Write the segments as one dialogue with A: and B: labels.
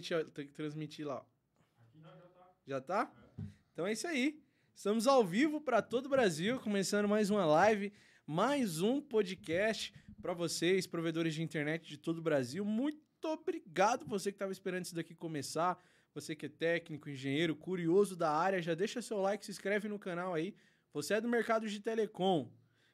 A: transmite, ó, tem que transmitir lá. Já tá? Então é isso aí. Estamos ao vivo para todo o Brasil, começando mais uma live, mais um podcast para vocês, provedores de internet de todo o Brasil. Muito obrigado você que estava esperando isso daqui começar. Você que é técnico, engenheiro, curioso da área, já deixa seu like, se inscreve no canal aí. Você é do mercado de telecom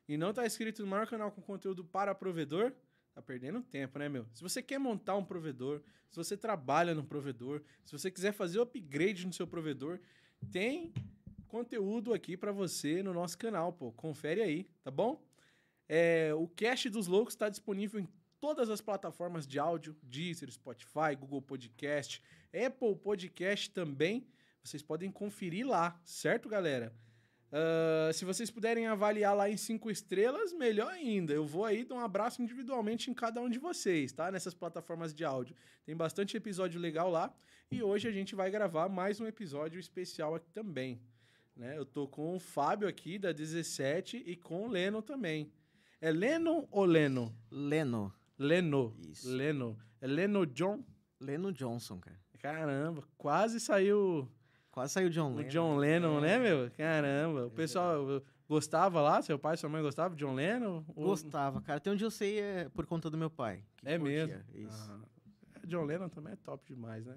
A: e não está inscrito no maior canal com conteúdo para provedor, tá perdendo tempo, né, meu? Se você quer montar um provedor, se você trabalha no provedor, se você quiser fazer o upgrade no seu provedor, tem conteúdo aqui para você no nosso canal, pô. Confere aí, tá bom? É, o Cast dos Loucos está disponível em todas as plataformas de áudio, Deezer, Spotify, Google Podcast, Apple Podcast também. Vocês podem conferir lá, certo, galera? Uh, se vocês puderem avaliar lá em cinco estrelas, melhor ainda. Eu vou aí dar um abraço individualmente em cada um de vocês, tá? Nessas plataformas de áudio. Tem bastante episódio legal lá. E hoje a gente vai gravar mais um episódio especial aqui também. Né? Eu tô com o Fábio aqui, da 17, e com o Leno também. É Leno ou Leno?
B: Leno.
A: Leno.
B: Isso.
A: Leno. É Leno John?
B: Leno Johnson, cara.
A: Caramba, quase saiu
B: Quase saiu John
A: o
B: Lennon.
A: John Lennon, né, meu? Caramba. O pessoal gostava lá? Seu pai sua mãe gostavam de John Lennon? Ou-
B: Gostava, cara. Até onde eu sei é por conta do meu pai.
A: É mesmo?
B: Isso.
A: Ah, John Lennon também é top demais, né?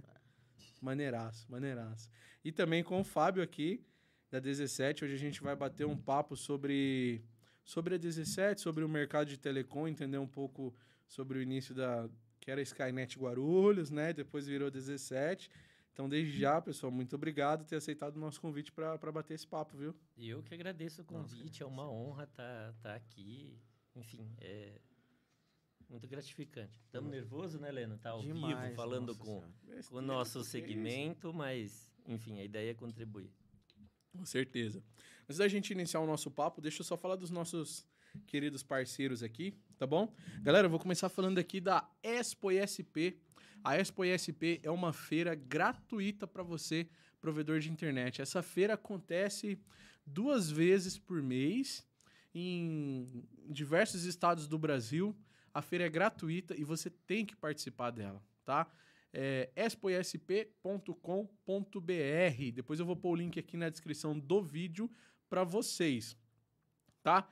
A: Maneiraço, maneiraço. E também com o Fábio aqui, da 17. Hoje a gente vai bater um papo sobre, sobre a 17, sobre o mercado de telecom, entender um pouco sobre o início da... que era Skynet Guarulhos, né? Depois virou 17. Então, desde já, pessoal, muito obrigado por ter aceitado o nosso convite para bater esse papo, viu?
C: Eu que agradeço o convite, é uma honra estar tá, aqui. Enfim, é muito gratificante. Estamos nervosos, né, Leno? Tá ao
B: Demais,
C: vivo, falando
B: nossa
C: com, com o nosso segmento, mas, enfim, a ideia é contribuir.
A: Com certeza. Antes da gente iniciar o nosso papo, deixa eu só falar dos nossos queridos parceiros aqui, tá bom? Galera, eu vou começar falando aqui da Expo ISP. A Expo ISP é uma feira gratuita para você, provedor de internet. Essa feira acontece duas vezes por mês em diversos estados do Brasil. A feira é gratuita e você tem que participar dela, tá? É expoisp.com.br. Depois eu vou pôr o link aqui na descrição do vídeo para vocês, tá?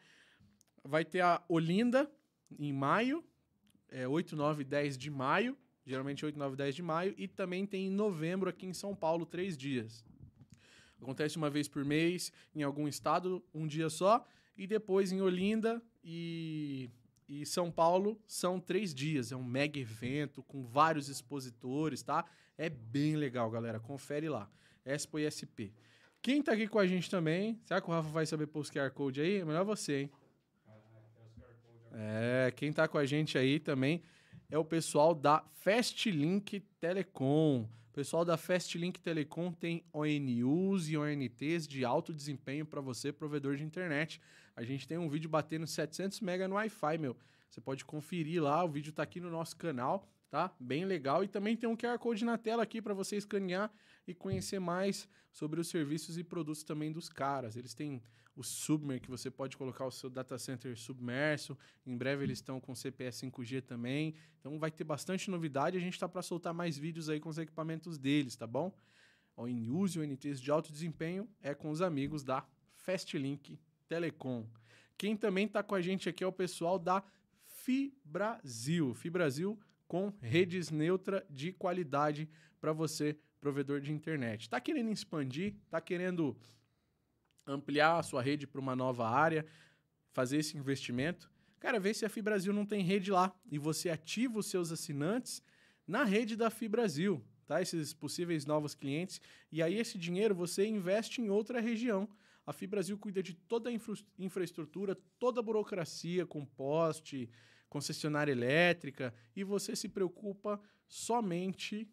A: Vai ter a Olinda em maio, é 8, 9 e 10 de maio, geralmente 8, 9 e 10 de maio, e também tem em novembro aqui em São Paulo, três dias. Acontece uma vez por mês em algum estado, um dia só, e depois em Olinda e, e São Paulo são três dias. É um mega evento com vários expositores, tá? É bem legal, galera. Confere lá. Expo ISP. Quem tá aqui com a gente também? Será que o Rafa vai saber pôr os QR Code aí? É melhor você, hein? É, quem tá com a gente aí também é o pessoal da Fastlink Telecom. O pessoal da Fastlink Telecom tem ONUs e ONTs de alto desempenho para você, provedor de internet. A gente tem um vídeo batendo 700 mega no Wi-Fi, meu. Você pode conferir lá, o vídeo tá aqui no nosso canal, tá? Bem legal. E também tem um QR Code na tela aqui para você escanear e conhecer mais sobre os serviços e produtos também dos caras. Eles têm o Submer, que você pode colocar o seu data center submerso. Em breve eles estão com CPS 5G também. Então vai ter bastante novidade. A gente está para soltar mais vídeos aí com os equipamentos deles, tá bom? O News e o NTs de alto desempenho é com os amigos da Fastlink Telecom. Quem também está com a gente aqui é o pessoal da Fibrasil. Fibrasil com redes neutra de qualidade para você, provedor de internet. Está querendo expandir? Está querendo ampliar a sua rede para uma nova área? Fazer esse investimento? Cara, vê se a Fibrasil não tem rede lá e você ativa os seus assinantes na rede da Fibrasil, tá? Esses possíveis novos clientes. E aí esse dinheiro você investe em outra região. A Fibrasil cuida de toda a infra infraestrutura, toda a burocracia com poste, concessionária elétrica e você se preocupa somente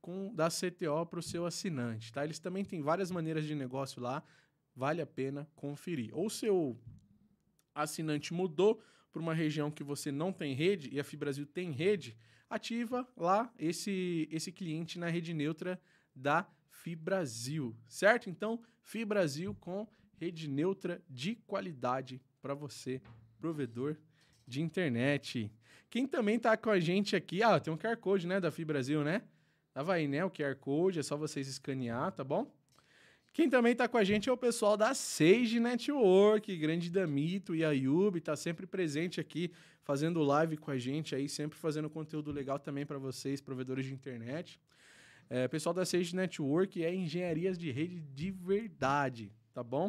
A: com da CTO para o seu assinante, tá? Eles também têm várias maneiras de negócio lá, vale a pena conferir. Ou seu assinante mudou para uma região que você não tem rede e a Fibrasil tem rede, ativa lá esse esse cliente na rede neutra da Fibrasil, certo? Então, Fibrasil com rede neutra de qualidade para você, provedor de internet. Quem também tá com a gente aqui, ah, tem um QR Code, né, da Fibrasil, né? Tava aí, né? O QR Code, é só vocês escanear, tá bom? Quem também tá com a gente é o pessoal da Sage Network, grande Damito e Ayub, tá sempre presente aqui, fazendo live com a gente aí, sempre fazendo conteúdo legal também para vocês, provedores de internet. É, pessoal da Sage Network é engenharias de rede de verdade, tá bom?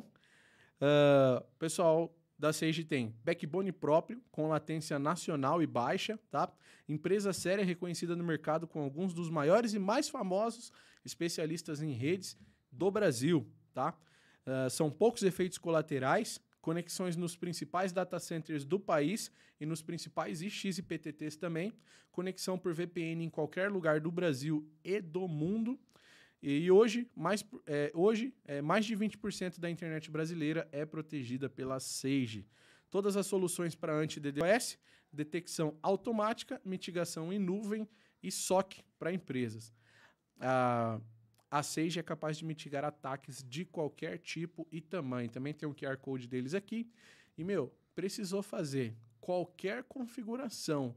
A: Uh, pessoal da Sage tem backbone próprio, com latência nacional e baixa, tá? Empresa séria reconhecida no mercado com alguns dos maiores e mais famosos especialistas em redes do Brasil, tá? Uh, são poucos efeitos colaterais, conexões nos principais data centers do país e nos principais IX e PTTs também, conexão por VPN em qualquer lugar do Brasil e do mundo. E hoje, mais, é, hoje é, mais de 20% da internet brasileira é protegida pela Sage. Todas as soluções para anti-DDoS, detecção automática, mitigação em nuvem e SOC para empresas. Ah, a Sage é capaz de mitigar ataques de qualquer tipo e tamanho. Também tem um QR Code deles aqui. E, meu, precisou fazer qualquer configuração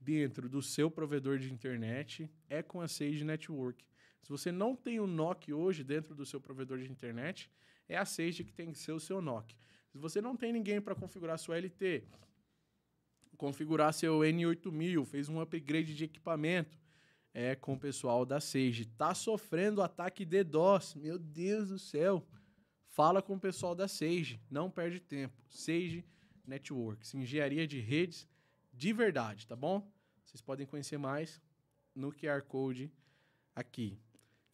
A: dentro do seu provedor de internet, é com a Sage Network. Se você não tem o NOC hoje dentro do seu provedor de internet, é a Sage que tem que ser o seu NOC. Se você não tem ninguém para configurar sua LT, configurar seu N8000, fez um upgrade de equipamento, é com o pessoal da Sage. Tá sofrendo ataque DDoS. Meu Deus do céu. Fala com o pessoal da Sage. Não perde tempo. Sage Networks. Engenharia de redes de verdade, tá bom? Vocês podem conhecer mais no QR Code aqui.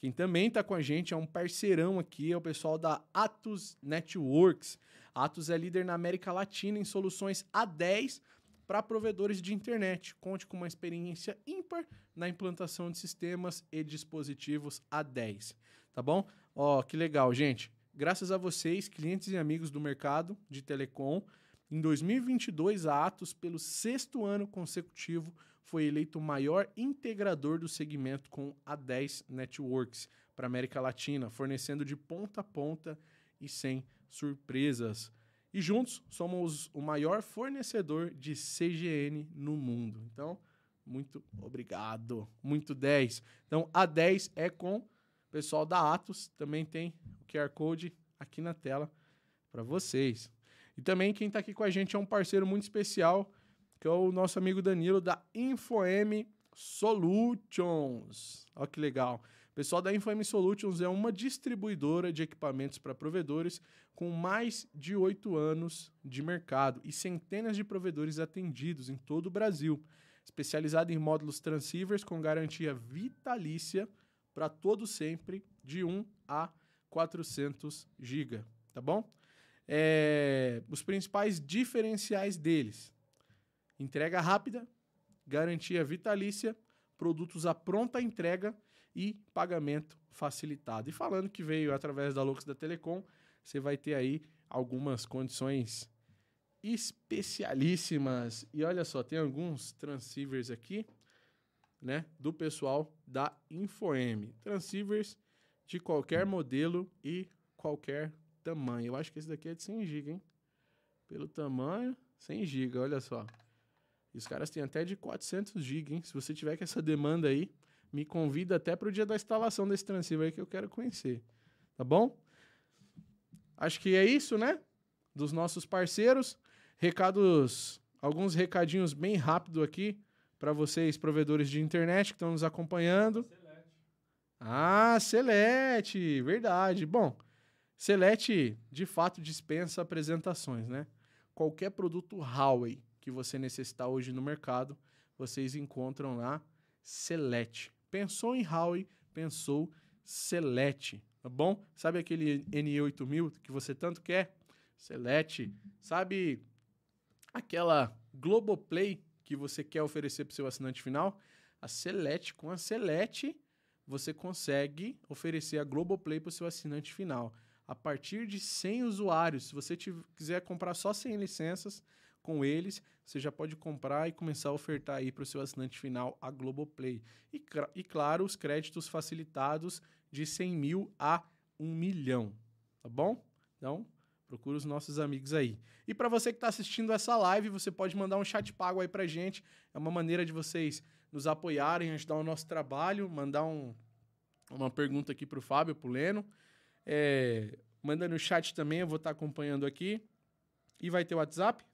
A: Quem também está com a gente é um parceirão aqui, é o pessoal da Atos Networks. Atos é líder na América Latina em soluções A10 para provedores de internet. Conte com uma experiência ímpar na implantação de sistemas e dispositivos A10. Tá bom? Ó, que legal, gente. Graças a vocês, clientes e amigos do mercado de telecom, em 2022 a Atos, pelo sexto ano consecutivo, foi eleito o maior integrador do segmento com A10 Networks para América Latina, fornecendo de ponta a ponta e sem surpresas. E juntos somos o maior fornecedor de CGN no mundo. Então, muito obrigado. Muito 10. Então, a 10 é com o pessoal da Atos. Também tem o QR Code aqui na tela para vocês. E também quem está aqui com a gente é um parceiro muito especial, que é o nosso amigo Danilo da InfoM Solutions. Olha que legal. O pessoal da InfoM Solutions é uma distribuidora de equipamentos para provedores com mais de oito anos de mercado e centenas de provedores atendidos em todo o Brasil, especializada em módulos transceivers com garantia vitalícia para todo sempre de 1 a 400 GB, tá bom? É, os principais diferenciais deles: entrega rápida, garantia vitalícia, produtos à pronta entrega e pagamento facilitado. E falando que veio através da Lux da Telecom, você vai ter aí algumas condições especialíssimas. E olha só, tem alguns transceivers aqui, né, do pessoal da InfoM. Transceivers de qualquer modelo e qualquer tamanho. Eu acho que esse daqui é de 100 GB, hein? Pelo tamanho, 100 GB, olha só. E os caras têm até de 400 GB, hein? Se você tiver com essa demanda aí, me convida até para o dia da instalação desse transceiver aí que eu quero conhecer. Tá bom? Acho que é isso, né? Dos nossos parceiros. Recados, alguns recadinhos bem rápido aqui para vocês, provedores de internet que estão nos acompanhando. Ah, Celete, verdade. Bom, Celete de fato dispensa apresentações, né? Qualquer produto Huawei que você necessitar hoje no mercado, vocês encontram lá Celete. Pensou em Huawei, pensou Select, tá bom? Sabe aquele N8000 que você tanto quer? Select. Sabe aquela Globoplay que você quer oferecer para o seu assinante final? A Select, com a Select, você consegue oferecer a Globoplay para o seu assinante final. A partir de 100 usuários, se você quiser comprar só 100 licenças, com eles, você já pode comprar e começar a ofertar aí para o seu assinante final a Globoplay. E, e, claro, os créditos facilitados de 100 mil a 1 milhão, tá bom? Então, procura os nossos amigos aí. E para você que está assistindo essa live, você pode mandar um chat pago aí para gente. É uma maneira de vocês nos apoiarem, ajudar o nosso trabalho, mandar um, uma pergunta aqui para o Fábio, para o Leno. É, manda no chat também, eu vou estar acompanhando aqui. E vai ter WhatsApp?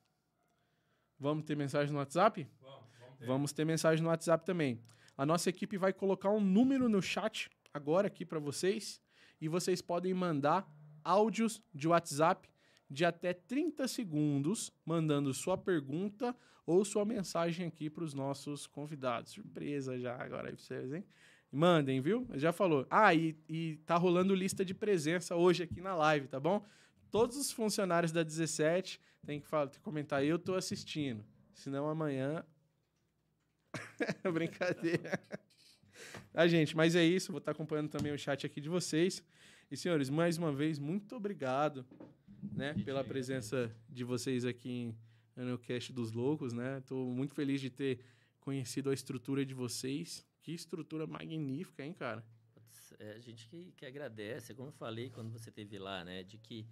A: Vamos ter mensagem no WhatsApp?
D: Vamos, vamos ter.
A: Vamos ter mensagem no WhatsApp também. A nossa equipe vai colocar um número no chat agora aqui para vocês e vocês podem mandar áudios de WhatsApp de até 30 segundos, mandando sua pergunta ou sua mensagem aqui para os nossos convidados. Surpresa já agora aí pra vocês, hein? Mandem, viu? Já falou. Ah, e, e tá rolando lista de presença hoje aqui na live, tá bom? Todos os funcionários da 17 tem que, falar, tem que comentar, eu tô assistindo. Senão amanhã. Brincadeira. Tá, gente? Mas é isso. Vou estar acompanhando também o chat aqui de vocês. E, senhores, mais uma vez, muito obrigado né, pela presença de vocês aqui no Cast dos Loucos, né? Tô muito feliz de ter conhecido a estrutura de vocês. Que estrutura magnífica, hein, cara?
C: É, a gente que, que agradece, como eu falei quando você esteve lá, né? De que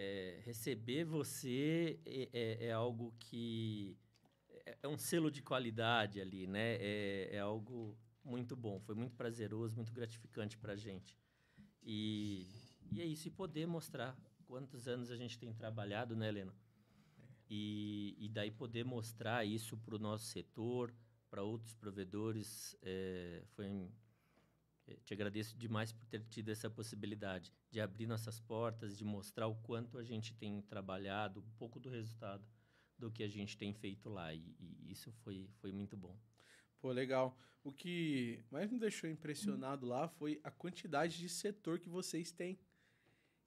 C: é, receber você é, é- é algo que é, é um selo de qualidade ali, né? É, é algo muito bom, foi muito prazeroso, muito gratificante para a gente. E, e é isso, e poder mostrar quantos anos a gente tem trabalhado, né, Helena? E, e daí poder mostrar isso para o nosso setor, para outros provedores, é, foi te agradeço demais por ter tido essa possibilidade de abrir nossas portas, de mostrar o quanto a gente tem trabalhado, um pouco do resultado do que a gente tem feito lá. E, e isso foi, foi muito bom.
A: Pô, legal. O que mais me deixou impressionado lá foi a quantidade de setor que vocês têm.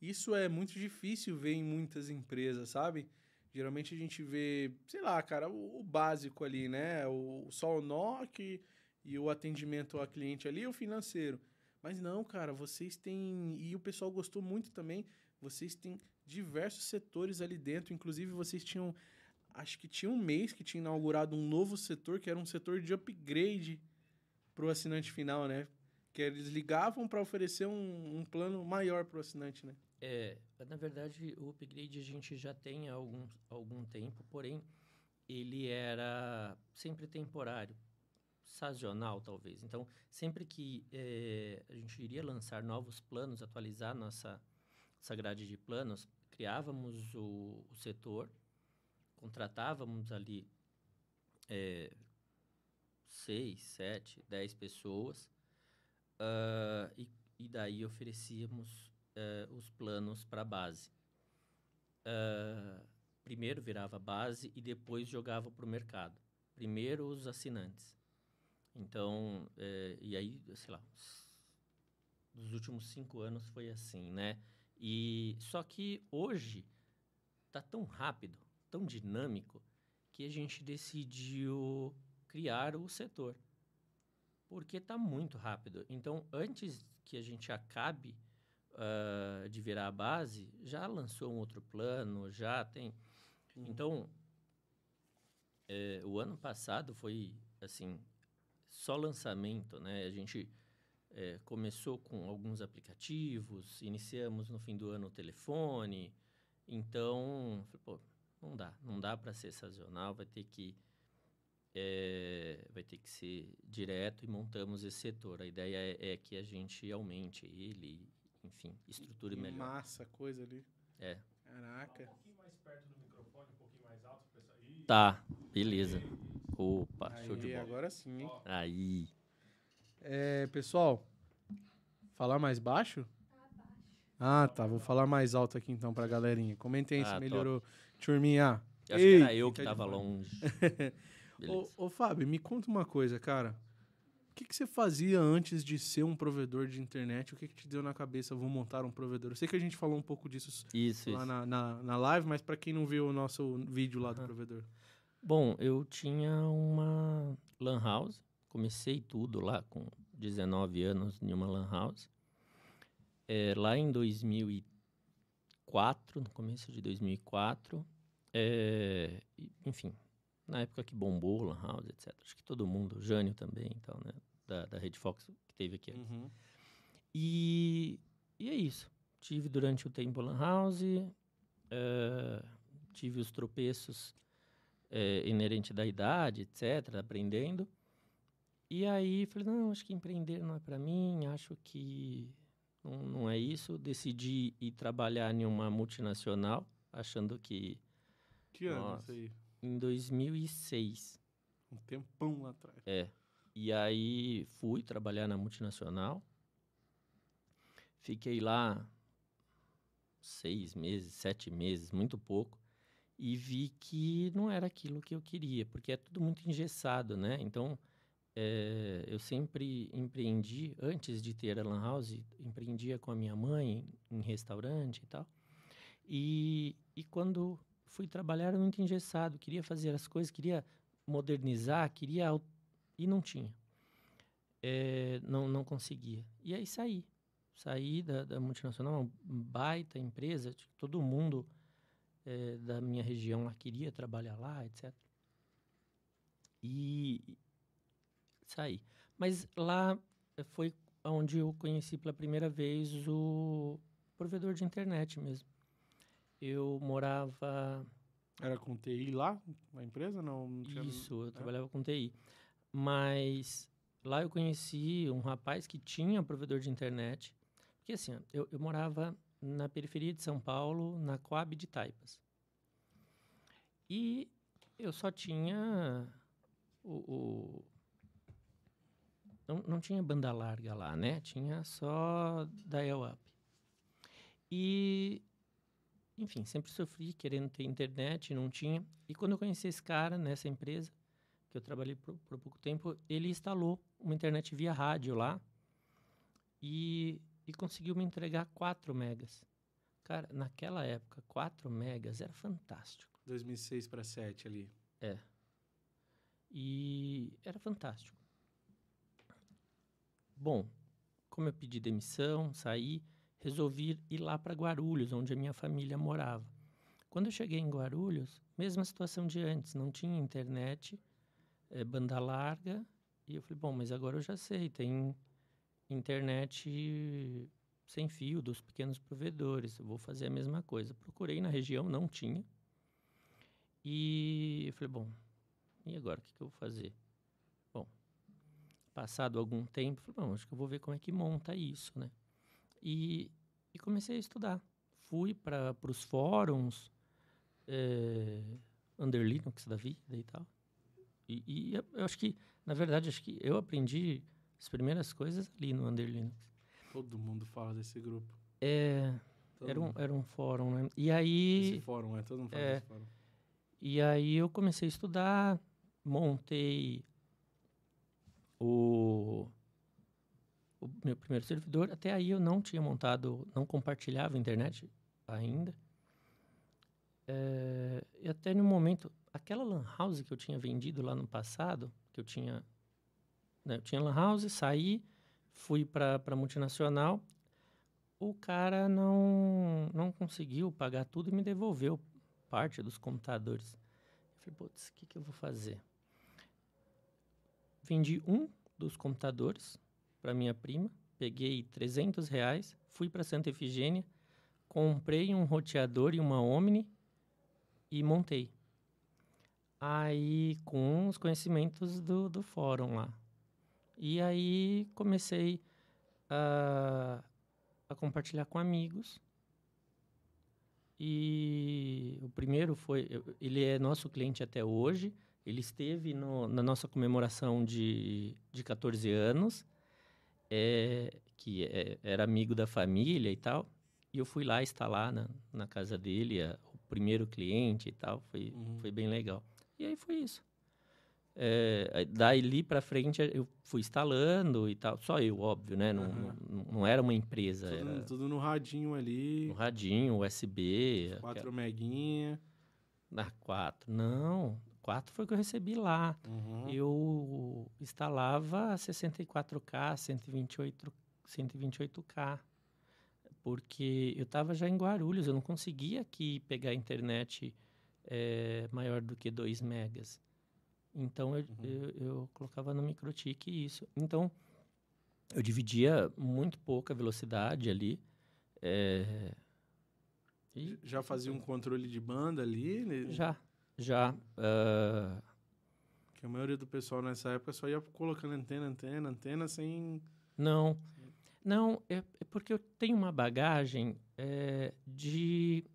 A: Isso é muito difícil ver em muitas empresas, sabe? Geralmente a gente vê, sei lá, cara, o, o básico ali, né? O, só o NOC e o atendimento ao cliente ali, o financeiro. Mas não, cara, vocês têm. E o pessoal gostou muito também. Vocês têm diversos setores ali dentro. Inclusive, vocês tinham. Acho que tinha um mês que tinha inaugurado um novo setor, que era um setor de upgrade para o assinante final, né? Que eles ligavam para oferecer um, um plano maior para o assinante, né?
C: É, na verdade, o upgrade a gente já tem há algum, algum tempo, porém, ele era sempre temporário, sazonal, talvez. Então, sempre que eh, a gente iria lançar novos planos, atualizar nossa, nossa grade de planos, criávamos o, o setor, contratávamos ali eh, seis, sete, dez pessoas, ah, e, e daí oferecíamos eh, os planos para a base. Ah, primeiro virava base e depois jogava para o mercado. Primeiro os assinantes. Então, eh, e aí, sei lá, nos últimos cinco anos foi assim, né? E só que hoje tá tão rápido, tão dinâmico, que a gente decidiu criar o setor. Porque tá muito rápido. Então, antes que a gente acabe ah, de virar a base, já lançou um outro plano, já tem. Então, eh, o ano passado foi assim só lançamento, né? A gente eh, começou com alguns aplicativos, iniciamos no fim do ano o telefone. Então, falei, pô, não dá, não dá para ser sazonal, vai ter que eh, vai ter que ser direto e montamos esse setor. A ideia é, é que a gente aumente ele, enfim, estruture
A: Que
C: melhor.
A: Massa coisa ali.
C: É.
A: Caraca.
D: Um pouquinho mais perto do microfone, um pouquinho mais alto, pessoal. Ih,
C: Tá, beleza. Opa, show de
A: Aí,
C: bola.
A: agora sim, hein?
C: Aí.
A: É, pessoal, falar mais baixo? Ah, tá. Vou falar mais alto aqui então pra galerinha. Comentem aí
C: Ah,
A: se
C: top.
A: melhorou. Turminha.
C: Eu acho
A: Ei,
C: que era eu que tava longe.
A: Ô, ô, Fábio, me conta uma coisa, cara. O que, que você fazia antes de ser um provedor de internet? O que, que te deu na cabeça, vou montar um provedor? Eu sei que a gente falou um pouco disso
C: Isso,
A: lá
C: isso.
A: na, na, na live, mas pra quem não viu o nosso vídeo lá do provedor.
C: Bom, eu tinha uma lan house. Comecei tudo lá com 19 anos em uma lan house. É, lá em 2004, no começo de 2004, é, e, enfim, na época que bombou lan house, etc. Acho que todo mundo, o Jânio também, então, né, da, da Rede Fox que teve aqui.
A: Uhum.
C: E, e é isso. Tive durante o tempo Lan House, eh, tive os tropeços eh, inerentes da idade, etc., aprendendo. E aí falei, não, acho que empreender não é para mim, acho que não, não é isso. Decidi ir trabalhar em uma multinacional, achando que
A: Que ano isso aí?
C: em 2006.
A: Um tempão lá atrás.
C: É. E aí fui trabalhar na multinacional. Fiquei lá seis meses, sete meses, muito pouco. E vi que não era aquilo que eu queria, porque é tudo muito engessado, né? Então, eh, eu sempre empreendi, antes de ter a Lan House, empreendia com a minha mãe em restaurante e tal. E, e quando fui trabalhar, era muito engessado, queria fazer as coisas, queria modernizar, queria e não tinha. Eh, não, não conseguia. E aí saí. Saí da, da multinacional, uma baita empresa, tipo, todo mundo eh, da minha região lá queria trabalhar lá, etc. E saí. Mas lá eh, foi onde eu conheci pela primeira vez o provedor de internet mesmo. Eu morava
A: Era com TI lá, na empresa? Não, não tinha...
C: isso, eu
A: é?
C: trabalhava com TI. Mas lá eu conheci um rapaz que tinha provedor de internet. Porque assim, eu, eu morava na periferia de São Paulo, na Coab de Taipas. E eu só tinha o... o- não, não tinha banda larga lá, né? Tinha só dial-up. E enfim, sempre sofri querendo ter internet, não tinha. E quando eu conheci esse cara nessa empresa, que eu trabalhei por, por pouco tempo, ele instalou uma internet via rádio lá e, e conseguiu me entregar 4 megas. Cara, naquela época, 4 megas era fantástico.
A: 2006 para 7 ali.
C: E era fantástico. Bom, como eu pedi demissão, saí, resolvi ir lá para Guarulhos, onde a minha família morava. Quando eu cheguei em Guarulhos, mesma situação de antes, não tinha internet, eh, banda larga, e eu falei, bom, mas agora eu já sei, tem internet sem fio dos pequenos provedores, eu vou fazer a mesma coisa. Procurei na região, não tinha. E eu falei, bom, e agora, o que, que eu vou fazer? Bom, passado algum tempo, falei, bom, acho que eu vou ver como é que monta isso, né? E, e comecei a estudar. Fui para os fóruns, é, Under Linux da vida e tal. E, e eu, acho que, na verdade, acho que eu aprendi as primeiras coisas ali no Under Linux.
A: Todo mundo fala desse grupo.
C: É,
A: Todo
C: era, um,
A: mundo.
C: era um fórum, né? E aí...
A: Esse fórum, é. Todo mundo fala
C: é.
A: desse fórum.
C: E aí eu comecei a estudar, montei o, o meu primeiro servidor. Até aí eu não tinha montado, não compartilhava a internet ainda. Eh, e até no momento, aquela lan house que eu tinha vendido lá no passado, que eu tinha, né, eu tinha lan house, saí, fui para multinacional, o cara não, não conseguiu pagar tudo e me devolveu parte dos computadores. Eu falei, putz, o que, que eu vou fazer? Vendi um dos computadores para minha prima, peguei 300 reais, fui para Santa Efigênia, comprei um roteador e uma Omni e montei. Aí, com os conhecimentos do, do fórum lá. E aí, comecei a, a compartilhar com amigos. E o primeiro foi, ele é nosso cliente até hoje. Ele esteve no- na nossa comemoração de, de 14 anos, é, que é- era amigo da família e tal. E eu fui lá instalar na, na casa dele, a- o primeiro cliente e tal. Foi,
A: Uhum.
C: foi bem legal. E aí foi isso. É, daí para frente eu fui instalando e tal. Só eu, óbvio, né? Não,
A: Aham.
C: não, não era uma empresa,
A: Tudo,
C: era
A: tudo no radinho ali.
C: um radinho, USB.
A: 4 meguinha.
C: Na 4. Não, 4 foi o que eu recebi lá.
A: Uhum.
C: Eu instalava 64K, 128, 128K. Porque eu estava já em Guarulhos, eu não conseguia aqui pegar internet eh, maior do que 2 megas. Então eu,
A: Uhum.
C: eu, eu colocava no microtik isso. Então eu dividia muito pouca velocidade ali. eh, e
A: Já fazia um controle de banda ali. né?
C: já, já. ah,
A: Porque a maioria do pessoal nessa época só ia colocando antena, antena, antena, sem...
C: Não, não, é, é porque eu tenho uma bagagem é, de,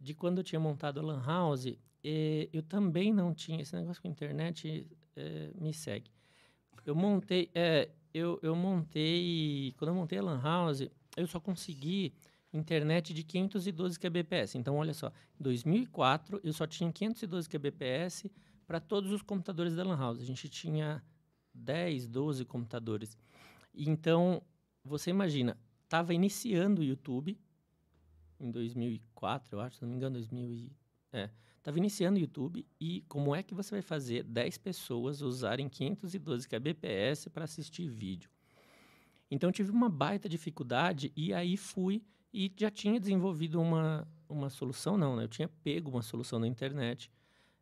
C: de quando eu tinha montado a Lan House, é, eu também não tinha, esse negócio com internet é, me segue. Eu montei, é, eu, eu montei, quando eu montei a Lan House, eu só consegui internet de 512 kbps. Então, olha só, em 2004 eu só tinha 512 kbps para todos os computadores da Lan House. A gente tinha 10, 12 computadores. Então, você imagina, estava iniciando o YouTube em 2004, eu acho, se não me engano, 2000 e... É, estava iniciando o YouTube e como é que você vai fazer 10 pessoas usarem 512 kbps para assistir vídeo? Então, tive uma baita dificuldade e aí fui e já tinha desenvolvido uma, uma solução, não, né? Eu tinha pego uma solução na internet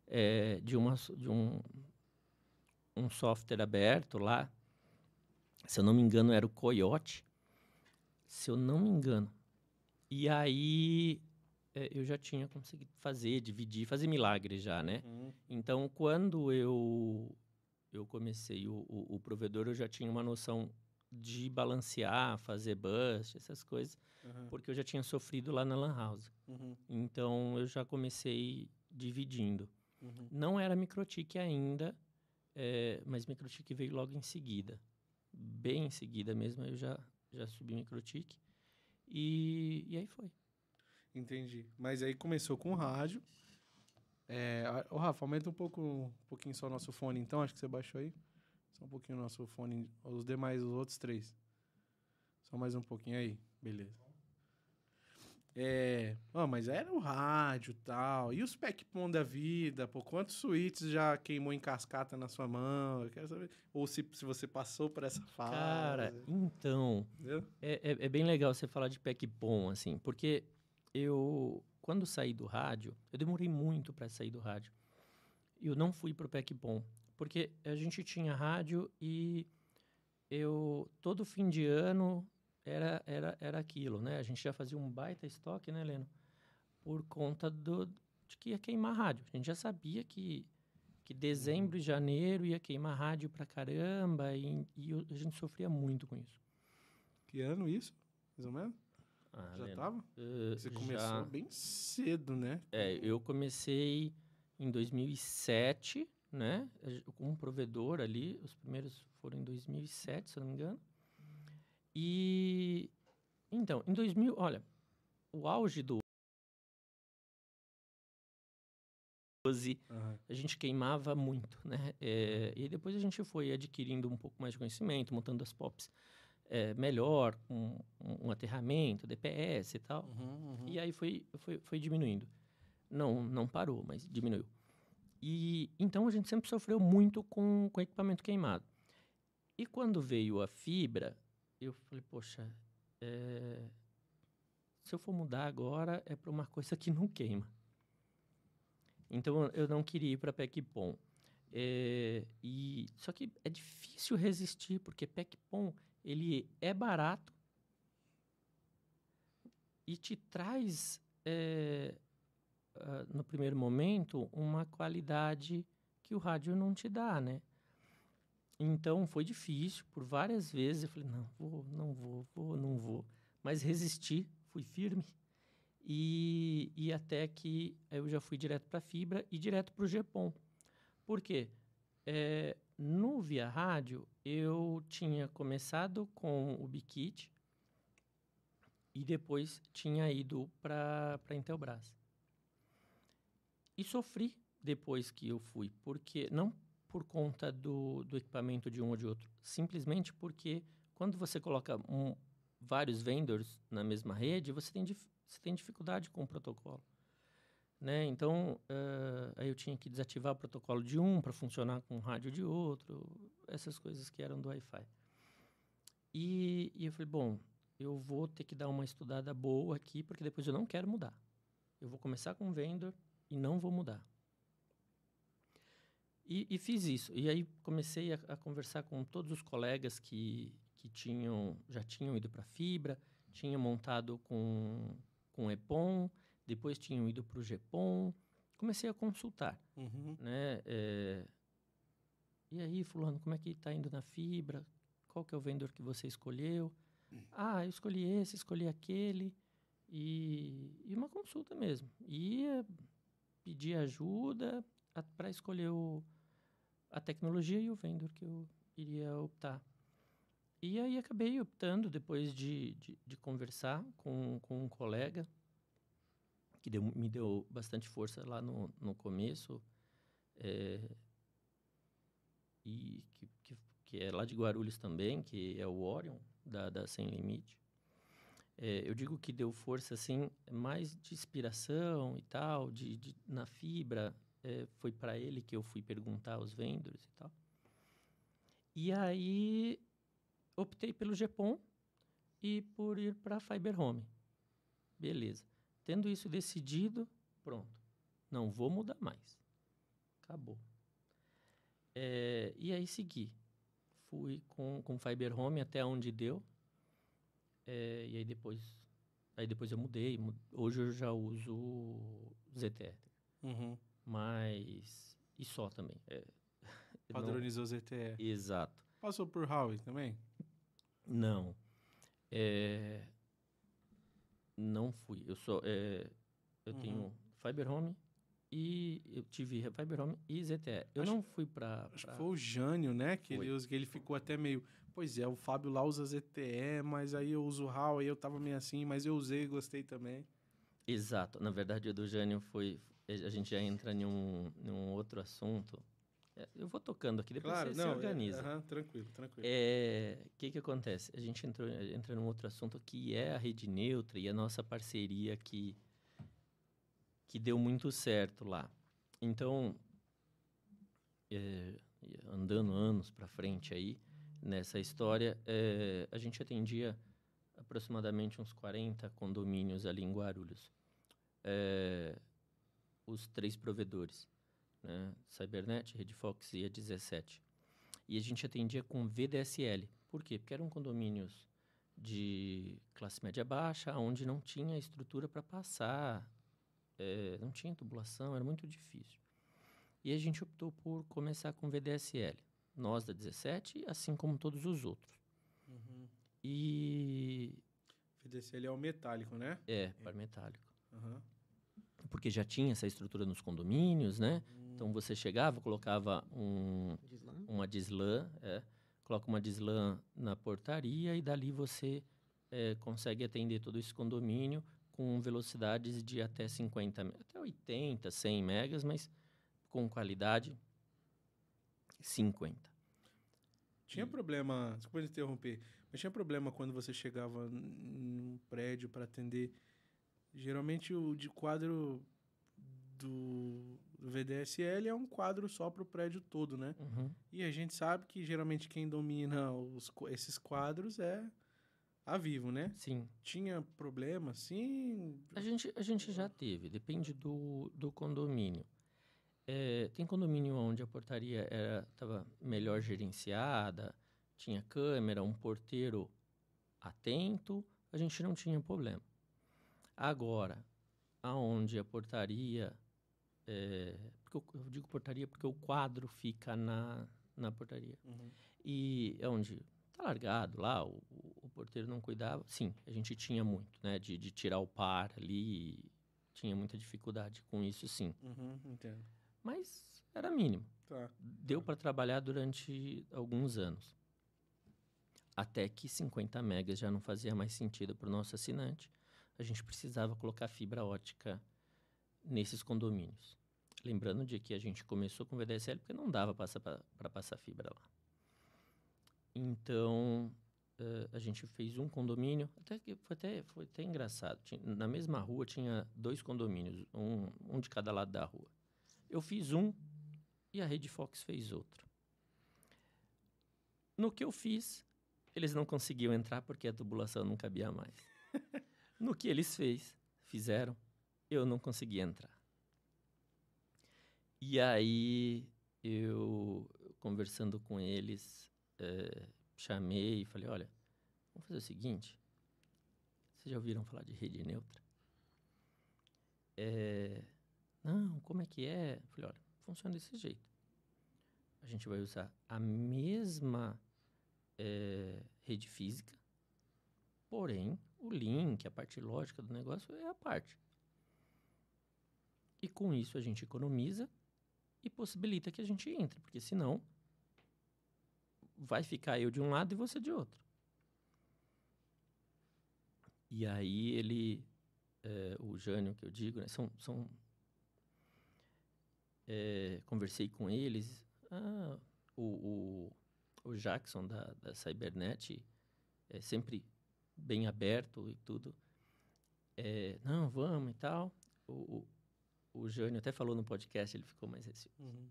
C: é, de, uma, de um, um software aberto lá, se eu não me engano, era o Coyote. Se eu não me engano. E aí é, eu já tinha conseguido fazer, dividir, fazer milagre já, né?
A: Uhum.
C: Então, quando eu, eu comecei o, o, o provedor, eu já tinha uma noção de balancear, fazer bust, essas coisas,
A: Uhum.
C: porque eu já tinha sofrido lá na Lan House.
A: Uhum.
C: Então, eu já comecei dividindo.
A: Uhum.
C: Não era microtique ainda, é, mas microtique veio logo em seguida. Bem em seguida mesmo, eu já, já subi microtique. E, e aí foi.
A: Entendi. Mas aí começou com rádio. É, ô, Rafa, aumenta um pouco, um pouquinho só o nosso fone, então. Acho que você baixou aí. Só um pouquinho o nosso fone. Os demais, os outros três. Só mais um pouquinho aí. Beleza. É. Ah, mas era o rádio e tal. E os Pac-Pon da vida? Pô, quantos suítes já queimou em cascata na sua mão? Eu quero saber. Ou se, se você passou por essa fase.
C: Cara, então, é, é, é bem legal você falar de Pac-Bom, assim, porque eu, quando saí do rádio, eu demorei muito para sair do rádio. Eu não fui pro Pac-Bom, porque a gente tinha rádio e eu, todo fim de ano, era, era, era aquilo, né? A gente já fazia um baita estoque, né, Leno? Por conta do, de que ia queimar rádio. A gente já sabia que, que dezembro e janeiro ia queimar rádio pra caramba e, e a gente sofria muito com isso.
A: Que ano isso? Mais ou menos?
C: Ah,
A: já
C: Leno,
A: tava?
C: eh,
A: Você
C: já-
A: começou bem cedo, né?
C: É, eu comecei em 2007, né? Com um provedor ali. Os primeiros foram em 2007, se eu não me engano. E... Então, em 2000... Olha, o auge do... 12,
A: Aham.
C: a gente queimava muito, né? É, e depois a gente foi adquirindo um pouco mais de conhecimento, montando as POPs é, melhor, com um, um aterramento, DPS e tal.
A: Uhum, uhum.
C: E aí foi, foi, foi diminuindo. Não, não parou, mas diminuiu. E então a gente sempre sofreu muito com, com equipamento queimado. E quando veio a fibra, eu falei, poxa, é, se eu for mudar agora é para uma coisa que não queima. Então eu não queria ir para PECPOM. É, e só que é difícil resistir porque PECPOM ele é barato e te traz é, ah, no primeiro momento uma qualidade que o rádio não te dá, né? Então foi difícil por várias vezes. Eu falei não vou, não vou, vou, não vou. Mas resisti, fui firme e, e até que eu já fui direto para fibra e direto para o GPOM. Por quê? É, no Via Rádio, eu tinha começado com o Bikit e depois tinha ido para a Intelbras. E sofri depois que eu fui, porque não por conta do, do equipamento de um ou de outro, simplesmente porque quando você coloca um, vários vendors na mesma rede, você tem, você tem dificuldade com o protocolo. Né? Então, eh, aí eu tinha que desativar o protocolo de um para funcionar com o rádio de outro, essas coisas que eram do Wi-Fi. E, e eu falei, bom, eu vou ter que dar uma estudada boa aqui, porque depois eu não quero mudar. Eu vou começar com vendor e não vou mudar. E, e fiz isso. E aí comecei a, a conversar com todos os colegas que, que tinham, já tinham ido para fibra, tinham montado com, com EPON, depois tinham ido para o GPON. Comecei a consultar
A: Uhum.
C: né? É, e aí, fulano, como é que tá indo na fibra? Qual que é o vendedor que você escolheu? Ah, eu escolhi esse, escolhi aquele. E, e uma consulta mesmo. Ia pedir ajuda para escolher o, a tecnologia e o vendedor que eu iria optar. E aí acabei optando, depois de, de, de conversar com, com um colega, que deu, me deu bastante força lá no, no começo, é, e que, que, que, é lá de Guarulhos também, que é o Orion, da, da Sem Limite. É, eu digo que deu força, assim, mais de inspiração e tal, de, de na fibra, é, foi para ele que eu fui perguntar aos vendors e tal. E aí optei pelo GPON e por ir para Fiber Home. Beleza. Tendo isso decidido, pronto. Não vou mudar mais. Acabou. É, e aí segui. Fui com, com Fiber Home até onde deu. É, e aí depois, aí depois eu mudei. Hoje eu já uso ZTE.
A: Uhum.
C: Mas. E só também. É,
A: Padronizou não... ZTE.
C: Exato.
A: Passou por Huawei também?
C: Não. É... Não fui. Eu só. É... Eu uhum. tenho Fiber Home e eu tive Fiber Home e ZTE. Eu acho, não fui para.
A: Acho pra... que foi o Jânio, né? Que ele, que ele ficou até meio. Pois é, o Fábio lá usa ZTE, mas aí eu uso Huawei, eu tava meio assim, mas eu usei e gostei também.
C: Exato. Na verdade, o do Jânio foi. A gente já entra em um, em um outro assunto. É, eu vou tocando aqui, depois
A: claro,
C: você
A: não,
C: se organiza.
A: É, uh -huh, tranquilo, tranquilo.
C: O é, que que acontece? A gente entrou, entra num outro assunto que é a rede neutra e a nossa parceria que, que deu muito certo lá. Então, é, andando anos para frente aí, nessa história, é, a gente atendia aproximadamente uns 40 condomínios ali em Guarulhos. É, os três provedores, né? Cybernet, Redfox e a 17. E a gente atendia com VDSL. Por quê? Porque eram condomínios de classe média baixa, onde não tinha estrutura para passar, é, não tinha tubulação, era muito difícil. E a gente optou por começar com VDSL. Nós da 17, assim como todos os outros.
A: Uhum.
C: E.
A: VDSL é o metálico, né?
C: É, par metálico.
A: Uhum
C: porque já tinha essa estrutura nos condomínios, né? Hum. Então você chegava, colocava um, uma dislan, é, coloca uma dislan na portaria e dali você é, consegue atender todo esse condomínio com velocidades de até 50, até 80, 100 megas, mas com qualidade 50.
A: Tinha problema, desculpa interromper, mas tinha problema quando você chegava num prédio para atender Geralmente o de quadro do, do VDSL é um quadro só para o prédio todo, né?
C: Uhum.
A: E a gente sabe que geralmente quem domina os, esses quadros é a Vivo, né?
C: Sim.
A: Tinha problema, sim?
C: A gente, a gente já teve, depende do, do condomínio. É, tem condomínio onde a portaria estava melhor gerenciada, tinha câmera, um porteiro atento, a gente não tinha problema. Agora, aonde a portaria, é, porque eu, eu, digo portaria porque o quadro fica na, na portaria.
A: Uhum.
C: E é onde está largado lá, o, o, porteiro não cuidava. Sim, a gente tinha muito, né? De, de tirar o par ali, tinha muita dificuldade com isso, sim.
A: Uhum, entendo.
C: Mas era mínimo.
A: Tá.
C: Deu
A: tá.
C: para trabalhar durante alguns anos. Até que 50 megas já não fazia mais sentido para o nosso assinante a gente precisava colocar fibra ótica nesses condomínios. Lembrando de que a gente começou com VDSL porque não dava para passar fibra lá. Então, uh, a gente fez um condomínio, até que foi até, foi até engraçado. Tinha, na mesma rua tinha dois condomínios, um, um de cada lado da rua. Eu fiz um e a Rede Fox fez outro. No que eu fiz, eles não conseguiam entrar porque a tubulação não cabia mais. No que eles fez, fizeram, eu não consegui entrar. E aí, eu, conversando com eles, é, chamei e falei: olha, vamos fazer o seguinte. Vocês já ouviram falar de rede neutra? É, não, como é que é? Falei: olha, funciona desse jeito. a gente vai usar a mesma eh, rede física, porém, o link, a parte lógica do negócio é a parte. E com isso a gente economiza e possibilita que a gente entre, porque senão vai ficar eu de um lado e você de outro. E aí ele, eh, o Jânio que eu digo, né, são, são eh, conversei com eles, ah, o, o, o Jackson da, da Cybernet é sempre bem aberto e tudo. É, não, vamos e tal. O, o, o Jânio até falou no podcast, ele ficou mais receoso.
A: Uhum.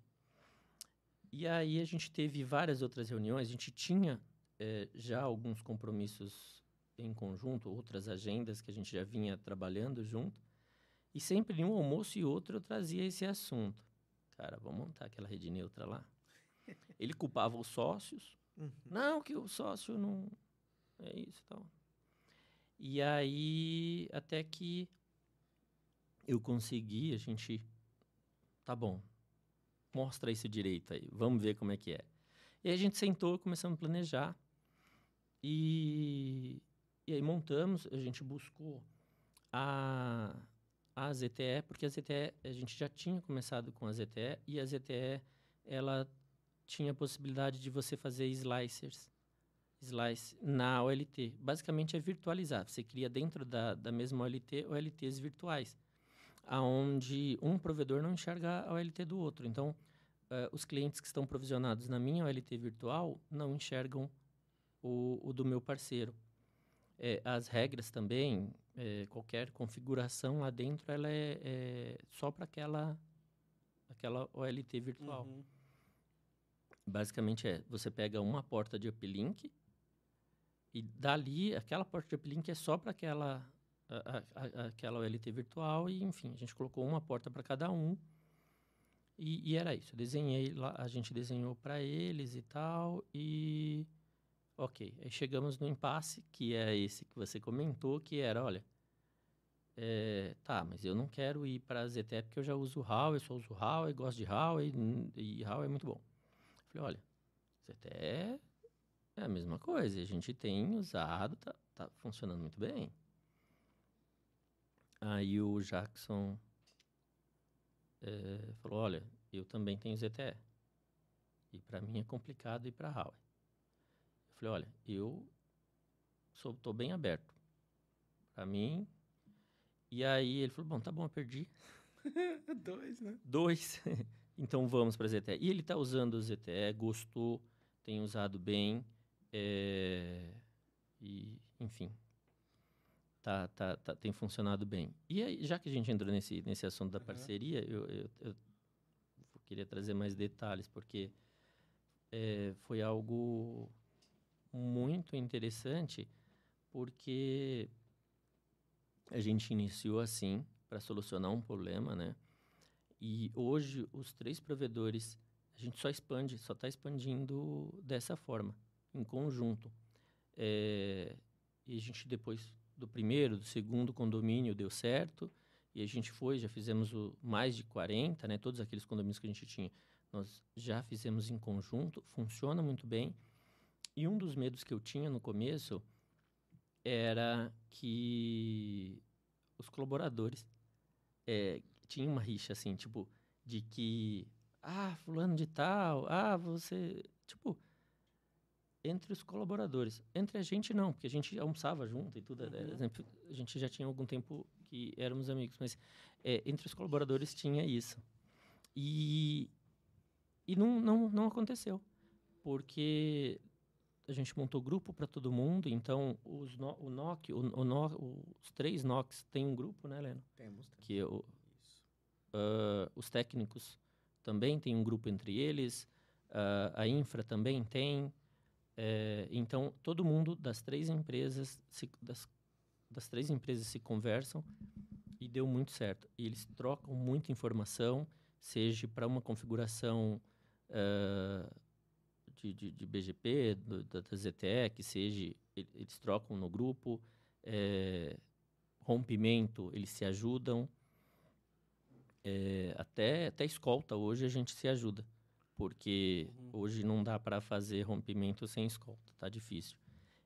C: E aí a gente teve várias outras reuniões, a gente tinha eh, já alguns compromissos em conjunto, outras agendas que a gente já vinha trabalhando junto, e sempre em um almoço e outro eu trazia esse assunto. Cara, vamos montar aquela rede neutra lá. Ele culpava os sócios.
B: Uhum.
C: Não, que o sócio não. É isso e tal. E aí, até que eu consegui, a gente. Tá bom, mostra isso direito aí, vamos ver como é que é. E aí a gente sentou, começamos a planejar. E, e aí montamos, a gente buscou a, a ZTE, porque a ZTE, a gente já tinha começado com a ZTE, e a ZTE, ela tinha a possibilidade de você fazer slicers, slice na OLT. Basicamente é virtualizar, você cria dentro da, da mesma OLT, OLTs virtuais, aonde um provedor não enxerga a OLT do outro. Então, eh, os clientes que estão provisionados na minha OLT virtual não enxergam o, o do meu parceiro. Eh, as regras também, eh, qualquer configuração lá dentro, ela é, é só para aquela, aquela OLT virtual.
A: Uhum.
C: Basicamente é, você pega uma porta de uplink e dali, aquela porta de uplink é só para aquela, aquela OLT virtual e, enfim, a gente colocou uma porta para cada um e, e era isso. Eu desenhei lá, a gente desenhou para eles e tal e... Ok, aí chegamos no impasse, que é esse que você comentou, que era, olha, é, tá, mas eu não quero ir para a ZTE porque eu já uso RAW, eu só uso RAW, eu gosto de RAW e, e RAW é muito bom. Falei, olha, ZTE é a mesma coisa, a gente tem usado, tá, tá funcionando muito bem. Aí o Jackson eh, falou, olha, eu também tenho ZTE. E para mim é complicado ir para RAW. Eu falei, olha, eu sou, tô bem aberto. Para mim... E aí ele falou, bom, tá bom, eu perdi.
A: Dois, né?
C: Dois. então vamos para ZTE. E ele está usando o ZTE, gostou, tem usado bem. É, e, enfim, tá, tá, tá- tem funcionado bem. E aí, já que a gente entrou nesse, nesse assunto da
A: Aham.
C: parceria, eu, eu, eu queria trazer mais detalhes, porque é, foi algo muito interessante, porque a gente iniciou assim para solucionar um problema, né? E hoje os três provedores a gente só expande, só está expandindo dessa forma, em conjunto. É, e a gente depois do primeiro, do segundo condomínio deu certo e a gente foi, já fizemos o, mais de 40, né? Todos aqueles condomínios que a gente tinha, nós já fizemos em conjunto, funciona muito bem. E um dos medos que eu tinha no começo era que os colaboradores é, tinham uma rixa, assim, tipo, de que, ah, fulano de tal, ah, você, tipo, entre os colaboradores. Entre a gente, não, porque a gente almoçava junto e tudo, era- exemplo, a gente já tinha algum tempo que éramos amigos, mas é, entre os colaboradores tinha isso. E, e não, não, não aconteceu, porque a gente montou grupo para todo mundo, então os no, o NOC, o, o no- os três NOCs têm um grupo, né, Leno?
B: Temos.
C: Que é o,
B: Isso.
C: ah, os técnicos também têm um grupo entre eles, ah, a infra também tem. Eh, então, todo mundo das três empresas, se, das, das três empresas se conversam e deu muito certo. E eles trocam muita informação, seja para uma configuração ah, de, de, de BGP, do, da, da ZTE, que seja, eles trocam no grupo, eh, rompimento, eles se ajudam. É, até, até escolta hoje a gente se ajuda. Porque
A: Uhum.
C: hoje não dá para fazer rompimento sem escolta, tá difícil.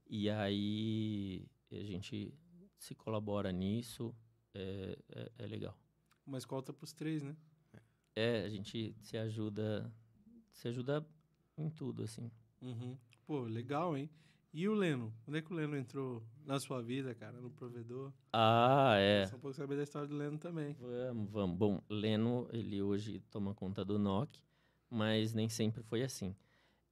C: E aí a gente se colabora nisso, é, é, é legal.
A: Uma escolta pros três, né?
C: É, a gente se ajuda, se ajuda em tudo, assim.
A: Uhum. Pô, legal, hein? E o Leno? Onde é que o Leno entrou na sua vida, cara? No provedor?
C: Ah, é.
A: Só um pouco saber da história do Leno também.
C: Vamos, vamos. Bom, Leno, ele hoje toma conta do NOC, mas nem sempre foi assim.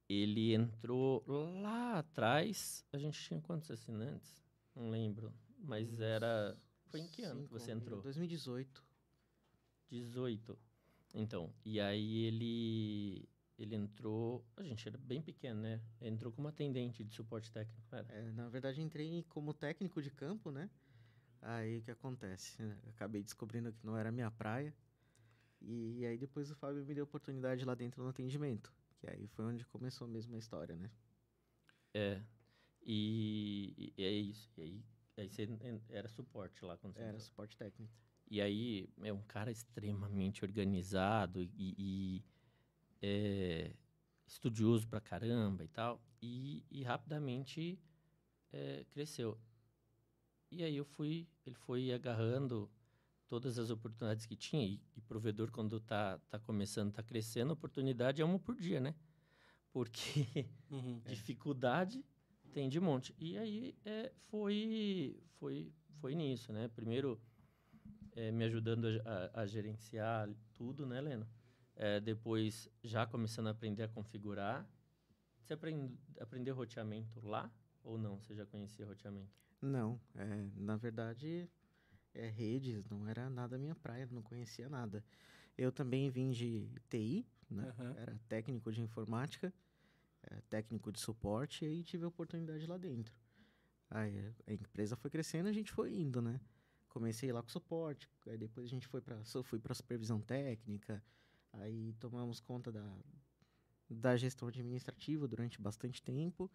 C: Ele entrou lá atrás, a gente tinha quantos assinantes? Não lembro, mas era... Foi em que ano que
B: Cinco
C: você
B: mil,
C: entrou?
B: 2018.
C: 18. Então, e aí ele ele entrou, a gente era bem pequeno, né? Entrou como atendente de suporte técnico?
B: É, na verdade, entrei como técnico de campo, né? Aí o que acontece? né? Acabei descobrindo que não era minha praia. E aí depois o Fábio me deu oportunidade lá dentro no atendimento. Que aí foi onde começou mesmo a história, né?
C: É. E, e é isso. E aí, aí você era suporte lá quando você
B: Era
C: entrou.
B: suporte técnico.
C: E aí é um cara extremamente organizado e, e é, estudioso pra caramba e tal. E, e rapidamente é, cresceu. E aí eu fui, ele foi agarrando todas as oportunidades que tinha. E, e provedor, quando tá, tá começando, tá crescendo, a oportunidade é uma por dia, né? Porque
A: Uhum.
C: dificuldade tem de monte. E aí é, foi, foi, foi nisso, né? Primeiro é, me ajudando a, a- a gerenciar tudo, né, Leno? É, depois já começando a aprender a configurar. Você aprend, aprendeu roteamento lá ou não? Você já conhecia roteamento?
B: Não, é, na verdade, é, redes não era nada minha praia, não conhecia nada. Eu também vim de TI, né?
A: Aham.
B: Era técnico de informática, é, técnico de suporte, e aí tive a oportunidade lá dentro. Aí a empresa foi crescendo, a gente foi indo, né? Comecei lá com suporte, aí depois a gente foi para fui para supervisão técnica, aí tomamos conta da, da gestão administrativa durante bastante tempo.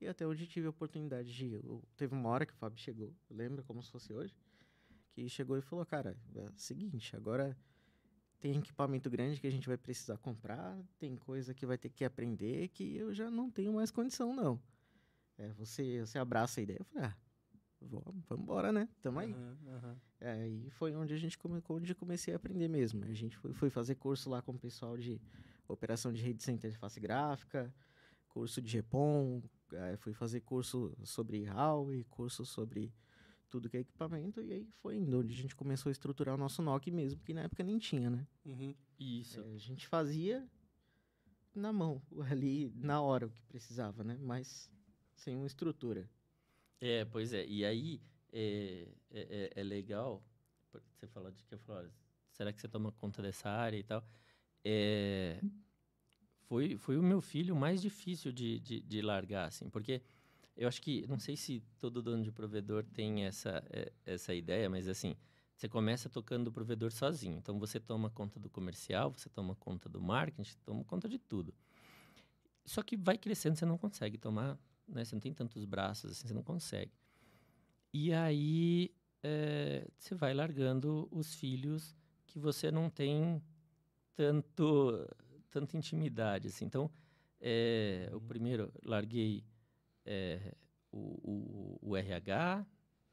B: E até onde tive a oportunidade de. eu- teve uma hora que o Fábio chegou, lembra como se fosse hoje? Que chegou e falou: Cara, é o seguinte, agora tem equipamento grande que a gente vai precisar comprar, tem coisa que vai ter que aprender que eu já não tenho mais condição, não. É, você, você abraça a ideia. Eu falei: Ah, vamos, vamos embora, né? Tamo aí.
A: Aham, aham.
B: É, e foi onde a gente come, onde eu comecei a aprender mesmo. A gente foi, foi fazer curso lá com o pessoal de operação de rede sem interface gráfica, curso de GPON, é, fui fazer curso sobre Huawei, curso sobre tudo que é equipamento, e aí foi indo onde a gente começou a estruturar o nosso NOC mesmo, que na época nem tinha, né?
A: Uhum.
C: Isso.
B: É, a gente fazia na mão, ali na hora o que precisava, né? Mas sem uma estrutura.
C: É, pois é. E aí é, é, é- é legal. Você falou de que eu olha, será que você toma conta dessa área e tal? É, foi, foi o meu filho mais difícil de, de, de largar, assim, porque eu acho que, não sei se todo dono de provedor tem essa, é, essa ideia, mas assim, você começa tocando o provedor sozinho. Então você toma conta do comercial, você toma conta do marketing, toma conta de tudo. Só que vai crescendo, você não consegue tomar, né? Você não tem tantos braços, assim, você não consegue. E aí eh, você vai largando os filhos que você não tem tanto tanta intimidade, assim. Então, eh, o primeiro, larguei eh, o, o, o RH,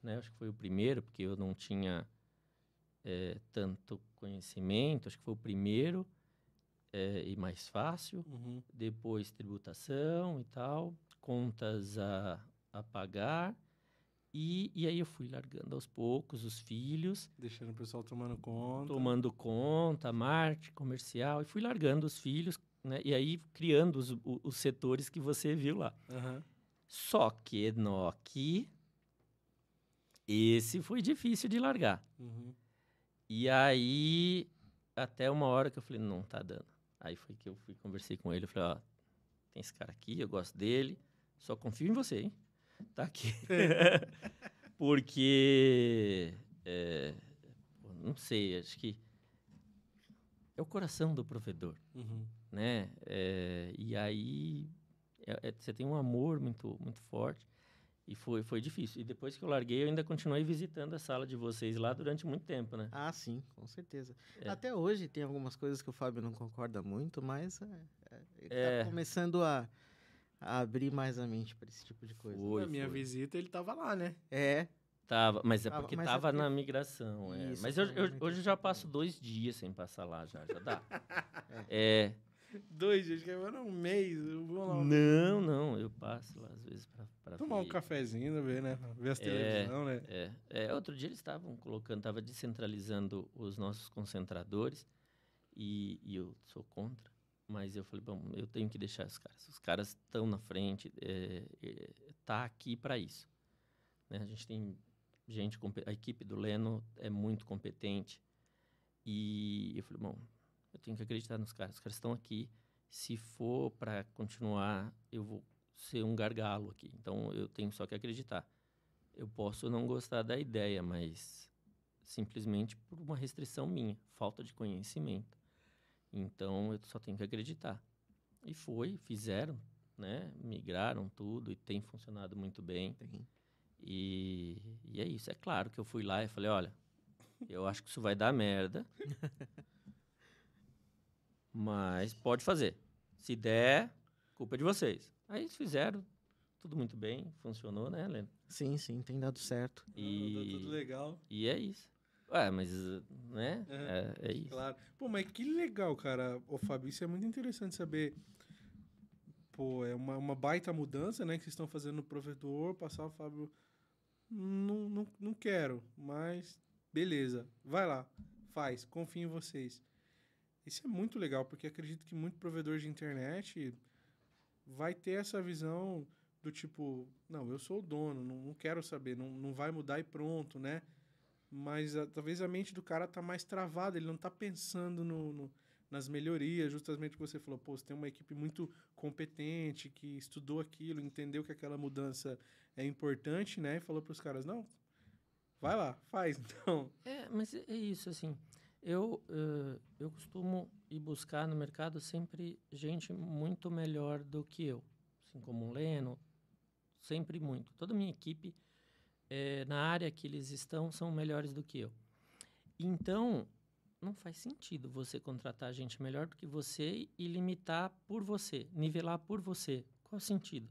C: né? Acho que foi o primeiro, porque eu não tinha eh, tanto conhecimento. Acho que foi o primeiro eh, e mais fácil
A: Uhum.
C: depois tributação e tal, contas a, a pagar. E, e aí eu fui largando aos poucos os filhos,
A: Deixando o pessoal tomando conta.
C: tomando conta, marketing, comercial, e fui largando os filhos, né? E aí criando os, os setores que você viu lá.
A: Aham.
C: Só que Enoch, esse foi difícil de largar.
A: Uhum.
C: E aí, até uma hora que eu falei, não tá dando. Aí foi que eu fui conversei com ele, eu falei, ó, tem esse cara aqui, eu gosto dele, só confio em você, hein? Tá aqui. Porque, é, não sei, acho que é o coração do provedor,
A: Uhum.
C: né? É, e aí, é- é- você tem um amor muito, muito forte. E foi, foi difícil. E depois que eu larguei, eu ainda continuei visitando a sala de vocês lá durante muito tempo, né?
B: Ah, sim, com certeza.
C: É.
B: Até hoje tem algumas coisas que o Fábio não concorda muito, mas é, é, ele
C: É.
B: tá começando a, a abrir mais a mente para esse tipo de coisa.
C: Foi,
A: Na minha
C: foi.
A: visita ele tava lá, né?
B: É,
C: Tava, mas é
B: Tava-
C: porque
B: mas é
C: tava
B: porque-
C: na migração. é.
B: Isso,
C: Mas eu, eu- hoje eu já passo dois dias sem passar lá, já, já dá. é.
A: Dois dias, que era um mês. eu vou lá
C: Não, não, eu passo lá às vezes pra, pra
A: tomar um
C: ver.
A: cafezinho, ver, né? Ver as televisão, né?
C: É, é, outro dia eles estavam colocando, tava descentralizando os nossos concentradores e, e eu sou contra. Mas eu falei, bom, eu tenho que deixar os caras. Os caras estão na frente, é, é, tá aqui para isso. Né? A gente tem gente, a equipe do Leno é muito competente. E eu falei, bom, eu tenho que acreditar nos caras. Os caras estão aqui. Se for para continuar, eu vou ser um gargalo aqui. Então eu tenho só que acreditar. Eu posso não gostar da ideia, mas simplesmente por uma restrição minha, falta de conhecimento. Então eu só tenho que acreditar. E foi, fizeram, né? Migraram tudo e tem funcionado muito bem.
B: tem.
C: E, e é isso. É claro que eu fui lá e falei, olha, eu acho que isso vai dar merda. mas pode fazer. Se der, culpa é de vocês. Aí eles fizeram, tudo muito bem, funcionou, né, Helena?
B: Sim, sim, tem dado certo.
A: Tá tudo
C: E,
A: legal.
C: e é isso. Ué, mas, né?
A: Uhum.
C: É, é isso.
A: Claro. Pô, mas que legal, cara. Ô, Fábio, isso é muito interessante saber. Pô, é uma, uma baita mudança, né? Que vocês estão fazendo no provedor. Passar o Fábio. Não, não, não quero, mas beleza. Vai lá. Faz. Confio em vocês. Isso é muito legal, porque acredito que muito provedor de internet vai ter essa visão do tipo, não, eu sou o dono, não, não quero saber, não, não vai mudar e pronto, né? Mas ah, talvez a mente do cara tá mais travada, ele não tá pensando no, no- nas melhorias, justamente o que você falou, pô, você tem uma equipe muito competente, que estudou aquilo, entendeu que aquela mudança é importante, né? E falou para os caras, não, vai lá, faz, então.
C: É, mas é isso, assim. Eu, eh, eu costumo ir buscar no mercado sempre gente muito melhor do que eu. Assim como o Leno, sempre muito. Toda a minha equipe, eh, na área que eles estão, são melhores do que eu. Então, não faz sentido você contratar gente melhor do que você e limitar por você, nivelar por você. Qual o sentido?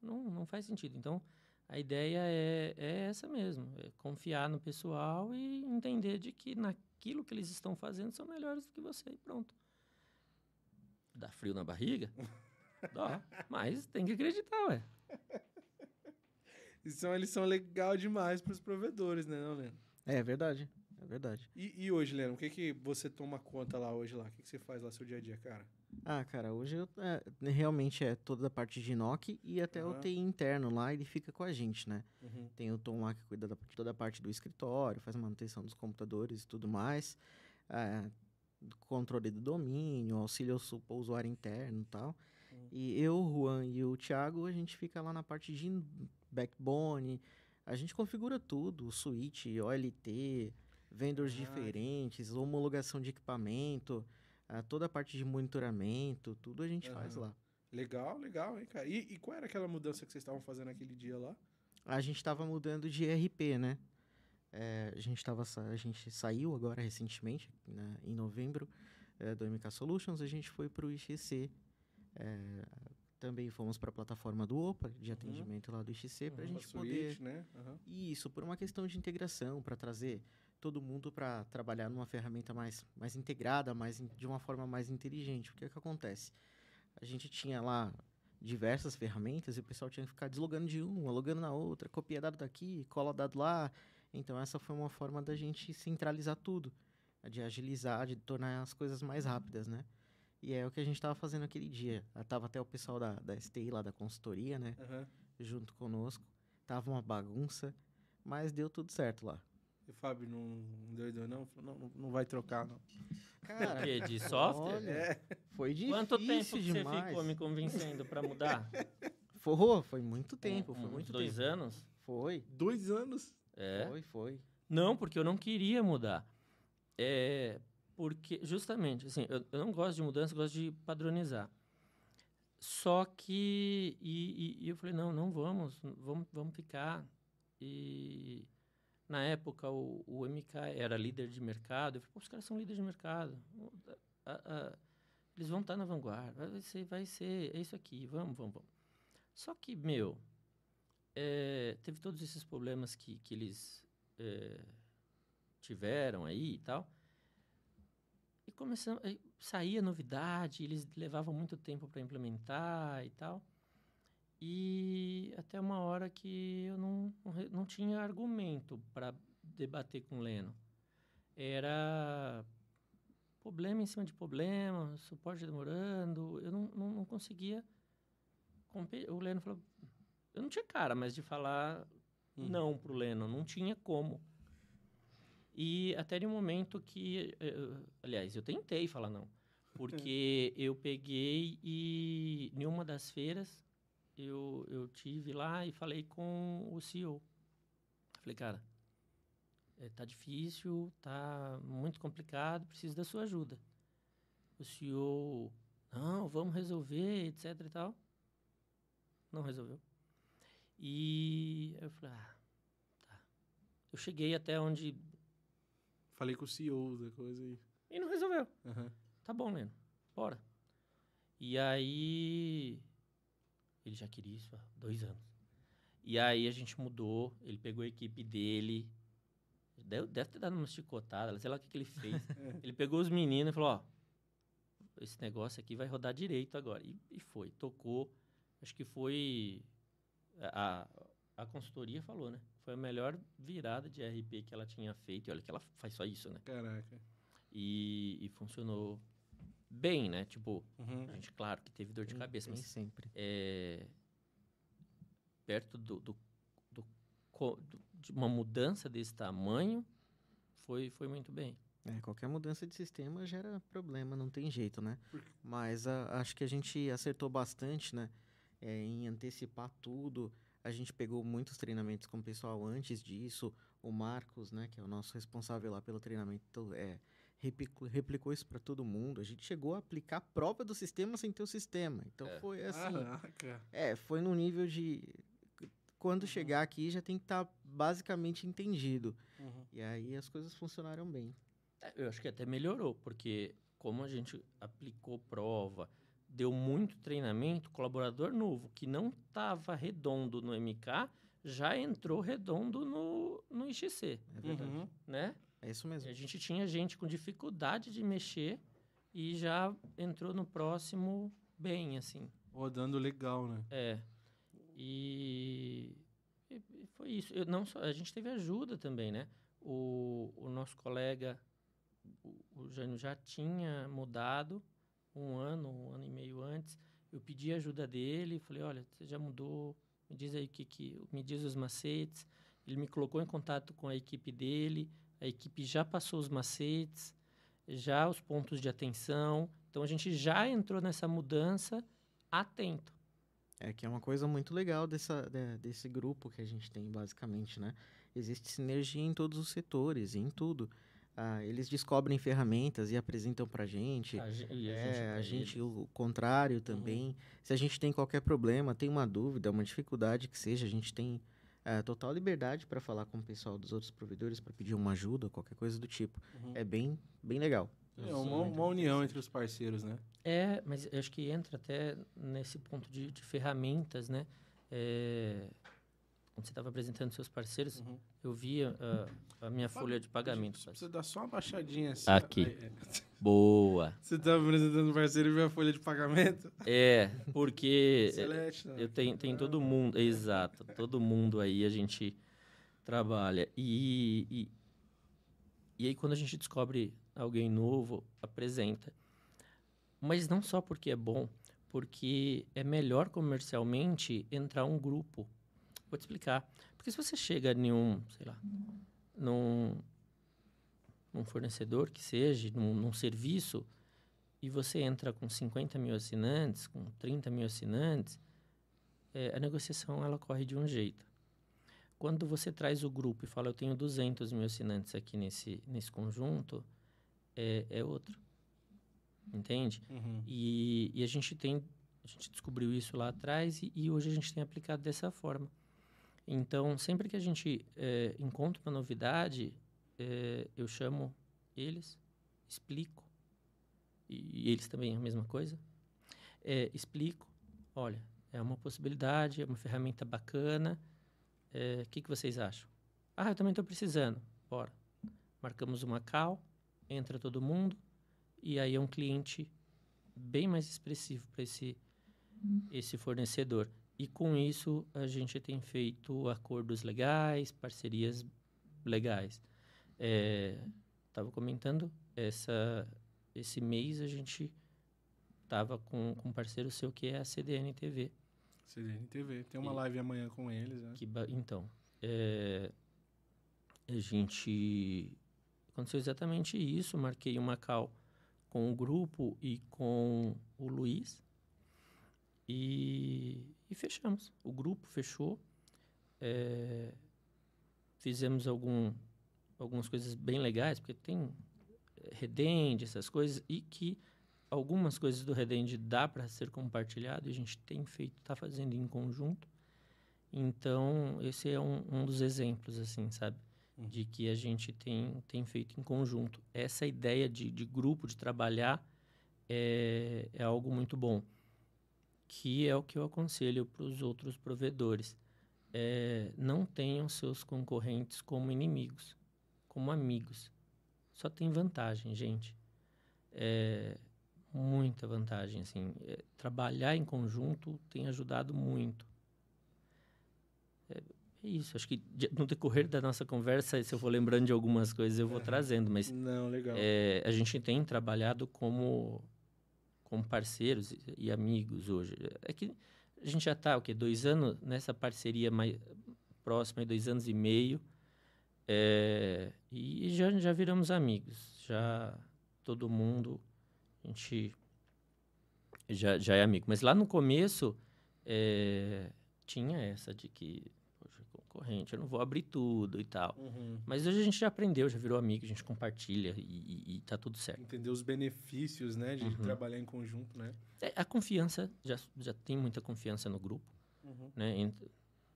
C: Não, não faz sentido. Então, a ideia é, é essa mesmo, é confiar no pessoal e entender de que naquilo que eles estão fazendo são melhores do que você e pronto. Dá frio na barriga? Dá, mas tem que acreditar, ué.
A: Isso é uma lição legal demais para os provedores, né, não, Leno?
B: É verdade, é verdade.
A: E, e hoje, Leno, o que que você toma conta lá hoje lá? O que, que você faz lá no seu dia a dia, cara?
B: Ah, cara, hoje eu, é, realmente é toda a parte de NOC e até o
A: Aham.
B: TI interno lá, ele fica com a gente, né?
A: Uhum.
B: Tem o Tom lá que cuida da, de toda a parte do escritório, faz manutenção dos computadores e tudo mais. é, controle do domínio, auxílio ao su- ao usuário interno e tal.
A: Hum.
B: E eu, o Juan e o Thiago, a gente fica lá na parte de backbone. A gente configura tudo, switch, OLT, vendors
A: Ah.
B: diferentes, homologação de equipamento, toda a parte de monitoramento, tudo a gente faz
A: Aham.
B: lá.
A: Legal, legal, hein, cara? E, e qual era aquela mudança que vocês estavam fazendo aquele dia lá?
B: A gente estava mudando de ERP, né? É, a, gente tava, a gente saiu agora recentemente, né, em novembro, é, do MK Solutions, a gente foi para o IXC. É, também fomos para a plataforma do OPA, de atendimento lá do IXC, para a
A: Uhum.
B: gente poder...
A: né? Aham.
B: Isso, por uma questão de integração, para trazer todo mundo para trabalhar numa ferramenta mais, mais integrada, mais in- de uma forma mais inteligente. O que é que acontece? A gente tinha lá diversas ferramentas e o pessoal tinha que ficar deslogando de uma, logando na outra, copia dado daqui, cola dado lá. Então essa foi uma forma da gente centralizar tudo, de agilizar, de tornar as coisas mais rápidas, né? E é o que a gente estava fazendo aquele dia. Tava até o pessoal da, da STI lá da consultoria, né?
A: aham.
B: junto conosco. Tava uma bagunça, mas deu tudo certo lá.
A: E o Fábio não doidou, não? Falou, não, não, não vai trocar, não.
B: Cara,
C: O quê? De software?
B: olha,
A: É.
B: foi difícil
C: Quanto tempo que você
B: demais.
C: ficou me convencendo para mudar?
B: Foi, foi muito tempo, foi
C: Um- uns
B: muito
C: dois
B: tempo.
C: anos?
B: Foi,
A: Dois anos.
C: É.
B: foi, foi.
C: Não, porque eu não queria mudar. É porque, justamente, assim, eu, eu não gosto de mudança, eu gosto de padronizar. Só que. E, e- e eu falei, não, não vamos, vamos, vamos ficar. E na época o, o MK era líder de mercado. Eu falei, pô, os caras são líderes de mercado. o- a- a- eles vão estar na vanguarda. Vai ser, vai ser, é isso aqui, vamos, vamos, vamos. Só que, meu, é, teve todos esses problemas que, que eles é, tiveram aí e tal. E começamos, aí saía novidade, eles levavam muito tempo para implementar e tal. E até uma hora que eu não, não, tinha argumento para debater com o Leno. Era problema em cima de problema, suporte demorando. Eu não, não, não conseguia. O Leno falou. Eu não tinha cara mais de falar
A: Uhum.
C: não pro Leno, não tinha como. E até de um momento que. eh, eh, aliás, eu tentei falar não. Porque eu peguei e, em uma das feiras, eu, eu tive lá e falei com o CEO. Falei, cara, eh, tá difícil, tá muito complicado, preciso da sua ajuda. O CEO, não, vamos resolver, etc e tal. Não resolveu. E eu falei, ah, tá. Eu cheguei até onde.
A: Falei com o CEO da coisa e.
C: E não resolveu.
A: Aham.
C: Tá bom, Leno, bora. E aí. Ele já queria isso há dois anos. E aí a gente mudou, ele pegou a equipe dele. Deve, deve ter dado uma chicotada, sei lá o que, que ele fez. ele pegou os meninos e falou: Ó, esse negócio aqui vai rodar direito agora. E, e foi, tocou. Acho que foi. A, a consultoria falou, né? Foi a melhor virada de RP que ela tinha feito. E olha que ela faz só isso, né?
A: Caraca.
C: E, e funcionou bem, né? Tipo,
A: Uhum.
C: a gente, claro que teve dor de cabeça,
B: nem
C: mas
B: sempre.
C: é, perto do, do, do co- do- de uma mudança desse tamanho, foi, foi muito bem.
B: É, qualquer mudança de sistema gera problema, não tem jeito, né? Mas a- acho que a gente acertou bastante, né? é, em antecipar tudo. A gente pegou muitos treinamentos com o pessoal antes disso. O Marcos, né, que é o nosso responsável lá pelo treinamento, é, replicou, replicou isso para todo mundo. A gente chegou a aplicar a prova do sistema sem ter o sistema. Então
C: É.
B: foi assim.
A: Caraca.
B: É, foi no nível de. Quando chegar aqui já tem que estar basicamente entendido.
A: Uhum.
B: E aí as coisas funcionaram bem.
C: É, Eu acho que até melhorou, porque como a gente aplicou prova, deu muito treinamento, colaborador novo que não estava redondo no MK já entrou redondo no, no IXC,
B: É verdade.
A: Uhum.
C: né?
B: É isso
C: E
B: mesmo.
C: a gente tinha gente com dificuldade de mexer e já entrou no próximo bem, assim.
A: Rodando legal, né?
C: É. E, e- e foi isso. Eu, não só, a gente teve ajuda também, né? O, o nosso colega, o, o Jânio, já tinha mudado um ano, um ano e meio antes. Eu pedi ajuda dele, falei, olha, você já mudou, me diz aí o que, que me diz os macetes. Ele me colocou em contato com a equipe dele, a equipe já passou os macetes, já os pontos de atenção. Então a gente já entrou nessa mudança atento.
B: É que é uma coisa muito legal dessa, de- desse grupo que a gente tem, basicamente, né? Existe sinergia em todos os setores, em tudo. Ah, eles descobrem ferramentas e apresentam pra gente.
C: A, a
B: é,
C: gente,
B: a
C: pra
B: gente o contrário também. Se a gente tem qualquer problema, tem uma dúvida, uma dificuldade que seja, a gente tem ah, total liberdade para falar com o pessoal dos outros provedores, para pedir uma ajuda, qualquer coisa do tipo.
A: Uhum.
B: É bem, bem legal.
A: É uma, uma união entre os parceiros, né?
C: É, mas eu acho que entra até nesse ponto de, de ferramentas, né? É, quando você estava apresentando seus parceiros,
A: Uhum.
C: eu via ah, a minha folha de pagamento.
A: Você precisa dar só uma baixadinha assim.
C: Aqui.
A: Aí, é.
C: Boa!
A: Você tá apresentando parceiro e vê a folha de pagamento?
C: É, porque
A: Celeste, né?
C: eu tenho, tem todo mundo, exato, todo mundo aí a gente trabalha. E, e, e aí quando a gente descobre alguém novo, apresenta. Mas não só porque é bom, porque é melhor comercialmente entrar um grupo. Vou te explicar. Porque se você chega em um, sei lá, num, num fornecedor que seja, num, num serviço, e você entra com 50 mil assinantes, com 30 mil assinantes, é, a negociação ela corre de um jeito. Quando você traz o grupo e fala, eu tenho 200 mil assinantes aqui nesse, nesse conjunto, é, é outro. Entende?
A: Uhum.
C: E, e a gente tem, gente descobriu isso lá atrás e, e hoje a gente tem aplicado dessa forma. Então, sempre que a gente é, encontra uma novidade, é, eu chamo eles, explico, e, e eles também a mesma coisa, é, explico, olha, é uma possibilidade, é uma ferramenta bacana, o que, que vocês acham? Ah, eu também estou precisando, bora. Marcamos uma call, entra todo mundo, e aí é um cliente bem mais expressivo para esse, esse fornecedor. E com isso a gente tem feito acordos legais, parcerias legais. Estava é, comentando, essa, esse mês a gente estava com, com um parceiro seu que é a CDN TV.
A: CDN TV. Tem uma e, live amanhã com eles, né?
C: Que, então, é, a gente aconteceu exatamente isso. Marquei uma call com o grupo e com o Luiz. E e fechamos. O grupo fechou. É, fizemos algum, algumas coisas bem legais, porque tem é, Redende, essas coisas, e que algumas coisas do Redende dá para ser compartilhado e a gente tem feito, está fazendo em conjunto. Então, esse é um, um dos exemplos, assim, sabe? Uhum. De que a gente tem, tem feito em conjunto. Essa ideia de, de grupo, de trabalhar, é, é algo muito bom que é o que eu aconselho para os outros provedores. É, não tenham seus concorrentes como inimigos, como amigos. Só tem vantagem, gente. É, muita vantagem, assim. É, trabalhar em conjunto tem ajudado muito. É, é isso. Acho que no decorrer da nossa conversa, se eu for lembrando de algumas coisas, eu vou trazendo. Mas
A: não, legal.
C: É, a gente tem trabalhado como como parceiros e amigos hoje. É que a gente já está, o quê? Dois anos nessa parceria mais próxima, dois anos e meio. É, e já, já viramos amigos. Já todo mundo, a gente já, já é amigo. Mas lá no começo, é, tinha essa de que concorrente, eu não vou abrir tudo e tal. Uhum. Mas hoje a gente já aprendeu, já virou amigo, a gente compartilha e, e, e tá tudo certo.
A: Entender os benefícios, né, de uhum. trabalhar em conjunto, né?
C: É, a confiança, já, já tem muita confiança no grupo, uhum. né,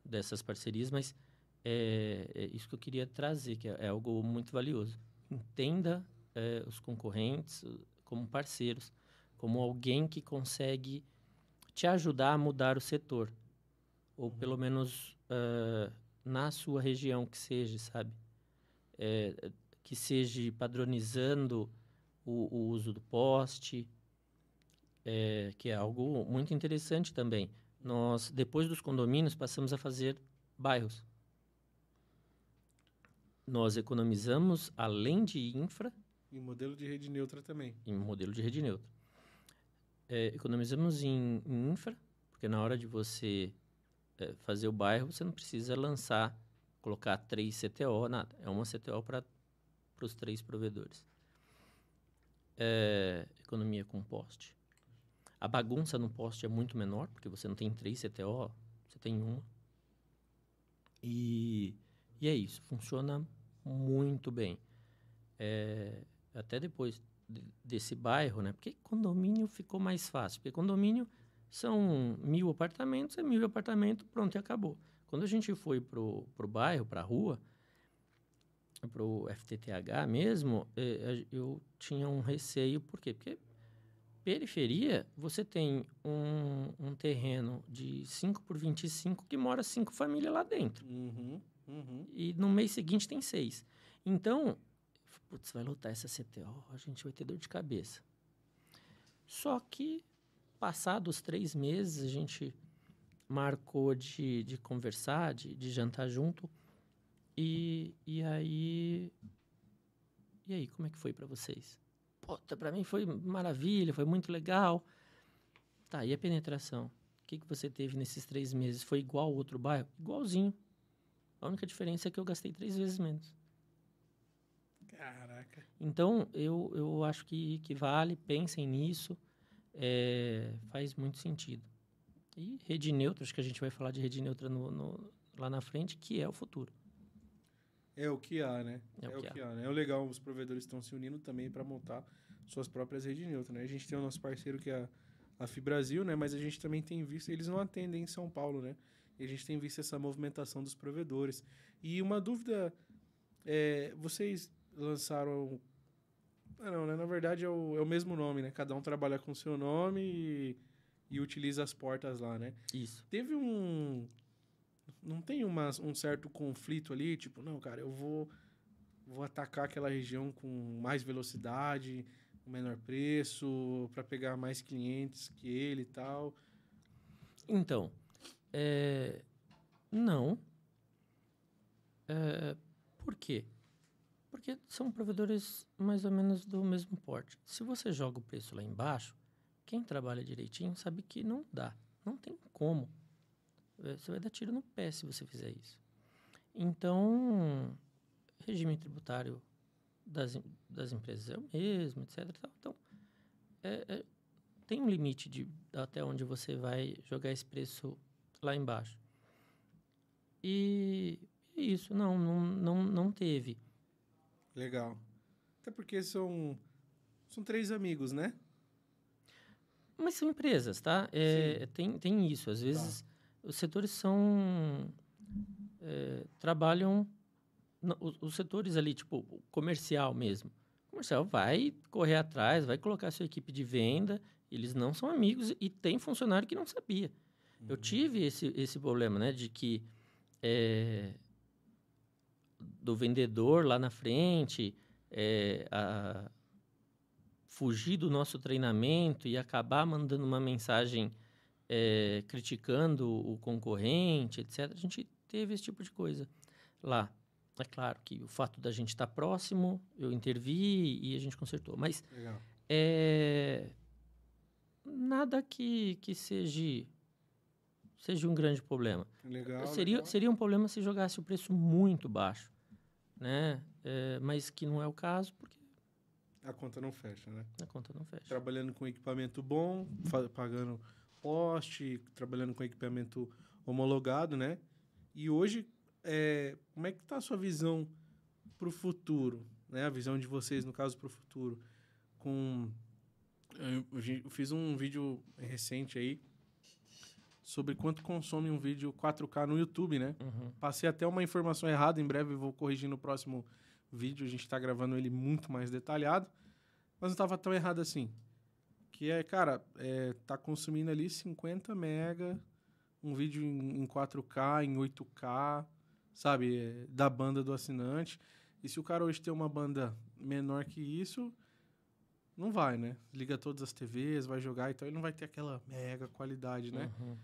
C: dessas parcerias, mas é, é, isso que eu queria trazer, que é, é algo muito valioso. Entenda é, os concorrentes como parceiros, como alguém que consegue te ajudar a mudar o setor, ou uhum. pelo menos uh, na sua região que seja, sabe? É, que seja padronizando o, o uso do poste, é, que é algo muito interessante também. Nós, depois dos condomínios, passamos a fazer bairros. Nós economizamos, além de infra...
A: Em modelo de rede neutra também.
C: Em modelo de rede neutra. É, economizamos em, em infra, porque na hora de você é, fazer o bairro, você não precisa lançar, colocar três CTO, nada. É uma CTO para os três provedores. É, economia com poste. A bagunça no poste é muito menor, porque você não tem três CTO, você tem uma. E, e é isso, funciona muito bem. É, até depois de, desse bairro, né? Porque condomínio ficou mais fácil. Porque condomínio são mil apartamentos, é mil apartamentos, pronto, e acabou. Quando a gente foi pro, pro bairro, pra rua, pro FTTH mesmo, é, eu tinha um receio, por quê? Porque periferia, você tem um, um terreno de 5 por 25 que mora cinco famílias lá dentro.
A: Uhum, uhum.
C: E no mês seguinte tem seis. Então, putz, vai lotar essa CTO, a gente vai ter dor de cabeça. Só que passados três meses, a gente marcou de, de conversar, de, de jantar junto. E, e aí. E aí, como é que foi para vocês? Puta, pra mim foi maravilha, foi muito legal. Tá, e a penetração? O que, que você teve nesses três meses? Foi igual ao outro bairro? Igualzinho. A única diferença é que eu gastei três vezes menos.
A: Caraca.
C: Então, eu, eu acho que, que vale, pensem nisso é, faz muito sentido. E rede neutra, acho que a gente vai falar de rede neutra no, no, lá na frente, que é o futuro.
A: É o que há, né? É, é o, que, que há. há. né? É o legal, os provedores estão se unindo também para montar suas próprias redes neutras, né? A gente tem o nosso parceiro que é a a Fibrasil, né? Mas a gente também tem visto, eles não atendem em São Paulo, né? E a gente tem visto essa movimentação dos provedores. E uma dúvida, é, vocês lançaram... Ah, não, né? Na verdade é o, é o mesmo nome, né? Cada um trabalha com o seu nome e, e utiliza as portas lá, né?
C: Isso.
A: Teve um... Não tem uma, um certo conflito ali? Tipo, não, cara, eu vou, vou atacar aquela região com mais velocidade, um menor preço, para pegar mais clientes que ele e tal.
C: Então, é, não. É, por quê? Porque são provedores mais ou menos do mesmo porte. Se você joga o preço lá embaixo, quem trabalha direitinho sabe que não dá. Não tem como. É, Você vai dar tiro no pé se você fizer isso. Então, regime tributário das, das empresas é o mesmo, etc. Então, é- é- tem um limite de até onde você vai jogar esse preço lá embaixo. E é isso, não, não, não, não teve.
A: Legal. Até porque são, são três amigos, né?
C: Mas são empresas, tá? É, tem, tem isso. Às vezes, os setores são... é, trabalham... os, os setores ali, tipo, comercial mesmo. O comercial vai correr atrás, vai colocar sua equipe de venda. Eles não são amigos e tem funcionário que não sabia. Eu tive esse, esse problema, né? De que... é, do vendedor lá na frente... é, a, fugir do nosso treinamento e acabar mandando uma mensagem eh, criticando o concorrente, etc. A gente teve esse tipo de coisa lá. É claro que o fato da gente estar próximo, eu intervi e a gente consertou. Mas
A: Legal.
C: é, nada que, que seja, seja um grande problema.
A: Legal.
C: seria,
A: legal.
C: seria um problema se jogasse o preço muito baixo, né? É, mas que não é o caso, porque
A: A conta não fecha, né?
C: a conta não fecha.
A: Trabalhando com equipamento bom, pagando poste, trabalhando com equipamento homologado, né? E hoje, é, como é que tá a sua visão para o futuro, né? A visão de vocês, no caso, para o futuro. Com... Eu, eu fiz um vídeo recente aí sobre quanto consome um vídeo 4K no YouTube, né?
C: Uhum.
A: Passei até uma informação errada, em breve vou corrigir no próximo vídeo, a gente está gravando ele muito mais detalhado, mas não estava tão errado assim. Que é, cara, é, tá consumindo ali 50 mega, um vídeo em, em 4K, em 8K, sabe, é, da banda do assinante. E se o cara hoje tem uma banda menor que isso, não vai, né? Liga todas as TVs, vai jogar, então ele não vai ter aquela mega qualidade, né?
C: Uhum.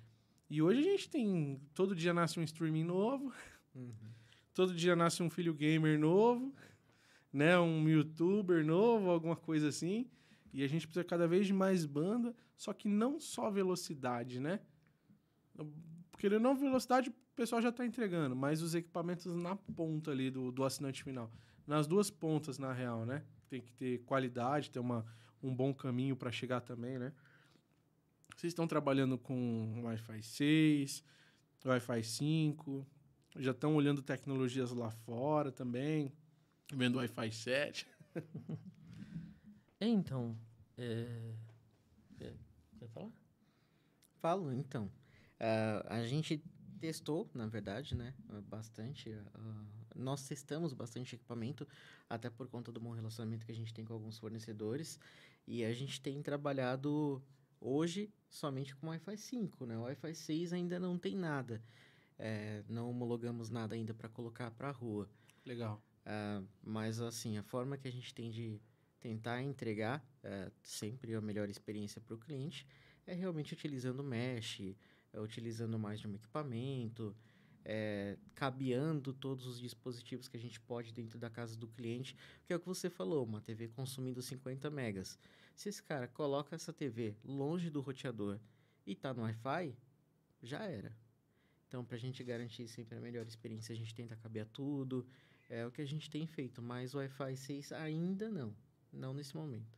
A: E hoje a gente tem. Todo dia nasce um streaming novo,
B: Uhum.
A: todo dia nasce um filho gamer novo, né? Um youtuber novo, alguma coisa assim. E a gente precisa cada vez de mais banda, só que não só velocidade, né? Querendo não, velocidade o pessoal já está entregando, mas os equipamentos na ponta ali do, do assinante final. Nas duas pontas, na real, né? Tem que ter qualidade, ter uma, um bom caminho para chegar também, né? Vocês estão trabalhando com Wi-Fi 6, Wi-Fi 5, já estão olhando tecnologias lá fora também, vendo Wi-Fi 7.
C: É, então. É... é, Quer falar?
B: Falo, então. Ah, a gente testou, na verdade, né? Bastante. ah, nós testamos bastante equipamento, até por conta do bom relacionamento que a gente tem com alguns fornecedores. E a gente tem trabalhado hoje somente com Wi-Fi 5, né? O Wi-Fi 6 ainda não tem nada. É, não homologamos nada ainda para colocar para rua.
A: Legal.
B: Ah, mas assim, a forma que a gente tem de tentar entregar eh, sempre a melhor experiência para o cliente é realmente utilizando mesh, é utilizando mais de um equipamento, é, cabeando todos os dispositivos que a gente pode dentro da casa do cliente, que é o que você falou, uma TV consumindo 50 megas. Se esse cara coloca essa TV longe do roteador e está no Wi-Fi, já era. Então, para a gente garantir sempre a melhor experiência, a gente tenta cabear tudo, é o que a gente tem feito, mas o Wi-Fi 6 ainda não. Não nesse momento.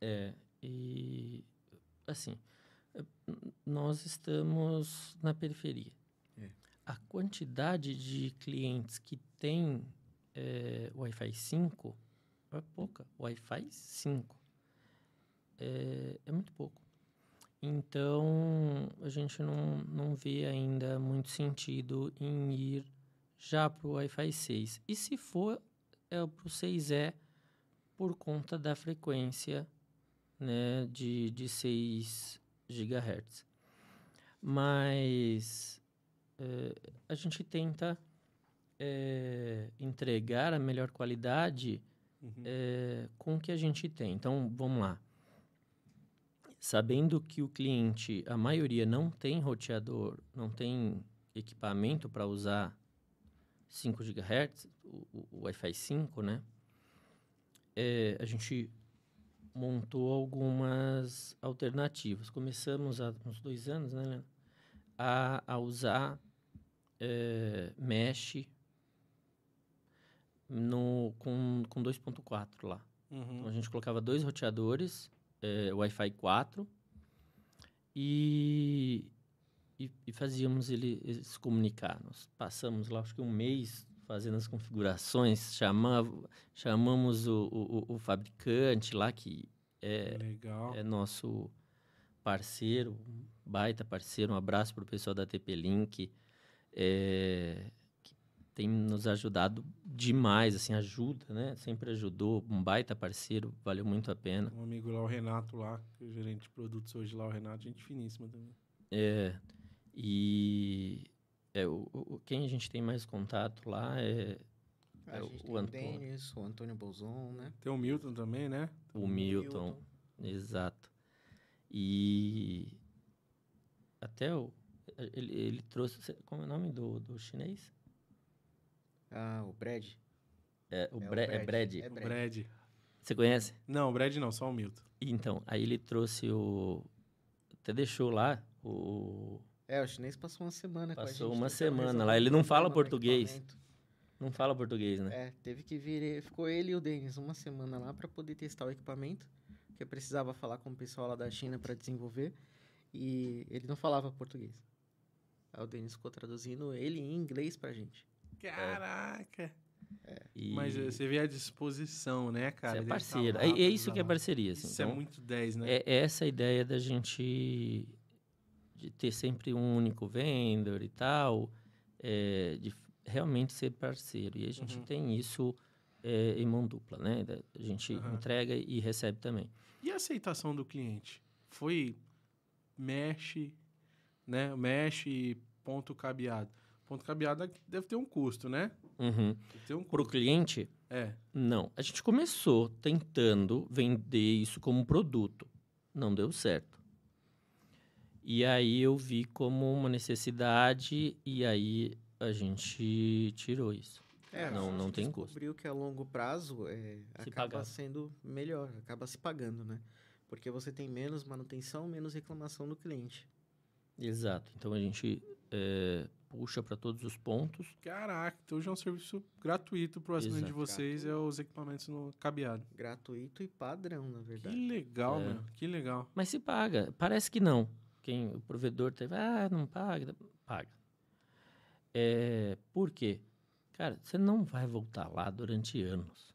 C: É, e assim, nós estamos na periferia.
B: É.
C: A quantidade de clientes que tem é, Wi-Fi 5 é pouca. Wi-Fi 5 é, é muito pouco. Então, a gente não, não vê ainda muito sentido em ir já para o Wi-Fi 6. E se for, é para o 6E por conta da frequência né, de, de 6 GHz. Mas é, a gente tenta é, entregar a melhor qualidade
A: Uhum.
C: é, com o que a gente tem. Então, vamos lá. Sabendo que o cliente, a maioria não tem roteador, não tem equipamento para usar 5 GHz, o, o, Wi-Fi 5, né? É, a gente montou algumas alternativas. Começamos há uns dois anos, né, Leandro? A, a usar é, mesh no, com, com 2.4 lá.
A: Uhum.
C: Então a gente colocava dois roteadores, é, Wi-Fi 4, e, e, e fazíamos ele, se comunicar. Nós passamos lá, acho que um mês fazendo as configurações, chamava, chamamos o, o, o fabricante lá, que é, é nosso parceiro, baita parceiro. Um abraço para o pessoal da TP Link, é, tem nos ajudado demais, assim, ajuda, né? Sempre ajudou, um baita parceiro, valeu muito a pena.
A: Um amigo lá, o Renato lá, que é o gerente de produtos hoje lá, o Renato, gente finíssima também.
C: É, e é, o, o- quem a gente tem mais contato lá é É, o- o Antônio.
B: Denis, o Antônio Bolzon, né?
A: Tem o Milton também, né?
C: o Milton. Exato. E até o. Ele, ele trouxe. Como é o nome do, do chinês?
B: Ah, o Brad.
C: É, o,
B: É o
C: Bre- é
B: Brad. É
A: O
B: Brad.
A: Brad.
C: Você conhece?
A: Não, o Brad não, só o Milton.
C: Então, aí ele trouxe o. Até deixou lá o.
B: É, o chinês passou uma semana com a gente.
C: Passou uma semana lá, ele não fala português. Não fala português, né?
B: É, teve que vir. Ficou ele e o Denis uma semana lá para poder testar o equipamento, porque eu precisava falar com o pessoal lá da China para desenvolver e ele não falava português. Aí o Denis ficou traduzindo ele em inglês pra gente.
A: Caraca!
C: E
A: Mas eh, você vê a disposição, né, cara?
C: você é
A: tá
C: parceiro.
A: lá
C: É, é isso que é parceria. Assim.
A: Isso é
C: Então,
A: muito 10, né?
C: É, é essa ideia da gente de ter sempre um único vendor e tal, é, de realmente ser parceiro. E a gente
A: Uhum.
C: tem isso é, em mão dupla, né? A gente
A: Aham.
C: entrega e recebe também.
A: E a aceitação do cliente? Foi mesh, né? Mesh e ponto cabeado. Ponto cabeado deve ter um custo, né?
C: Uhum.
A: Um
C: Para o
A: custo.
C: cliente,
A: É.
C: não. A gente começou tentando vender isso como produto. Não deu certo. E aí eu vi como uma necessidade e aí a gente tirou isso.
B: É,
C: Não-
B: a gente
C: não tem custo.
B: descobriu que a longo prazo é,
C: Se
B: acaba
C: pagar.
B: sendo melhor, acaba se pagando, né? Porque você tem menos manutenção, menos reclamação do cliente.
C: Exato. Então a gente é, puxa para todos os pontos.
A: Caraca, então já é um serviço gratuito pro assinante de vocês, é os equipamentos no cabeado.
B: Gratuito e padrão, na
A: Que
B: verdade.
A: legal,
C: É.
A: meu. Que legal.
C: Mas se paga. Parece que não. Quem o provedor teve, ah, não paga, paga. É, por quê? Cara, você não vai voltar lá durante anos,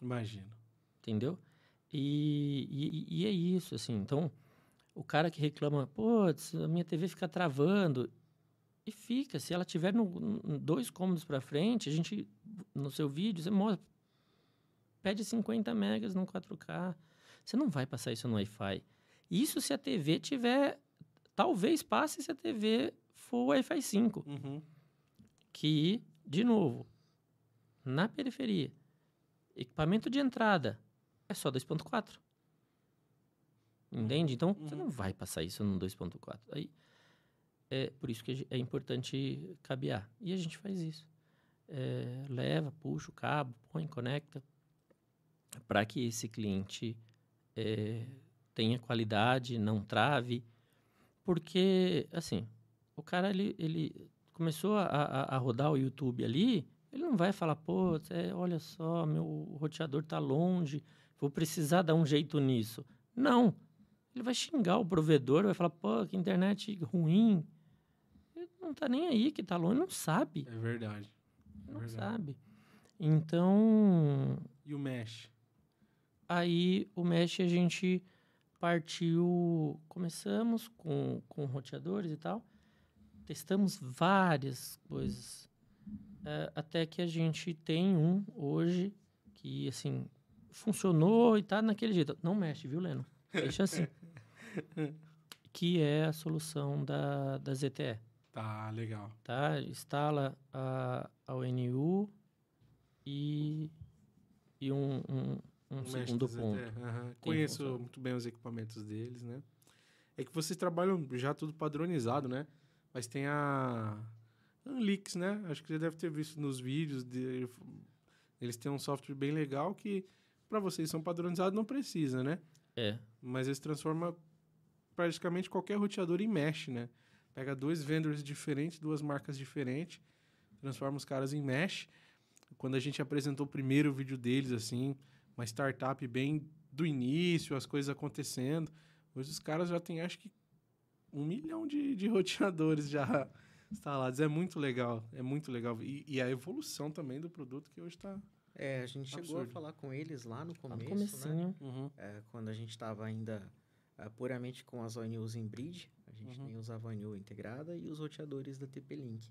A: Imagino.
C: entendeu? E, e, e é isso, assim. Então, o cara que reclama, putz, a minha TV fica travando. E fica, se ela tiver no, no- dois cômodos para frente, a gente, no seu vídeo, você mostra, pede 50 megas no 4K. Você não vai passar isso no Wi-Fi. Isso se a TV tiver, talvez passe se a TV for Wi-Fi 5,
A: Uhum.
C: que, de novo, na periferia, equipamento de entrada é só 2.4. Entende? Então, você
A: Uhum.
C: não vai passar isso no 2.4. Aí, é por isso que é importante cabear. E a gente faz isso. É, leva, puxa o cabo, põe, conecta, para que esse cliente é, tenha qualidade, não trave. Porque, assim, o cara, ele, ele começou a, a, a rodar o YouTube ali, ele não vai falar, pô, é, olha só, meu roteador tá longe, vou precisar dar um jeito nisso. Não. Ele vai xingar o provedor, vai falar, pô, que internet ruim. Não tá nem aí que tá longe, não sabe.
A: É verdade. É
C: Não
A: verdade.
C: sabe. Então,
A: E o mesh?
C: aí o mesh a gente partiu. Começamos com, com roteadores e tal. Testamos várias coisas. é, até que a gente tem um hoje que, assim, funcionou e tá naquele jeito. Não mexe, viu, Leno? Deixa assim. que é a solução da, da ZTE.
A: Tá, legal.
C: Tá? Instala a, a ONU e, e um, um, um segundo ponto. Tem
A: Conheço muito bem os equipamentos deles, né? É que vocês trabalham já tudo padronizado, né? Mas tem a Anlix, né? Acho que você deve ter visto nos vídeos. De... Eles têm um software bem legal que, para vocês são padronizados, não precisa, né?
C: É.
A: Mas eles transformam praticamente qualquer roteador em mesh, né? Pega dois vendors diferentes, duas marcas diferentes, transforma os caras em mesh. Quando a gente apresentou o primeiro vídeo deles, assim, uma startup bem do início, as coisas acontecendo, hoje os caras já têm, acho que, um milhão de, de roteadores já instalados. É muito legal, é muito legal. E, e a evolução também do produto que hoje está...
B: É, a gente chegou
A: Absurdo.
B: a falar com eles lá no
C: Lá
B: começo,
C: no
B: né?
C: comecinho.
B: É, quando a gente estava ainda ah, puramente com as ONUs em bridge, gente
A: Uhum.
B: nem usava a ONU integrada e os roteadores da TP-Link.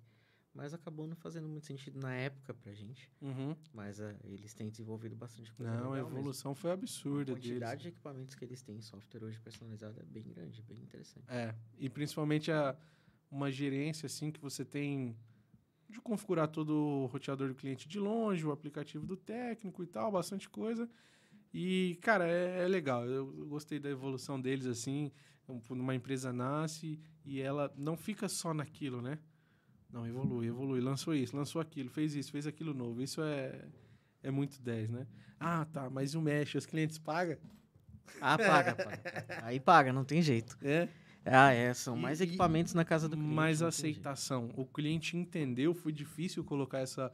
B: Mas acabou não fazendo muito sentido na época pra gente.
A: Uhum.
B: Mas ah, eles têm desenvolvido bastante coisa
A: Não, a
B: legal mesmo.
A: evolução foi
B: A
A: absurda
B: quantidade
A: deles.
B: de equipamentos que eles têm em software hoje personalizado é bem grande, bem interessante.
A: É, e principalmente a, uma gerência assim que você tem de configurar todo o roteador do cliente de longe, o aplicativo do técnico e tal, bastante coisa. E, cara, é, é legal. Eu gostei da evolução deles assim. Um- Uma empresa nasce e ela não fica só naquilo, né? Não, evolui, evolui. Lançou isso, lançou aquilo, fez isso, fez aquilo novo. Isso é, é muito 10, né? Ah, tá, mas o Mesh, os clientes pagam?
B: Ah, paga, paga. Aí paga, não tem jeito.
A: É.
B: Ah, é, são
A: E-
B: mais
A: e-
B: equipamentos na casa do cliente.
A: mais aceitação. O cliente entendeu, foi difícil colocar essa.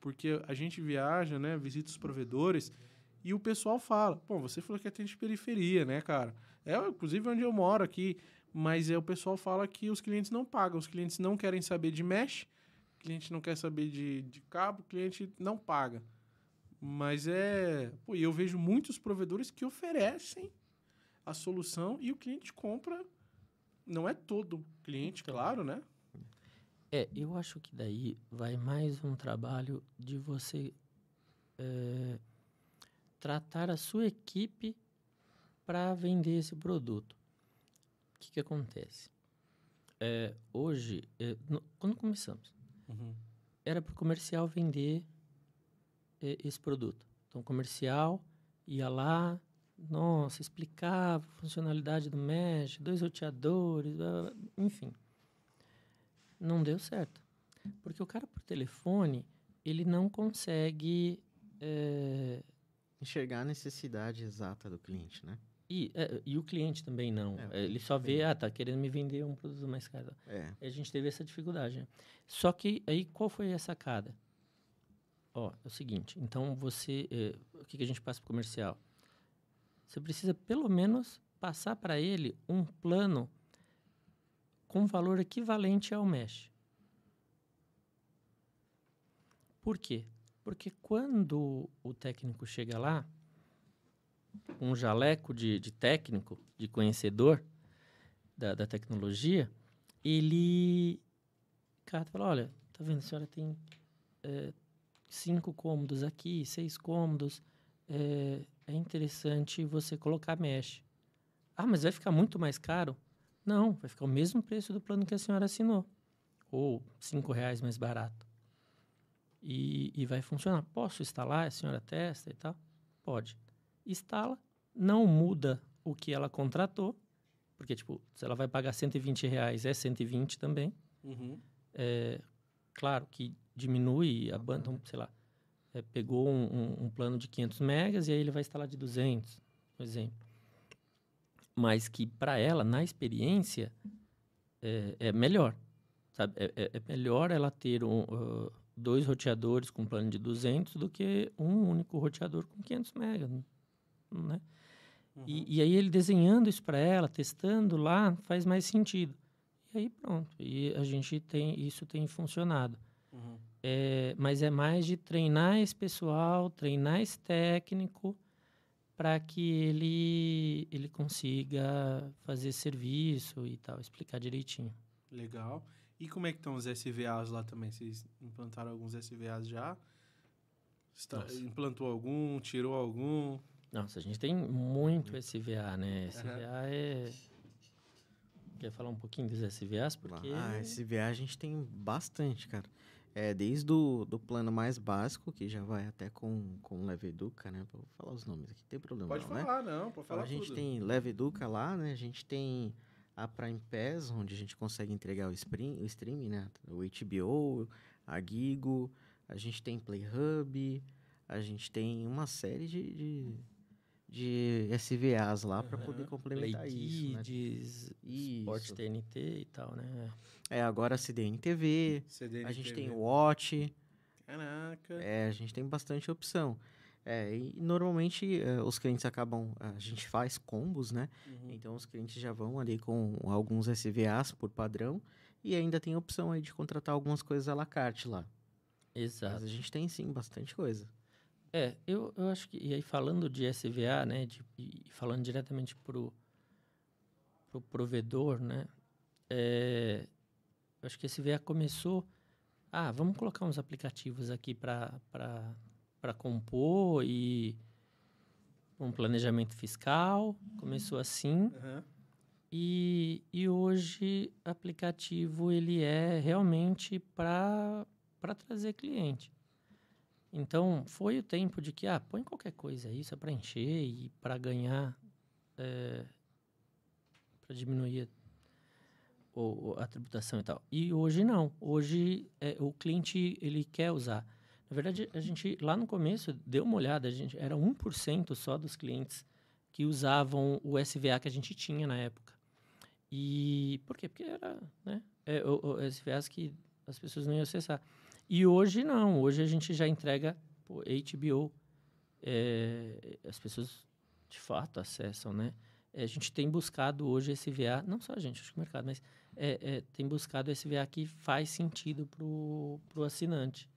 A: Porque a gente viaja, né? Visita os provedores e o pessoal fala: pô, você falou que atende periferia, né, cara? É, inclusive, onde eu moro aqui. Mas é, o pessoal fala que os clientes não pagam. Os clientes não querem saber de mesh, cliente não quer saber de, de cabo, cliente não paga. Mas é. Pô, eu vejo muitos provedores que oferecem a solução e o cliente compra. Não é todo cliente,
C: Então.
A: claro, né?
C: É, eu acho que daí vai mais um trabalho de você é, tratar a sua equipe para vender esse produto. O que, que acontece? É, hoje, é, no- quando começamos, era para o comercial vender é, esse produto. Então, o comercial ia lá, nossa, explicava a funcionalidade do mesh, dois roteadores, blá, blá, enfim. Não deu certo. Porque o cara por telefone, ele não consegue. é,
B: Enxergar a necessidade exata do cliente, né?
C: E, é, e o cliente também não.
B: É,
C: É, ele só vê, ah, tá querendo me vender um produto mais caro.
B: É.
C: A gente teve essa dificuldade. né? Só que aí qual foi a sacada? Ó, é o seguinte, então você, eh, o que, que a gente passa para o comercial? Você precisa pelo menos passar para ele um plano com valor equivalente ao mesh. Por quê? Porque quando o técnico chega lá, um jaleco de, de técnico, de conhecedor da, da tecnologia, ele cata e fala, olha, tá vendo, a senhora tem eh, cinco cômodos aqui, seis cômodos, eh, é interessante você colocar mesh. Ah, mas vai ficar muito mais caro? Não, vai ficar o mesmo preço do plano que a senhora assinou. Ou cinco reais mais barato. E, e vai funcionar. Posso instalar? A senhora testa e tal? Pode. Instala, não muda o que ela contratou, porque, tipo, se ela vai pagar 120 reais, é 120 também.
A: Uhum.
C: É, claro que diminui a banda, então, sei lá, é, pegou um, um- um plano de 500 megas e aí ele vai instalar de 200, por exemplo. Mas que para ela, na experiência, é, é melhor. Sabe? É, é- é melhor ela ter um, ah, dois roteadores com plano de 200 do que um único roteador com 500 megas, né? E, e aí ele desenhando isso para ela, testando lá, faz mais sentido. E aí pronto. E a gente tem isso tem funcionado.
A: Uhum.
C: É, mas é mais de treinar esse pessoal, treinar esse técnico para que ele, ele consiga fazer serviço e tal, explicar direitinho.
A: Legal. E como é que estão os SVAs lá também? Vocês implantaram alguns SVAs já? Está- implantou algum? Tirou algum?
C: Nossa, a gente tem muito SVA, né? SVA é. Quer falar um pouquinho dos SVAs? Porque.
B: Ah, SVA a gente tem bastante, cara. É, desde o do plano mais básico, que já vai até com, com Leve Educa, né? Vou falar os nomes aqui, não tem problema
A: Pode
B: não, né?
A: falar, não. Pode
B: Então,
A: falar
B: a gente
A: tudo.
B: tem Leve Educa lá, né? A gente tem a Prime Pass, onde a gente consegue entregar o, stream, o streaming, né? O HBO, a Gigo, a gente tem Play Hub, a gente tem uma série de, de, de SVAs lá para poder complementar
C: Play
B: isso, né?
C: Kids, Sport
B: Isso.
C: TNT e tal, né?
B: É, agora a CDN TV,
A: CDN
B: a gente tem
A: TV.
B: o Watch,
A: Caraca.
B: é, a gente tem bastante opção. É, e normalmente eh, os clientes acabam, a gente faz combos, né?
A: Uhum.
B: Então os clientes já vão ali com alguns SVAs por padrão e ainda tem a opção aí de contratar algumas coisas à la carte lá. Mas
C: Exato.
B: a gente tem sim bastante coisa.
C: É, eu, eu acho que. E aí, falando de SVA, né? De, e falando diretamente pro, pro provedor, né? É, eu acho que a SVA começou. Ah, vamos colocar uns aplicativos aqui para compor e um planejamento fiscal. Começou assim.
A: Aham.
C: E, e hoje aplicativo ele é realmente para trazer cliente. Então foi o tempo de que ah põe qualquer coisa aí só para encher e para ganhar para diminuir o- a tributação e tal. E hoje não. Hoje é, o cliente ele quer usar. Na verdade a gente lá no começo deu uma olhada. A gente era 1% só dos clientes que usavam o SVA que a gente tinha na época. E por quê? Porque era, né, é, o, o SVAs que as pessoas não iam acessar. E hoje não, hoje a gente já entrega pô, HBO, é, as pessoas de fato acessam, né? É, a gente tem buscado hoje SVA, não só a gente, acho que o mercado, mas é, é, tem buscado SVA que faz sentido pro, pro assinante.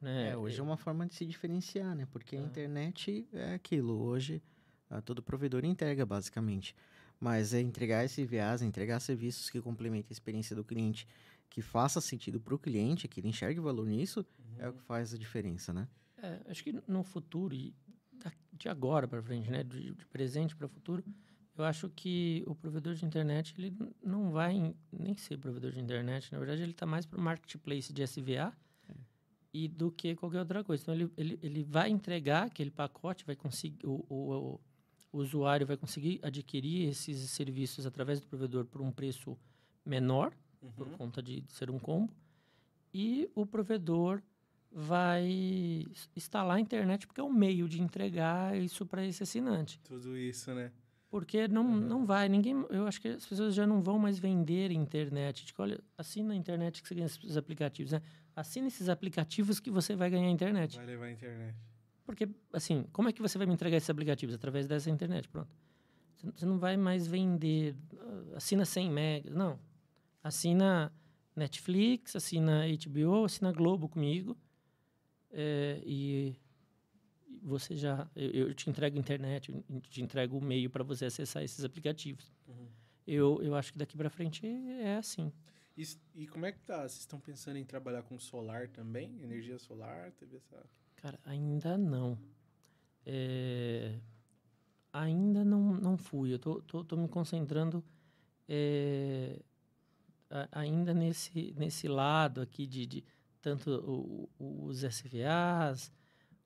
C: Né?
B: É, hoje é uma forma de se diferenciar, né? Porque a
C: Ah.
B: internet é aquilo. Hoje ah, todo provedor entrega basicamente. Mas é entregar SVAs, entregar serviços que complementem a experiência do cliente, que faça sentido para o cliente, que ele enxergue valor nisso, é o que faz a diferença, né?
C: É, acho que no futuro, de agora para frente, né, de, de presente para futuro, eu acho que o provedor de internet ele não vai em- nem ser provedor de internet. Na verdade, ele está mais para o marketplace de SVA e do que qualquer outra coisa. Então, ele, ele, ele vai entregar aquele pacote, vai conseguir o, o, o usuário vai conseguir adquirir esses serviços através do provedor por um preço menor por
A: Uhum.
C: conta de ser um combo. E o provedor vai instalar a internet porque é um meio de entregar isso para esse assinante.
A: Tudo isso, né?
C: Porque não, não vai, ninguém. Eu acho que as pessoas já não vão mais vender internet. Tipo, olha, assina a internet que você ganha esses aplicativos, né? Assina esses aplicativos que você vai ganhar internet.
A: Vai levar a internet.
C: Porque, assim, como é que você vai me entregar esses aplicativos? Através dessa internet, pronto. Você não- Você não vai mais vender, ah, assina 100 megas, não. Assina Netflix, assina HBO, assina Globo comigo. é, e você já, eu, eu te entrego internet, eu te entrego o meio para você acessar esses aplicativos.
A: Uhum.
C: Eu, eu acho que daqui para frente é assim.
A: E, e como é que tá? Vocês estão pensando em trabalhar com solar também? Energia solar? Teve essa...
C: Cara, ainda não. É, ainda não, não fui. Eu tô, tô, tô me concentrando é, a- ainda nesse, nesse lado aqui de, de tanto o- o- os SVAs,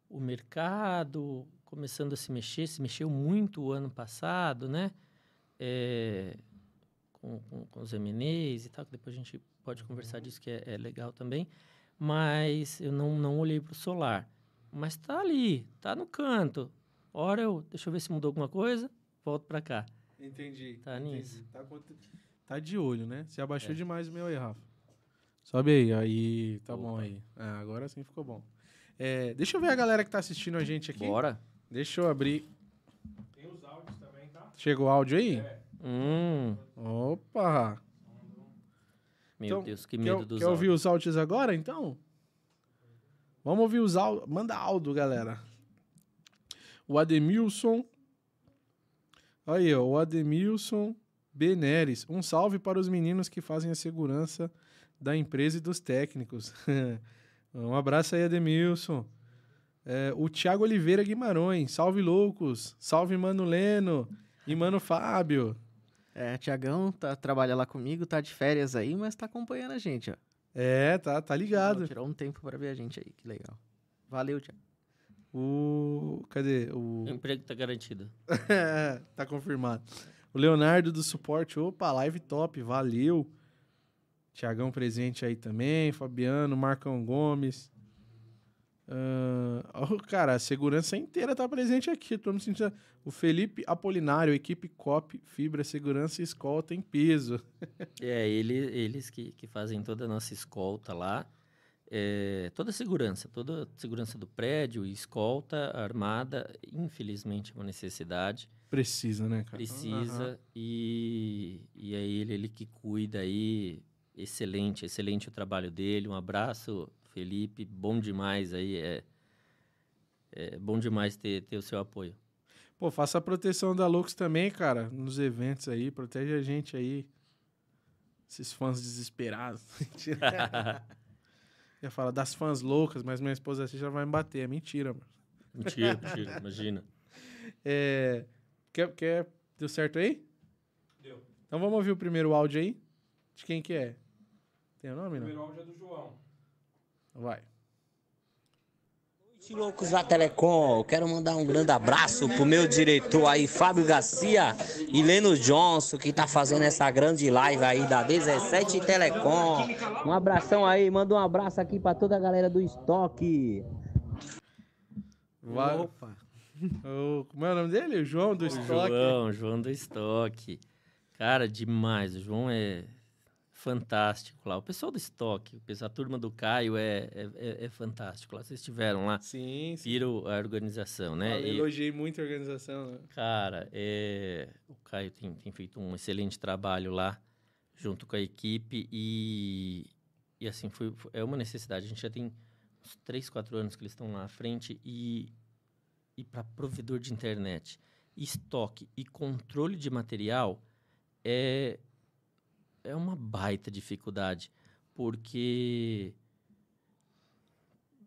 C: o mercado começando a se mexer. Se mexeu muito o ano passado, né? É, com, com, com os MNEs e tal, que depois a gente pode conversar disso, que é, é legal também. Mas eu não, não olhei para o solar. Mas tá ali, tá no canto. Ora eu, deixa eu ver se mudou alguma coisa, volto para cá.
A: Entendi.
C: Tá
A: entendi.
C: nisso.
A: Tá, tá de olho, né? Você abaixou
C: É.
A: demais o meu aí, Rafa. Sobe aí, aí. Tá
C: Opa.
A: bom aí. Ah, agora sim ficou bom. É, deixa eu ver a galera que tá assistindo a gente aqui.
C: Bora.
A: Deixa eu abrir.
D: Tem os áudios também, tá?
A: Chegou o áudio aí?
D: É.
C: Hum,
A: Opa!
C: meu
A: Então,
C: Deus, que
A: Quer,
C: medo dos
A: quer ouvir
C: áudios.
A: os áudios agora, então? Vamos ouvir os áudios. Manda áudio, galera. O Ademilson. Aí, ó, o Ademilson Beneres. Um salve para os meninos que fazem a segurança da empresa e dos técnicos. um abraço aí, Ademilson. É, o Thiago Oliveira Guimarães. Salve, loucos. Salve, Mano Leno e Mano Fábio.
B: É, Tiagão tá, trabalha lá comigo, tá de férias aí, mas tá acompanhando a gente, ó.
A: É, tá, tá ligado.
B: Tirou um tempo para ver a gente aí, que legal. Valeu, Tiago.
A: O. Cadê? O.
C: O emprego tá garantido.
A: tá confirmado. O Leonardo do suporte. Opa, live top, valeu. Tiagão presente aí também. Fabiano, Marcão Gomes. Uh, cara, a segurança inteira tá presente aqui. Tô me sentindo. O Felipe Apolinário, equipe COP, Fibra, Segurança e Escolta em peso.
C: é, ele, eles que, que fazem toda a nossa escolta lá. É, toda a segurança, toda a segurança do prédio, escolta armada, infelizmente é uma necessidade.
A: Precisa, né, cara?
C: Precisa. Uhum. E, e é ele, ele que cuida aí. Excelente, excelente o trabalho dele. Um abraço, Felipe. Bom demais aí. É, é bom demais ter, ter o seu apoio.
A: Pô, faça a proteção da Lux também, cara, nos eventos aí. Protege a gente aí. Esses fãs desesperados. ia falar das fãs loucas, mas minha esposa assim já vai me bater. É mentira, mano.
C: Mentira, mentira, imagina.
A: É, quer, quer. Deu certo aí?
D: Deu.
A: Então vamos ouvir o primeiro áudio aí. De quem que é? Tem o nome,
D: O
A: não?
D: primeiro áudio é do João.
A: Vai.
E: Noite, loucos da Telecom, quero mandar um grande abraço pro meu diretor aí, Fábio Garcia e Leno Johnson, que tá fazendo essa grande live aí da 17 Telecom. Um abração aí, manda um abraço aqui pra toda a galera do estoque.
A: Vai.
B: Opa.
A: O, como é o nome dele? O João do
C: O
A: Estoque.
C: João, João do estoque. Cara, demais. O João é fantástico lá. O pessoal do estoque, a turma do Caio é, é, é- é fantástico lá. Vocês estiveram lá,
A: Sim, sim.
C: viram a organização, né?
A: Eu
C: E-
A: elogiei muito a organização. Né?
C: Cara, é, o Caio tem, tem feito um excelente trabalho lá, junto com a equipe, e, e assim, foi, foi- é uma necessidade. A gente já tem uns 3, 4 anos que eles estão lá à frente, e, e para provedor de internet, estoque e controle de material é, é uma baita dificuldade, porque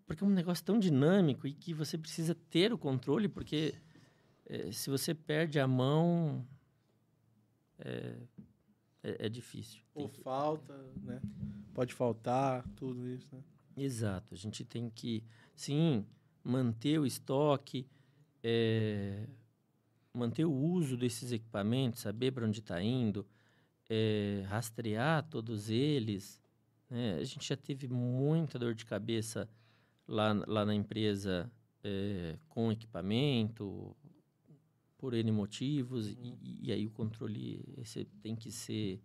C: porque é um negócio tão dinâmico e que você precisa ter o controle, porque é, se você perde a mão, é, é, é difícil. Tem
A: Ou
C: que-
A: falta, né? Pode faltar, tudo isso, né?
C: Exato. A gente tem que, sim, manter o estoque, é, manter o uso desses equipamentos, saber para onde está indo, é, rastrear todos eles. né? A gente já teve muita dor de cabeça lá, lá na empresa é, com equipamento, por N motivos, e, e aí o controle tem que ser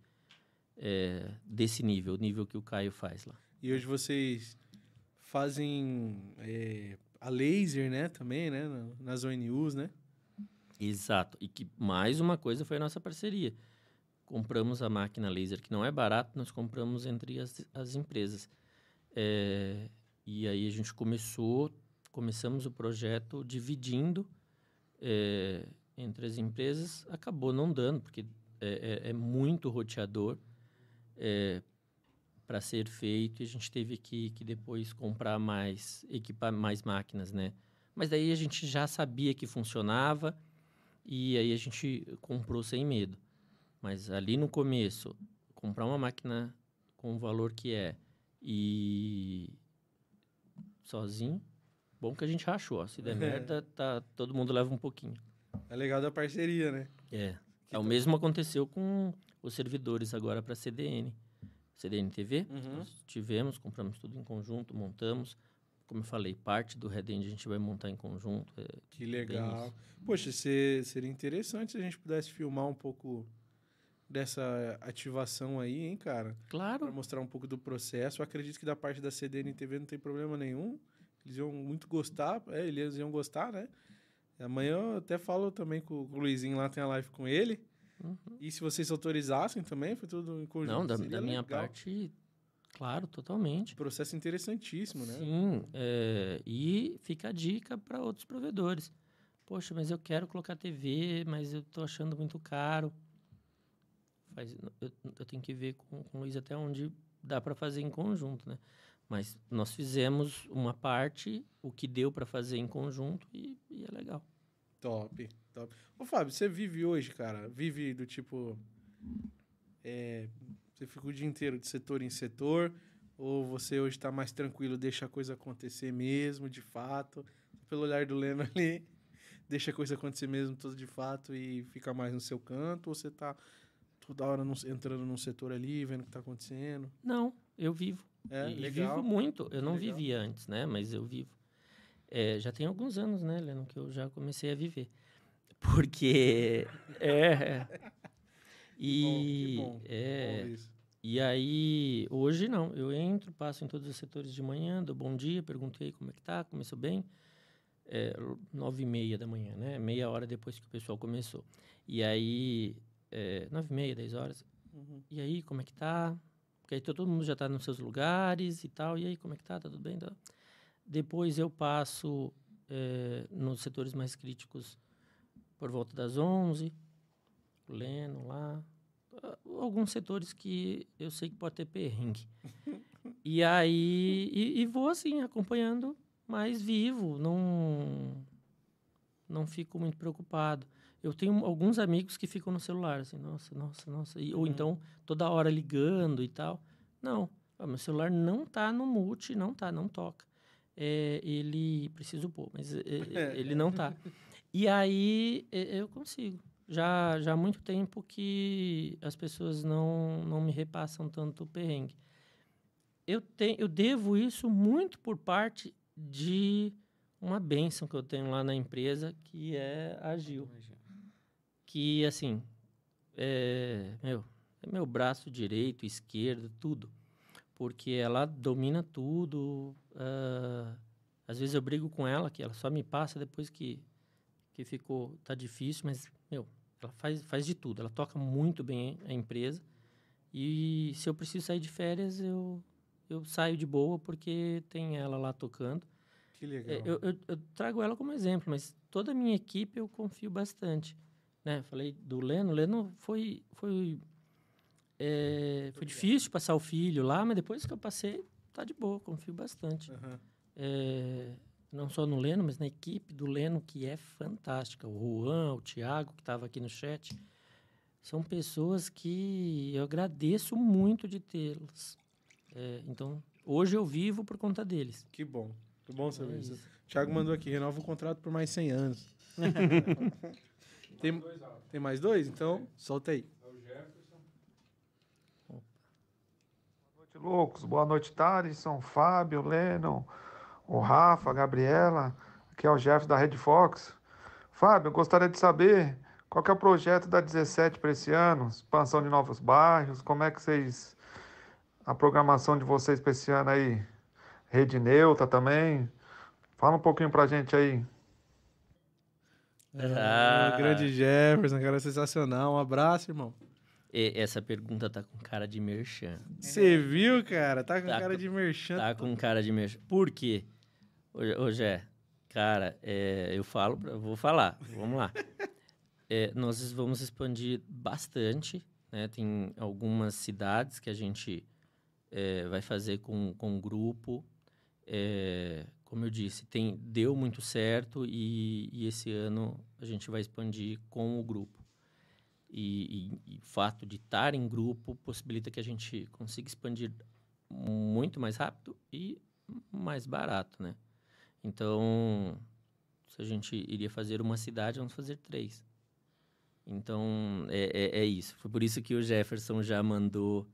C: é, desse nível, o nível que o Caio faz lá.
A: E hoje vocês fazem é, a laser, né? Também, né? na- Nas ONUs, né?
C: Exato. E que mais uma coisa foi a nossa parceria. Compramos a máquina laser, que não é barato, nós compramos entre as, as empresas. É, e aí a gente começou, começamos o projeto dividindo é, entre as empresas. Acabou não dando, porque é, é- é muito roteador para ser feito e a gente teve que, que depois comprar mais, equipar mais máquinas, né? Mas daí a gente já sabia que funcionava e aí a gente comprou sem medo. Mas ali no começo, comprar uma máquina com o valor que é e sozinho, bom que a gente rachou. ó. Se der merda, tá, todo mundo leva um pouquinho.
A: É legal da parceria, né?
C: É. É o mesmo aconteceu com os servidores agora para CDN. CDN TV,
A: Uhum.
C: nós tivemos, compramos tudo em conjunto, montamos. Como eu falei, parte do Red End a gente vai montar em conjunto. é,
A: Que legal. Poxa, se- seria interessante se a gente pudesse filmar um pouco dessa ativação aí, hein, cara? Pra
C: claro,
A: mostrar um pouco do processo. Eu acredito que da parte da CDN TV não tem problema nenhum. Eles iam muito gostar, é, eles iam gostar, né? Amanhã eu até falo também com, com o Luizinho lá, tem a live com ele. E se vocês autorizassem também, foi tudo em conjunto.
C: não, da, da minha parte, claro, totalmente.
A: Processo interessantíssimo, né?
C: Sim, é, e fica a dica para outros provedores. Poxa, mas eu quero colocar TV, mas eu tô achando muito caro. Faz, eu, eu tenho que ver com, com o Luiz até onde dá para fazer em conjunto, né? Mas nós fizemos uma parte, o que deu para fazer em conjunto e, e, é legal.
A: Top, top. Ô, Fábio, você vive hoje, cara? Vive do tipo. É, você fica o dia inteiro de setor em setor? Ou você hoje está mais tranquilo, deixa a coisa acontecer mesmo, de fato? Pelo olhar do Leno ali, deixa a coisa acontecer mesmo, tudo de fato, e fica mais no seu canto? Ou você está toda hora entrando num setor ali, vendo o que está acontecendo?
C: Não, eu vivo.
A: É,
C: e,
A: legal.
C: vivo muito. Eu não
A: Legal.
C: vivia antes, né? Mas eu vivo. É, já tem alguns anos, né, Leno, que eu já comecei a viver. Porque. é. E.
A: Que bom, que bom.
C: É,
A: Bom isso.
C: e aí, hoje não. Eu entro, passo em todos os setores de manhã, dou bom dia, perguntei como é que tá, começou bem. É, nove e meia da manhã, né? Meia hora depois que o pessoal começou. E aí, é, nove e meia, dez horas.
A: Uhum.
C: E aí, como é que tá? Porque aí todo mundo já está nos seus lugares e tal. E aí, como é que tá? Tá tudo bem? Tá? Depois eu passo eh, nos setores mais críticos por volta das 11. O Leno lá. Ah, Alguns setores que eu sei que pode ter perrengue. e aí... E, e vou assim, acompanhando mais vivo. Não... Não fico muito preocupado. Eu tenho alguns amigos que ficam no celular, assim, nossa, nossa, nossa. E, Ou
A: Uhum.
C: então, toda hora ligando e tal. Não, ah, meu celular não tá no mute, não tá, não toca. É, ele, preciso pôr, mas é, é, ele não tá. E aí, é, eu consigo. Já, já há muito tempo que as pessoas não, não me repassam tanto o perrengue. Eu, tenho, eu devo isso muito por parte de uma bênção que eu tenho lá na empresa, que é a Gil que assim é meu é meu braço direito esquerdo tudo porque ela domina tudo ah, às vezes eu brigo com ela que ela só me passa depois que que ficou tá difícil mas meu ela faz faz de tudo ela toca muito bem a empresa e se eu preciso sair de férias eu eu saio de boa porque tem ela lá tocando
A: Que legal.
C: é, eu, eu- eu trago ela como exemplo, mas toda a minha equipe eu confio bastante. Né? Falei do Leno. O Leno foi, foi, é, foi difícil passar o filho lá, mas depois que eu passei, tá de boa, confio bastante.
A: Aham.
C: É, não só no Leno, mas na equipe do Leno, que é fantástica. O Juan, o Thiago, que estava aqui no chat. São pessoas que eu agradeço muito de tê-las. É, então, hoje eu vivo por conta deles.
A: Que bom. Que bom saber
C: É
A: isso. Thiago mandou aqui, renova o contrato por mais 100 anos. tem, tem mais dois? Então, solta aí.
F: Noite, loucos. Boa noite, Thaleson, Fábio, Lennon, o Rafa, a Gabriela. Aqui é o Jeff da Red Fox. Fábio, eu gostaria de saber qual que é o projeto da 17 para esse ano, expansão de novos bairros, como é que vocês a programação de vocês para esse ano aí, rede neutra também. Fala um pouquinho pra gente aí.
A: Ah,
C: Ah.
A: grande Jefferson, cara sensacional. Um abraço, irmão.
C: E- essa pergunta tá com cara de merchan.
A: Você viu, cara? Tá com
C: Tá
A: cara
C: com-
A: de merchan.
C: Tá com cara de merchan. Por quê? Ô, ô Jé, cara, é, eu falo, vou falar. Vamos lá. É, nós vamos expandir bastante, né? Tem algumas cidades que a gente é, vai fazer com, com grupo. É, como eu disse, tem, deu muito certo e, e esse ano a gente vai expandir com o grupo. E, e- e o fato de estar em grupo possibilita que a gente consiga expandir muito mais rápido e mais barato, né? Então, se a gente iria fazer uma cidade, vamos fazer três. Então, é, é, é isso. Foi por isso que o Jefferson já mandou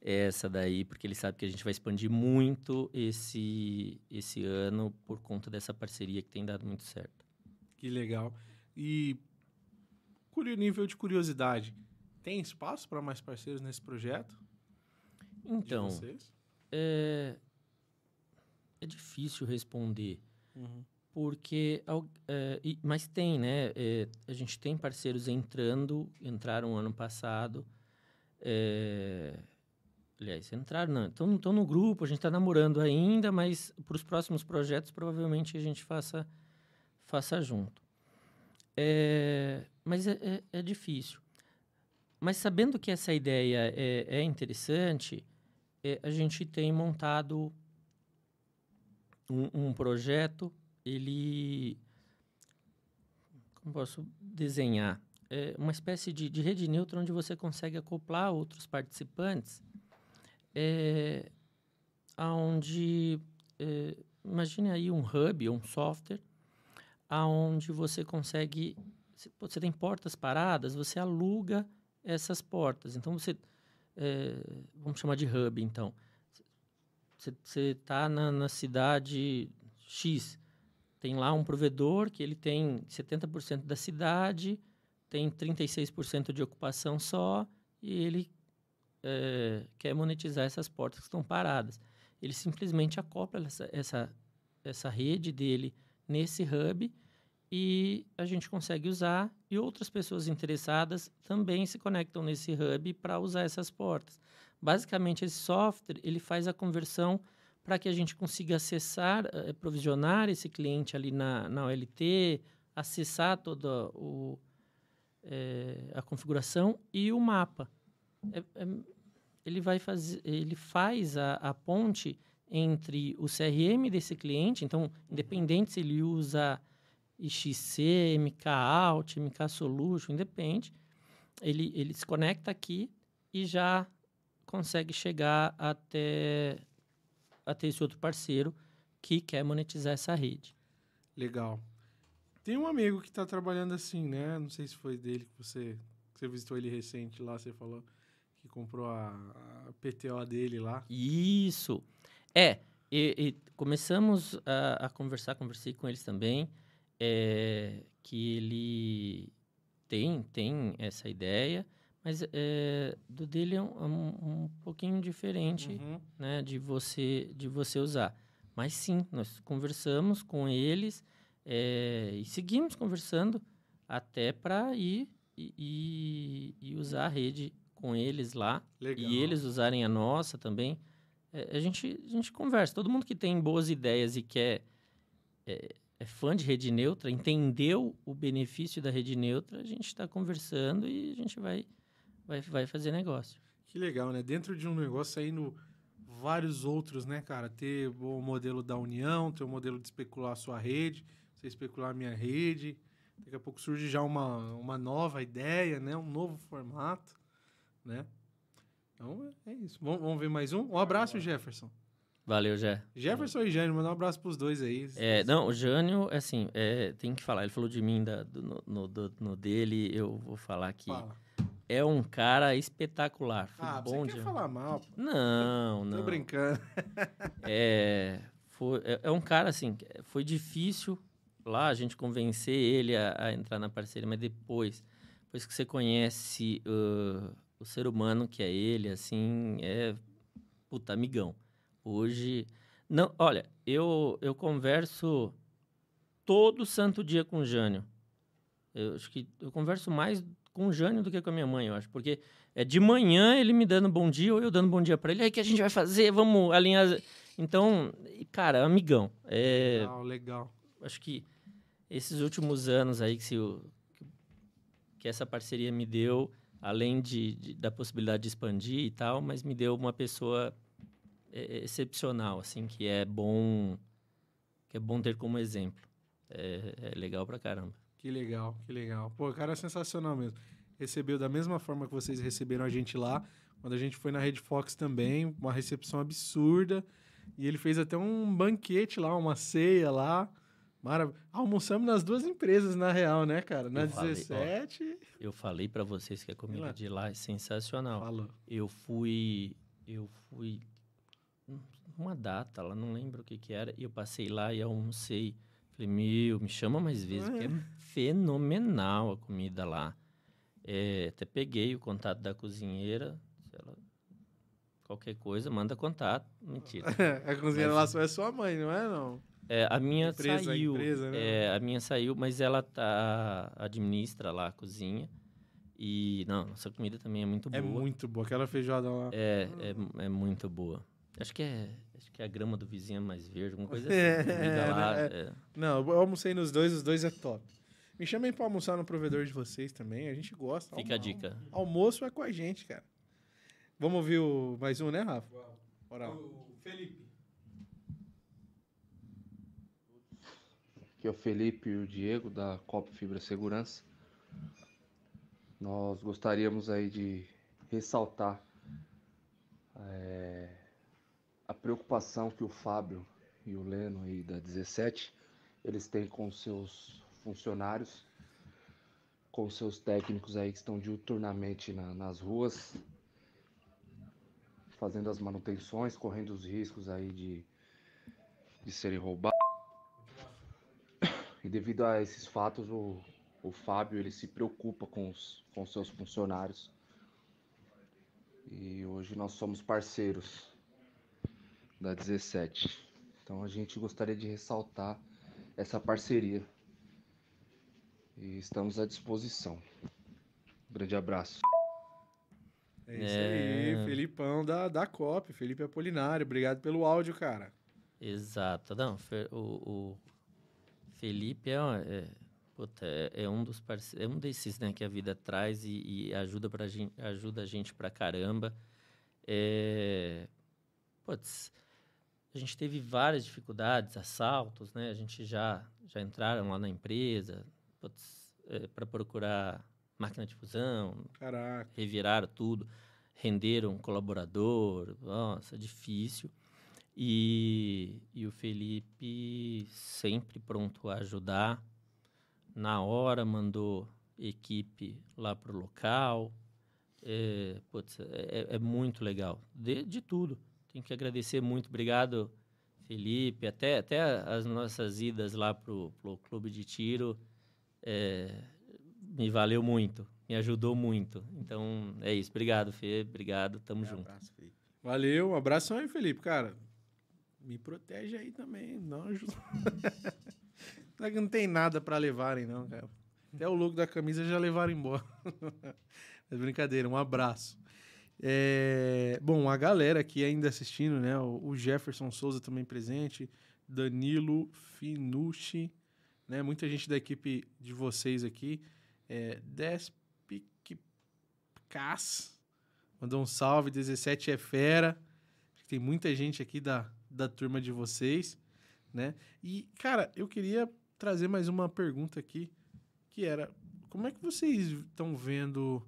C: essa daí, porque ele sabe que a gente vai expandir muito esse, esse ano por conta dessa parceria que tem dado muito certo.
A: Que legal. E nível de curiosidade, tem espaço para mais parceiros nesse projeto?
C: Então, é, é difícil responder.
A: Uhum.
C: Porque, é, mas tem, né? É, a gente tem parceiros entrando, entraram ano passado. é, aliás, entraram, não, estão, estão no grupo, a gente está namorando ainda, mas para os próximos projetos provavelmente a gente faça, faça junto. É, mas é, é, é difícil. Mas sabendo que essa ideia é, é interessante, é, a gente tem montado um, um projeto. Ele. Como posso desenhar? É uma espécie de, de rede neutra onde você consegue acoplar outros participantes. É, onde é, imagine aí um hub, um software, aonde você consegue, você tem portas paradas, você aluga essas portas. Então você, é, vamos chamar de hub, então, você está na, na cidade X, tem lá um provedor que ele tem 70% da cidade, tem 36% de ocupação só e ele é, quer monetizar essas portas que estão paradas. Ele simplesmente acopla essa, essa, essa rede dele nesse hub e a gente consegue usar e outras pessoas interessadas também se conectam nesse hub para usar essas portas. Basicamente, esse software ele faz a conversão para que a gente consiga acessar, eh, provisionar esse cliente ali na, na OLT, acessar toda o, eh, a configuração e o mapa. É, é, ele, vai fazer, ele faz a, a ponte entre o CRM desse cliente, então, independente se ele usa IXC, MK Out, MK Solution, independe, ele, ele se conecta aqui e já consegue chegar até, até esse outro parceiro que quer monetizar essa rede.
A: Legal. Tem um amigo que está trabalhando assim, né? Não sei se foi dele que você, que você visitou ele recente lá, você falou que comprou a, a PTO dele lá.
C: Isso. É, e, e começamos a, a, conversar, conversei com eles também, é, que ele tem, tem essa ideia, mas é, do dele é um, é um, um pouquinho diferente, uhum. né, de você, de você usar. Mas sim, nós conversamos com eles é, e seguimos conversando até para ir e, e, e, usar a rede com eles lá
A: Legal.
C: e eles usarem a nossa também. É, a, gente, a gente conversa. Todo mundo que tem boas ideias e quer é, é fã de rede neutra, entendeu o benefício da rede neutra, a gente está conversando e a gente vai, vai, vai fazer negócio.
A: Que legal, né? Dentro de um negócio saindo vários outros, né, cara? Ter o modelo da união, ter o modelo de especular a sua rede, você especular a minha rede. Daqui a pouco surge já uma, uma nova ideia, né? Um novo formato, né? Então é isso. Vamos, vamos ver mais um? Um abraço, Jefferson.
C: Valeu, Jé.
A: Jefferson e Jânio, mandar um abraço pros dois aí.
C: É, não, o Jânio, assim, é, tem que falar. Ele falou de mim da, do, no, do, no, dele, eu vou falar que
A: Fala.
C: é um cara espetacular. Foi
A: ah,
C: bom
A: você quer falar mal?
C: Não, não.
A: Tô brincando.
C: é, foi, é, é, um cara, assim, foi difícil lá a gente convencer ele a, a entrar na parceria, mas depois, depois que você conhece uh, o ser humano que é ele, assim, é puta amigão. Hoje, não, olha, eu eu converso todo santo dia com o Jânio. Eu acho que eu converso mais com o Jânio do que com a minha mãe, eu acho, porque é de manhã ele me dando bom dia ou eu dando bom dia para ele. Aí que a gente vai fazer? Vamos alinhar. Então, cara, amigão. É,
A: legal, legal.
C: Acho que esses últimos anos aí que, se, que essa parceria me deu, além de, de, da possibilidade de expandir e tal, mas me deu uma pessoa é, é, excepcional, assim, que é bom que é bom ter como exemplo. É, é, legal pra caramba.
A: Que legal, que legal. Pô, o cara é sensacional mesmo. Recebeu da mesma forma que vocês receberam a gente lá, quando a gente foi na Red Fox também, uma recepção absurda. E ele fez até um banquete lá, uma ceia lá. Maravilha. Almoçamos nas duas empresas, na real, né, cara? Na eu 17.
C: Falei, ó, eu falei para vocês que a comida de lá é sensacional.
A: Falou.
C: Eu fui. Eu fui uma data, lá não lembro o que que era, e eu passei lá e almocei. Falei, meu, me chama mais vezes, porque é fenomenal a comida lá. É, até peguei o contato da cozinheira, ela, qualquer coisa, manda contato. Mentira.
A: a cozinheira mas, lá é sua mãe, não é, não?
C: É, a minha
A: empresa,
C: saiu.
A: Empresa, né?
C: é, a minha saiu, mas ela tá administra lá a cozinha. E, não, nossa comida também é muito
A: é
C: boa.
A: É muito boa. Aquela feijoada lá.
C: É, é, é muito boa. Acho que é, acho que é a grama do vizinho é mais verde, alguma coisa assim. É,
A: lá, é. Não, eu almocei nos dois, os dois é top. Me chamem pra almoçar no provedor de vocês também. A gente gosta.
C: Fica a
A: Almo-
C: dica.
A: Almoço é com a gente, cara. Vamos ouvir o mais um, né, Rafa? Bora lá.
D: O Felipe.
G: Aqui é o Felipe e o Diego da Copa Fibra Segurança. Nós gostaríamos aí de ressaltar eh, a preocupação que o Fábio e o Leno aí da 17 eles têm com seus funcionários, com seus técnicos aí que estão diuturnamente na- nas ruas, fazendo as manutenções, correndo os riscos aí de, de serem roubados. E devido a esses fatos, o, o Fábio ele se preocupa com os com seus funcionários. E hoje nós somos parceiros da 17. Então a gente gostaria de ressaltar essa parceria. E estamos à disposição. Um grande abraço.
A: É isso
C: É.
A: aí, Felipão da, da COP, Felipe Apolinário. Obrigado pelo áudio, cara.
C: Exato. Não, o, o Felipe é, é, puta, é, é um dos é um desses né, que a vida traz e, e ajuda, pra gente, ajuda a gente pra caramba. É, putz, a gente teve várias dificuldades, assaltos, né? A gente já, já entraram lá na empresa para procurar máquina de fusão,
A: Caraca.
C: reviraram tudo, renderam um colaborador, nossa, difícil. E, e o Felipe sempre pronto a ajudar. Na hora mandou equipe lá pro local. É, putz, é, é muito legal. De, de tudo. Tenho que agradecer muito. Obrigado, Felipe. Até, até as nossas idas lá pro, pro clube de tiro. é, me valeu muito, me ajudou muito. Então, é isso. Obrigado, Fê. Obrigado, tamo junto.
B: Abraço, Felipe.
A: Valeu, um abração aí, Felipe. Cara, me protege aí também. Não ajuda. Não é que não tem nada pra levarem, não, cara. Até o logo da camisa já levaram embora. Mas brincadeira, um abraço. É, Bom, a galera aqui ainda assistindo, né? O Jefferson Souza também presente, Danilo Finucci, né? Muita gente da equipe de vocês aqui. É, Despic Cas, mandou um salve, 17 é fera. Tem muita gente aqui da, da turma de vocês, né? E, cara, eu queria trazer mais uma pergunta aqui, que era, como é que vocês estão vendo...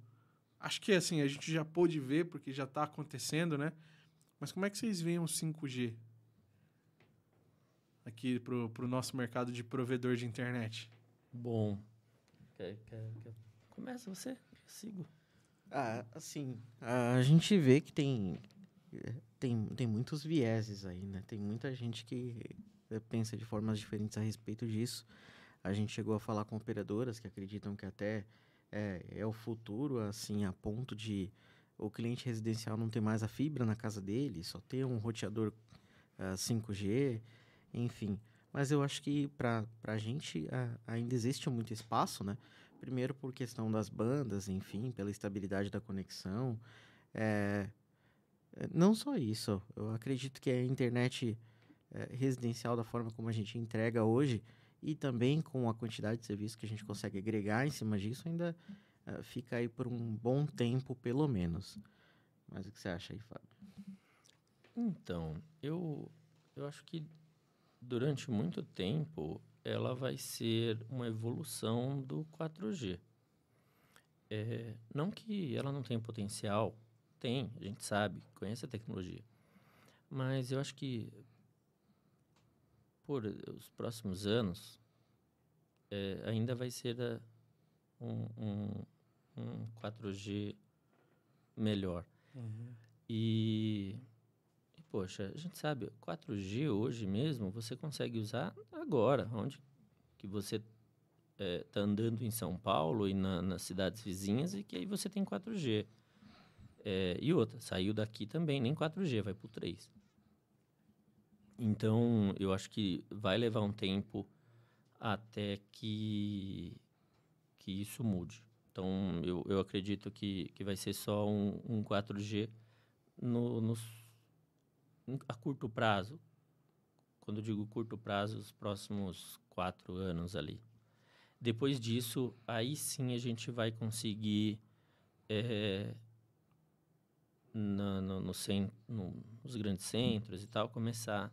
A: Acho que, assim, a gente já pôde ver, porque já está acontecendo, né? Mas como é que vocês veem o 5G aqui pro, pro nosso mercado de provedor de internet?
C: Bom. Quer, quer- quer- Começa você, eu sigo.
B: Ah, assim, a gente vê que tem, tem, tem muitos vieses aí, né? Tem muita gente que eh, pensa de formas diferentes a respeito disso. A gente chegou a falar com operadoras que acreditam que até é, é o futuro, assim, a ponto de o cliente residencial não ter mais a fibra na casa dele, só ter um roteador ah, 5G, enfim. Mas eu acho que para a gente ah, ainda existe muito espaço, né? Primeiro por questão das bandas, enfim, pela estabilidade da conexão. É, não só isso, eu acredito que a internet é, residencial, da forma como a gente entrega hoje, e também com a quantidade de serviços que a gente consegue agregar em cima disso, ainda é, fica aí por um bom tempo, pelo menos. Mas o que você acha aí, Fábio?
C: Então, eu, eu acho que durante muito tempo ela vai ser uma evolução do 4G. É, não que ela não tenha potencial, tem, a gente sabe, conhece a tecnologia. Mas eu acho que por os próximos anos é, ainda vai ser a- um, um, um 4G melhor. E, e, poxa, a gente sabe, 4G hoje mesmo você consegue usar agora, onde que você está andando em São Paulo e na- nas cidades vizinhas e que aí você tem 4G. É, e outra, saiu daqui também, nem 4G, vai para o 3. Então, eu acho que vai levar um tempo até que, que isso mude. Então, eu, eu acredito que, que vai ser só um, um 4G no, em- a curto prazo. Quando eu digo curto prazo, os próximos quatro anos ali. Depois disso, aí sim a gente vai conseguir, é, na- no, no no- nos grandes centros e tal, começar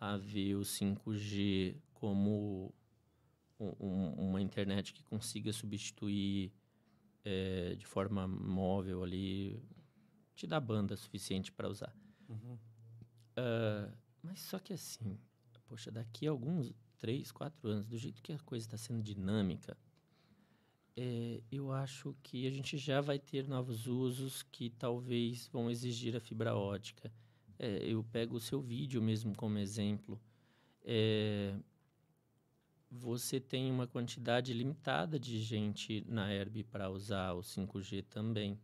C: a ver o 5G como um- um- uma internet que consiga substituir é, de forma móvel ali, te dá banda suficiente para usar. Ah, mas só que assim, poxa, daqui a alguns três, quatro anos, do jeito que a coisa está sendo dinâmica, é, eu acho que a gente já vai ter novos usos que talvez vão exigir a fibra ótica. É, eu pego o seu vídeo mesmo como exemplo. É, você tem uma quantidade limitada de gente na Herb para usar o 5G também.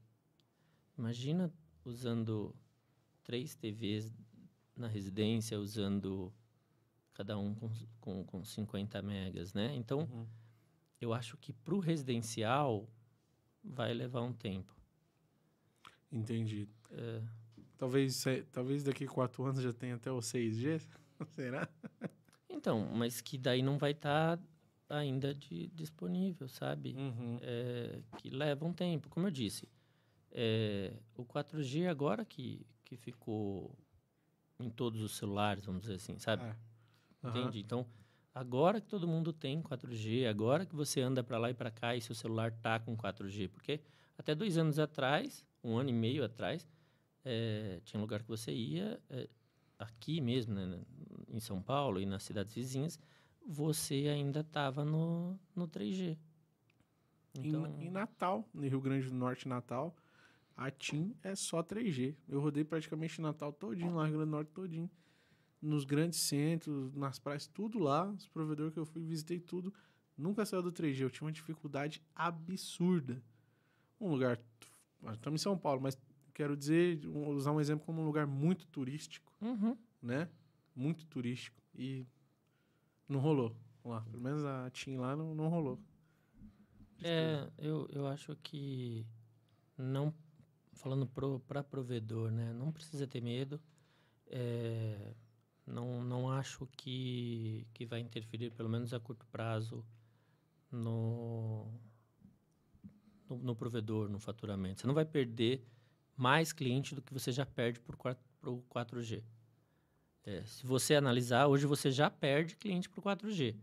C: Imagina usando três TVs na residência, usando cada um com, com, com 50 megas, né? Então,
A: Uhum.
C: eu acho que para o residencial vai levar um tempo.
A: Entendi.
C: É,
A: Talvez, talvez daqui a quatro anos já tenha até o 6G. Será?
C: então, mas que daí não vai estar ainda de- disponível, sabe?
A: Uhum.
C: É, que leva um tempo. Como eu disse, é, o 4G agora que, que ficou em todos os celulares, vamos dizer assim, sabe?
A: É. Aham.
C: Entende? Então, agora que todo mundo tem 4G, agora que você anda para lá e para cá e seu celular tá com 4G, porque até dois anos atrás, um ano e meio atrás, eh, tinha lugar que você ia, eh, aqui mesmo, né, em São Paulo e nas cidades vizinhas, você ainda estava no, no 3G.
A: Em-
C: Então,
A: Em, Natal, no Rio Grande do Norte, Natal, a TIM é só 3G. Eu rodei praticamente Natal todinho, lá no Rio Grande do Norte todinho. Nos grandes centros, nas praias, tudo lá. Os provedores que eu fui, visitei tudo. Nunca saiu do 3G. Eu tinha uma dificuldade absurda. Um lugar... Estamos em São Paulo, mas quero dizer, usar um exemplo como um lugar muito turístico,
C: uhum.
A: né? Muito turístico. E não rolou. Lá, pelo menos a TIM lá não, não rolou.
C: É, eu, eu acho que não falando para provedor, né? Não precisa ter medo. É, não, não acho que, que vai interferir, pelo menos a curto prazo, no, no, no provedor, no faturamento. Você não vai perder mais cliente do que você já perde para o 4G. É, se você analisar, hoje você já perde cliente para o 4G.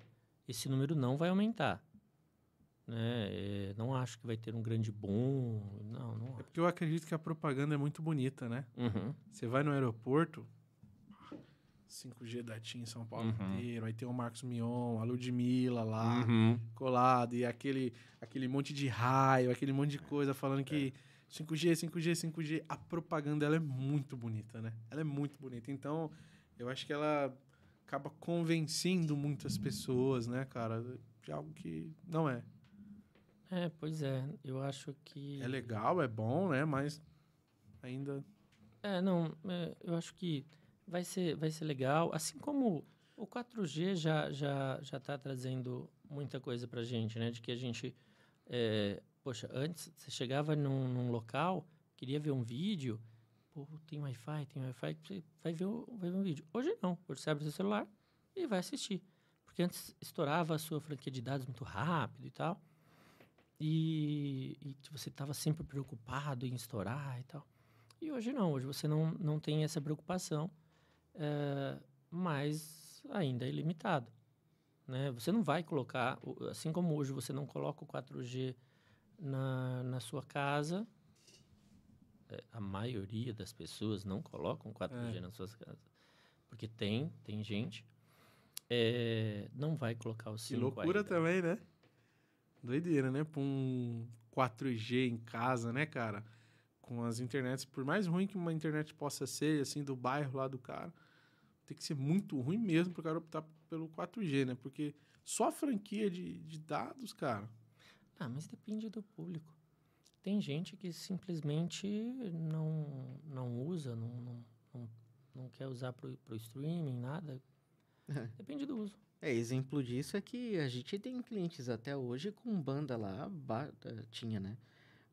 C: Esse número não vai aumentar né? É, não acho que vai ter um grande boom. Não, não
A: É porque eu acredito que a propaganda é muito bonita, né?
C: Uhum.
A: Você vai no aeroporto, 5G da TIM em São Paulo
C: Uhum.
A: inteiro, aí tem o Marcos Mion, a Ludmilla lá,
C: Uhum.
A: colado, e aquele, aquele monte de raio, aquele monte de coisa falando que 5G, 5G, 5G. A propaganda, ela é muito bonita, né? Ela é muito bonita. Então, eu acho que ela acaba convencendo muitas pessoas, né, cara? De algo que não é.
C: É, pois é. Eu acho que.
A: É legal, é bom, né? Mas ainda...
C: É, não. é, eu acho que vai ser, vai ser legal. Assim como o 4G já já já está trazendo muita coisa para gente, né? De que a gente, é, poxa, antes você chegava num, num local, queria ver um vídeo, pô, tem Wi-Fi, tem Wi-Fi, você vai ver, vai ver um vídeo. Hoje não. Hoje você abre seu celular e vai assistir. Porque antes estourava a sua franquia de dados muito rápido e tal. E, e você estava sempre preocupado em estourar e tal. E hoje não, hoje você não, não tem essa preocupação, é, mas ainda é ilimitado. Né? Você não vai colocar, assim como hoje você não coloca o 4G na, na sua casa, é, a maioria das pessoas não colocam 4G
A: É.
C: nas suas casas. Porque tem, tem gente, é, não vai colocar o 5
A: Que loucura
C: ainda.
A: também, né? Doideira, né? Pra um 4G em casa, né, cara? Com as internets, por mais ruim que uma internet possa ser, assim, do bairro lá do cara, tem que ser muito ruim mesmo pro cara optar pelo 4G, né? Porque só a franquia de, de dados, cara.
C: Ah, mas depende do público. Tem gente que simplesmente não, não usa, não, não, não, não quer usar pro, pro streaming, nada. Depende do uso.
B: É, exemplo disso é que a gente tem clientes até hoje com banda lá, eh, tinha, né?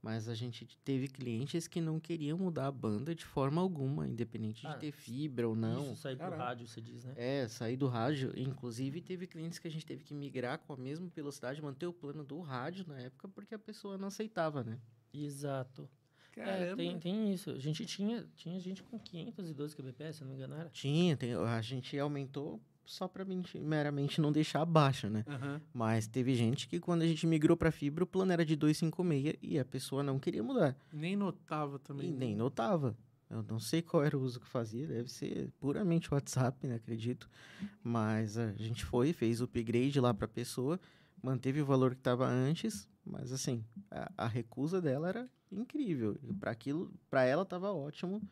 B: Mas a gente teve clientes que não queriam mudar a banda de forma alguma, independente
C: Ah,
B: de ter fibra ou não.
C: Isso sair pro
A: Caralho.
C: rádio, você diz, né?
B: É, sair do rádio. Inclusive, teve clientes que a gente teve que migrar com a mesma velocidade, manter o plano do rádio na época, porque a pessoa não aceitava, né?
C: Exato. É,
A: Caramba.
C: tem, tem isso. A gente tinha, tinha gente com 512 kbps, se não me engano, era.
B: Tinha, tem- a gente aumentou só pra menti- meramente não deixar abaixo, né?
A: Aham.
B: Mas teve gente que quando a gente migrou pra fibra, o plano era de 256 e a pessoa não queria mudar.
A: Nem notava também.
B: E
A: né?
B: nem notava. Eu não sei qual era o uso que fazia, deve ser puramente WhatsApp, né? Acredito. Mas a gente foi, fez o upgrade lá pra pessoa, manteve o valor que estava antes, mas assim, a, a recusa dela era incrível. Para aquilo, para ela tava ótimo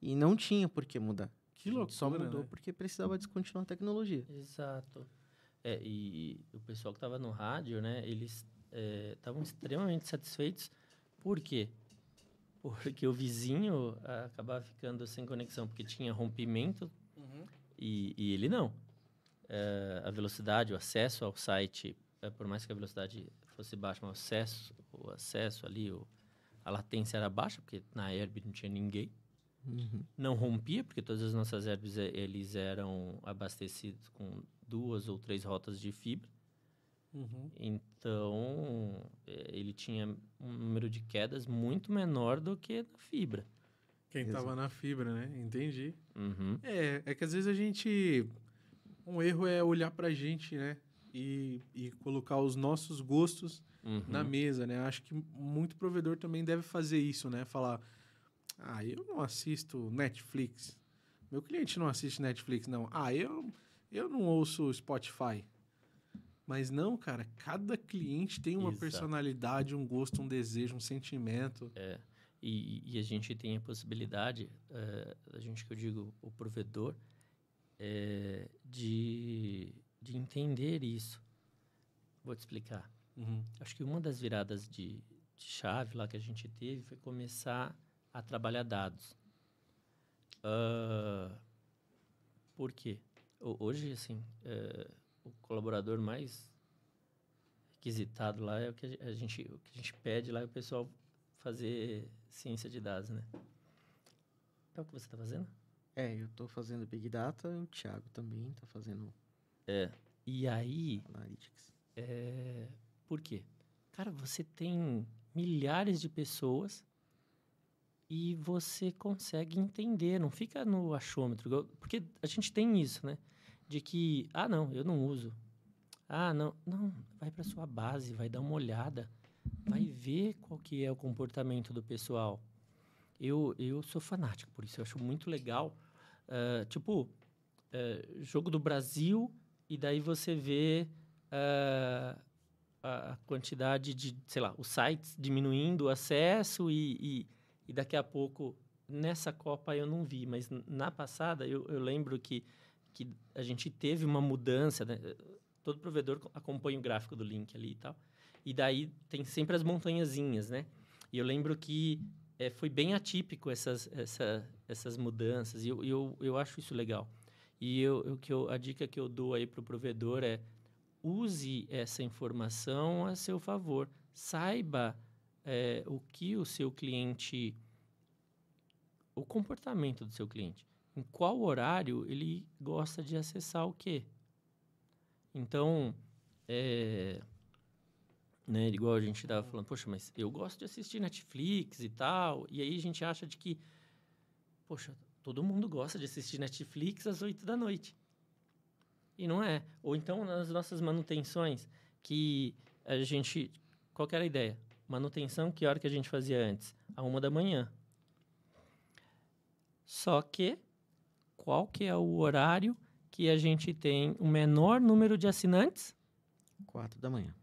B: e não tinha por que mudar.
A: Que loucura,
B: Só mudou
A: né?
B: porque precisava descontinuar a tecnologia.
C: Exato. É, e o pessoal que estava no rádio, né, eles estavam extremamente satisfeitos. Por quê? Porque o vizinho ah, acabava ficando sem conexão, porque tinha rompimento
A: Uhum.
C: e, e ele não. Eh, a velocidade, o acesso ao site, eh, por mais que a velocidade fosse baixa, mas o acesso, o acesso ali, o, a latência era baixa, porque na Herb não tinha ninguém.
B: Uhum.
C: Não rompia, porque todas as nossas herbes eh, eles eram abastecidos com duas ou três rotas de fibra.
A: Uhum.
C: Então, eh, ele tinha um número de quedas muito menor do que na fibra.
A: Quem
B: Exato.
A: tava na fibra, né? Entendi.
C: Uhum.
A: É, é que às vezes a gente. Um erro é olhar pra gente, né? E, e colocar os nossos gostos
C: Uhum.
A: na mesa, né? Acho que muito provedor também deve fazer isso, né? Falar, ah, eu não assisto Netflix. Meu cliente não assiste Netflix, não. Ah, eu, eu não ouço Spotify. Mas não, cara, cada cliente tem uma
C: Exato.
A: personalidade, um gosto, um desejo, um sentimento.
C: E, e a gente tem a possibilidade, eh, a gente que eu digo, o provedor, eh, de, de entender isso. Vou te explicar.
A: Uhum.
C: Acho que uma das viradas de, de chave lá que a gente teve foi começar a trabalhar dados. Ah, por quê? Ho- Hoje, assim, eh, o colaborador mais requisitado lá é o que a ge- a gente, o que a gente pede lá é o pessoal fazer ciência de dados, né? É o que você está fazendo?
B: É, eu tô fazendo Big Data, o Thiago também tá fazendo
C: E aí,
B: Analytics.
C: É, por quê? Cara, você tem milhares de pessoas e você consegue entender, não fica no achômetro. Porque a gente tem isso, né? De que, ah, não, eu não uso. Ah, não, não, vai para sua base, vai dar uma olhada, vai ver qual que é o comportamento do pessoal. Eu, eu sou fanático por isso, eu acho muito legal. ah, tipo, eh, jogo do Brasil e daí você vê a a quantidade de, sei lá, os sites diminuindo o acesso e, e, e daqui a pouco, nessa Copa eu não vi, mas na passada eu, eu lembro que, que a gente teve uma mudança, né? todo provedor co- acompanha o gráfico do link ali e tal, e daí tem sempre as montanhazinhas, né? E eu lembro que eh, foi bem atípico essas, essa, essas mudanças, e eu, eu, eu acho isso legal. E eu, eu, que eu, a dica que eu dou aí para o provedor é use essa informação a seu favor. Saiba eh, o que o seu cliente. o comportamento do seu cliente. Em qual horário ele gosta de acessar o quê? Então, é, né, igual a gente estava falando, poxa, mas eu gosto de assistir Netflix e tal. E aí a gente acha de que, poxa, todo mundo gosta de assistir Netflix às 8 da noite. E não é. Ou então nas nossas manutenções, que a gente. Qual era a ideia? Manutenção, que hora que a gente fazia antes? A uma da manhã. Só que, qual que é o horário que a gente tem o menor número de assinantes?
B: Quatro da manhã.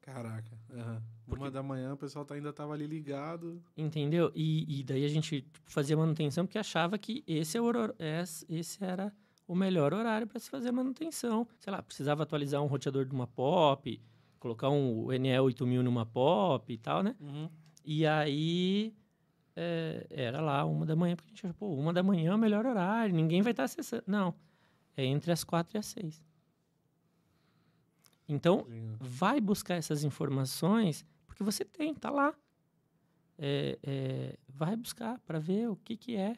A: Caraca. aham.
C: Porque-
A: Uma da manhã o pessoal tá- ainda tava ali ligado.
C: Entendeu? E, e daí a gente fazia manutenção porque achava que esse, é o esse era o melhor horário para se fazer manutenção. Sei lá, precisava atualizar um roteador de uma POP, colocar um NE 8000 numa POP e tal, né? E aí é, era lá uma da manhã, porque a gente achou, pô, uma da manhã é o melhor horário, ninguém vai estar acessando. Não, é entre as quatro e as seis. Então, vai buscar essas informações, porque você tem, tá lá. É, é, vai buscar para ver o que, que é.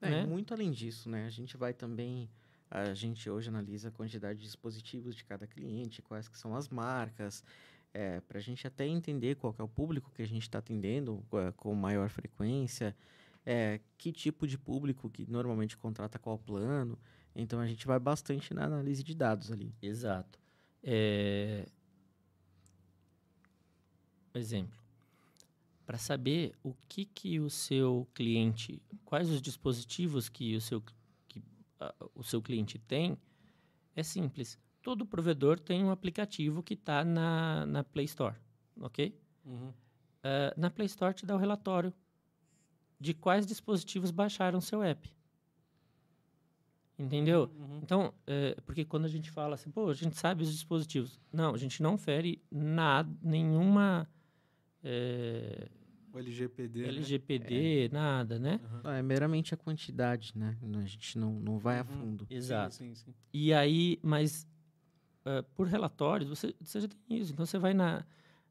B: É,
C: né?
B: muito além disso, né? A gente vai também. A gente hoje analisa a quantidade de dispositivos de cada cliente, quais que são as marcas, é, para a gente até entender qual é o público que a gente está atendendo com maior frequência, é, que tipo de público que normalmente contrata qual plano. Então a gente vai bastante na análise de dados ali.
C: Exato. É... Exemplo. Para saber o que, que o seu cliente, quais os dispositivos que o seu, uh, o seu cliente tem, é simples. Todo provedor tem um aplicativo que está na, na Play Store, ok?
A: Uhum.
C: Uh, na Play Store te dá o relatório de quais dispositivos baixaram seu app. Entendeu?
A: Uhum.
C: Então, é, porque quando a gente fala assim, pô, a gente sabe os dispositivos. Não, a gente não fere nada, nenhuma é,
A: O LGPD. né?
C: LGPD, nada, né?
B: Não, é meramente a quantidade, né? A gente não, não vai a
A: Uhum.
B: fundo.
C: Exato.
A: Sim, sim, sim.
C: E aí, mas eh, por relatórios, você, você já tem isso. Então, você vai na,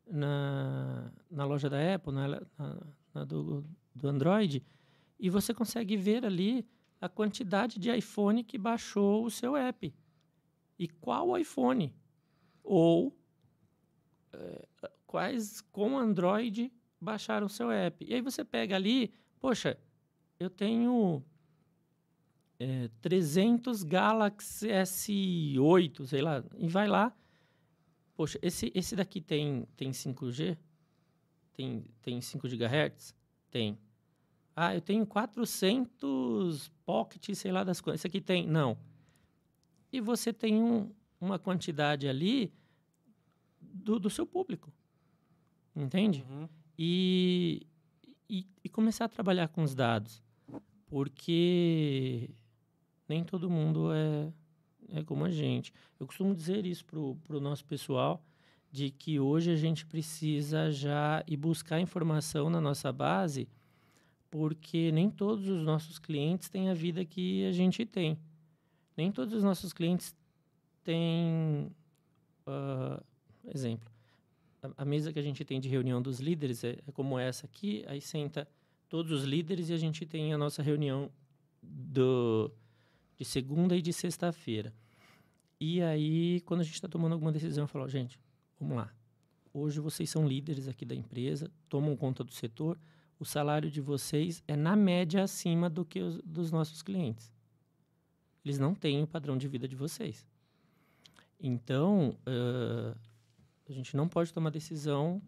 C: na, na loja da Apple, na, na, na do, do Android, e você consegue ver ali a quantidade de iPhone que baixou o seu app. E qual iPhone? Ou eh, quais com Android baixaram o seu app. E aí você pega ali, poxa, eu tenho é, 300 Galaxy S8, sei lá, e vai lá. Poxa, esse, esse daqui tem, tem 5G? Tem, tem 5 GHz? Tem. Ah, eu tenho 400 Pocket, sei lá das coisas. Esse aqui tem? Não. E você tem um, uma quantidade ali do, do seu público. Entende?
A: Uhum.
C: E, e, e começar a trabalhar com os dados. Porque nem todo mundo é, é como a gente. Eu costumo dizer isso para o nosso pessoal, de que hoje a gente precisa já ir buscar informação na nossa base, porque nem todos os nossos clientes têm a vida que a gente tem. Nem todos os nossos clientes têm... ah, exemplo, a, mesa que a gente tem de reunião dos líderes é, é como essa aqui, aí senta todos os líderes e a gente tem a nossa reunião do, de segunda e de sexta-feira. E aí, quando a gente está tomando alguma decisão, eu falo, gente, vamos lá. Hoje vocês são líderes aqui da empresa, tomam conta do setor, o salário de vocês é na média acima do que os, dos nossos clientes. Eles não têm o padrão de vida de vocês. Então, ãh, a gente não pode tomar decisão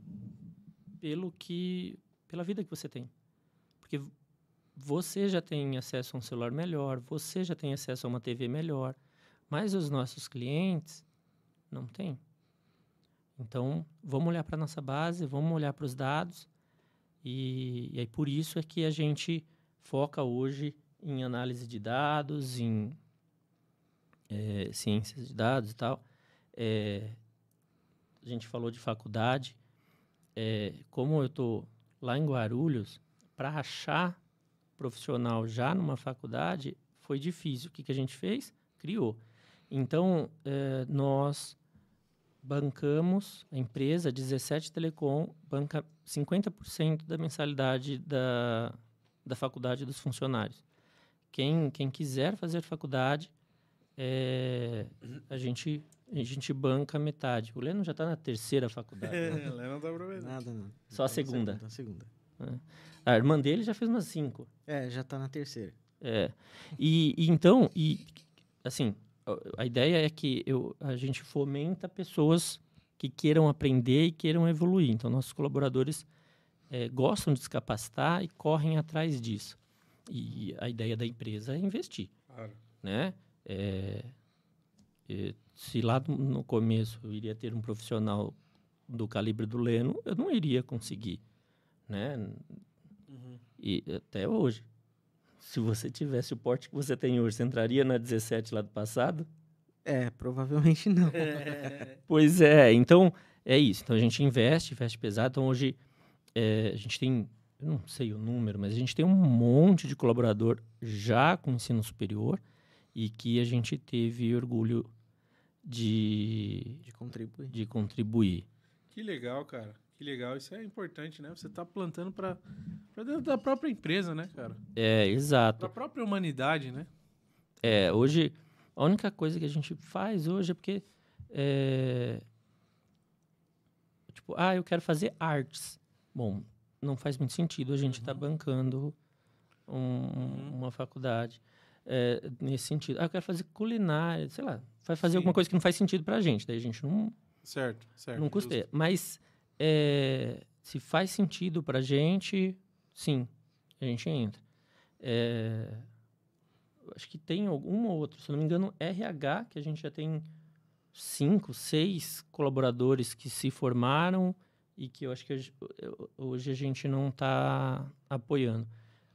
C: pelo que pela vida que você tem. Porque você já tem acesso a um celular melhor, você já tem acesso a uma TV melhor, mas os nossos clientes não têm. Então, vamos olhar para nossa base, vamos olhar para os dados, e, e aí por isso é que a gente foca hoje em análise de dados, em eh, ciências de dados e tal. Eh, a gente falou de faculdade. É, como eu estou lá em Guarulhos, para achar profissional já numa faculdade foi difícil. O que, que a gente fez? Criou. Então, é, nós bancamos, a empresa 17 Telecom banca 50% da mensalidade da, da faculdade dos funcionários. Quem, quem quiser fazer faculdade, é, a gente a gente banca metade. O Leno já está na terceira faculdade. né?
A: Lena tá aproveitando.
B: Nada, não.
C: Só a
B: Tá na
C: segunda.
B: Na segunda.
C: A irmã dele já fez umas cinco.
B: É, já tá na terceira.
C: É. E, e então, e assim, a, a ideia é que eu, a gente fomenta pessoas que queiram aprender e queiram evoluir. Então, nossos colaboradores é, gostam de se capacitar e correm atrás disso. E a ideia da empresa é investir,
A: Claro.
C: né? É, é, se lá no- começo eu iria ter um profissional do calibre do Leno, eu não iria conseguir, né? E até hoje. Se você tivesse o porte que você tem hoje, você entraria na 17 lá do passado?
B: É, provavelmente não.
C: Pois é, então é isso. Então a gente investe, investe pesado. Então hoje é, a gente tem, eu não sei o número, mas a gente tem um monte de colaborador já com ensino superior e que a gente teve orgulho de,
B: De contribuir.
C: de contribuir.
A: Que legal, cara. Que legal. Isso é importante, né? Você tá plantando para dentro da própria empresa, né, cara?
C: É, exato.
A: própria humanidade, né?
C: É, hoje, a única coisa que a gente faz hoje é porque. é, tipo, ah, eu quero fazer artes. Bom, não faz muito sentido a gente estar bancando um- uma faculdade é, nesse sentido. Ah, eu quero fazer culinária, sei lá. Vai fazer
A: Sim.
C: alguma coisa que não faz sentido pra gente. Daí a gente não,
A: Certo, certo.
C: não custeia. Mas é, se faz sentido pra gente, sim, a gente entra. É, acho que tem algum ou outro, se não me engano, RH, que a gente já tem cinco, seis colaboradores que se formaram e que eu acho que hoje, hoje a gente não está apoiando.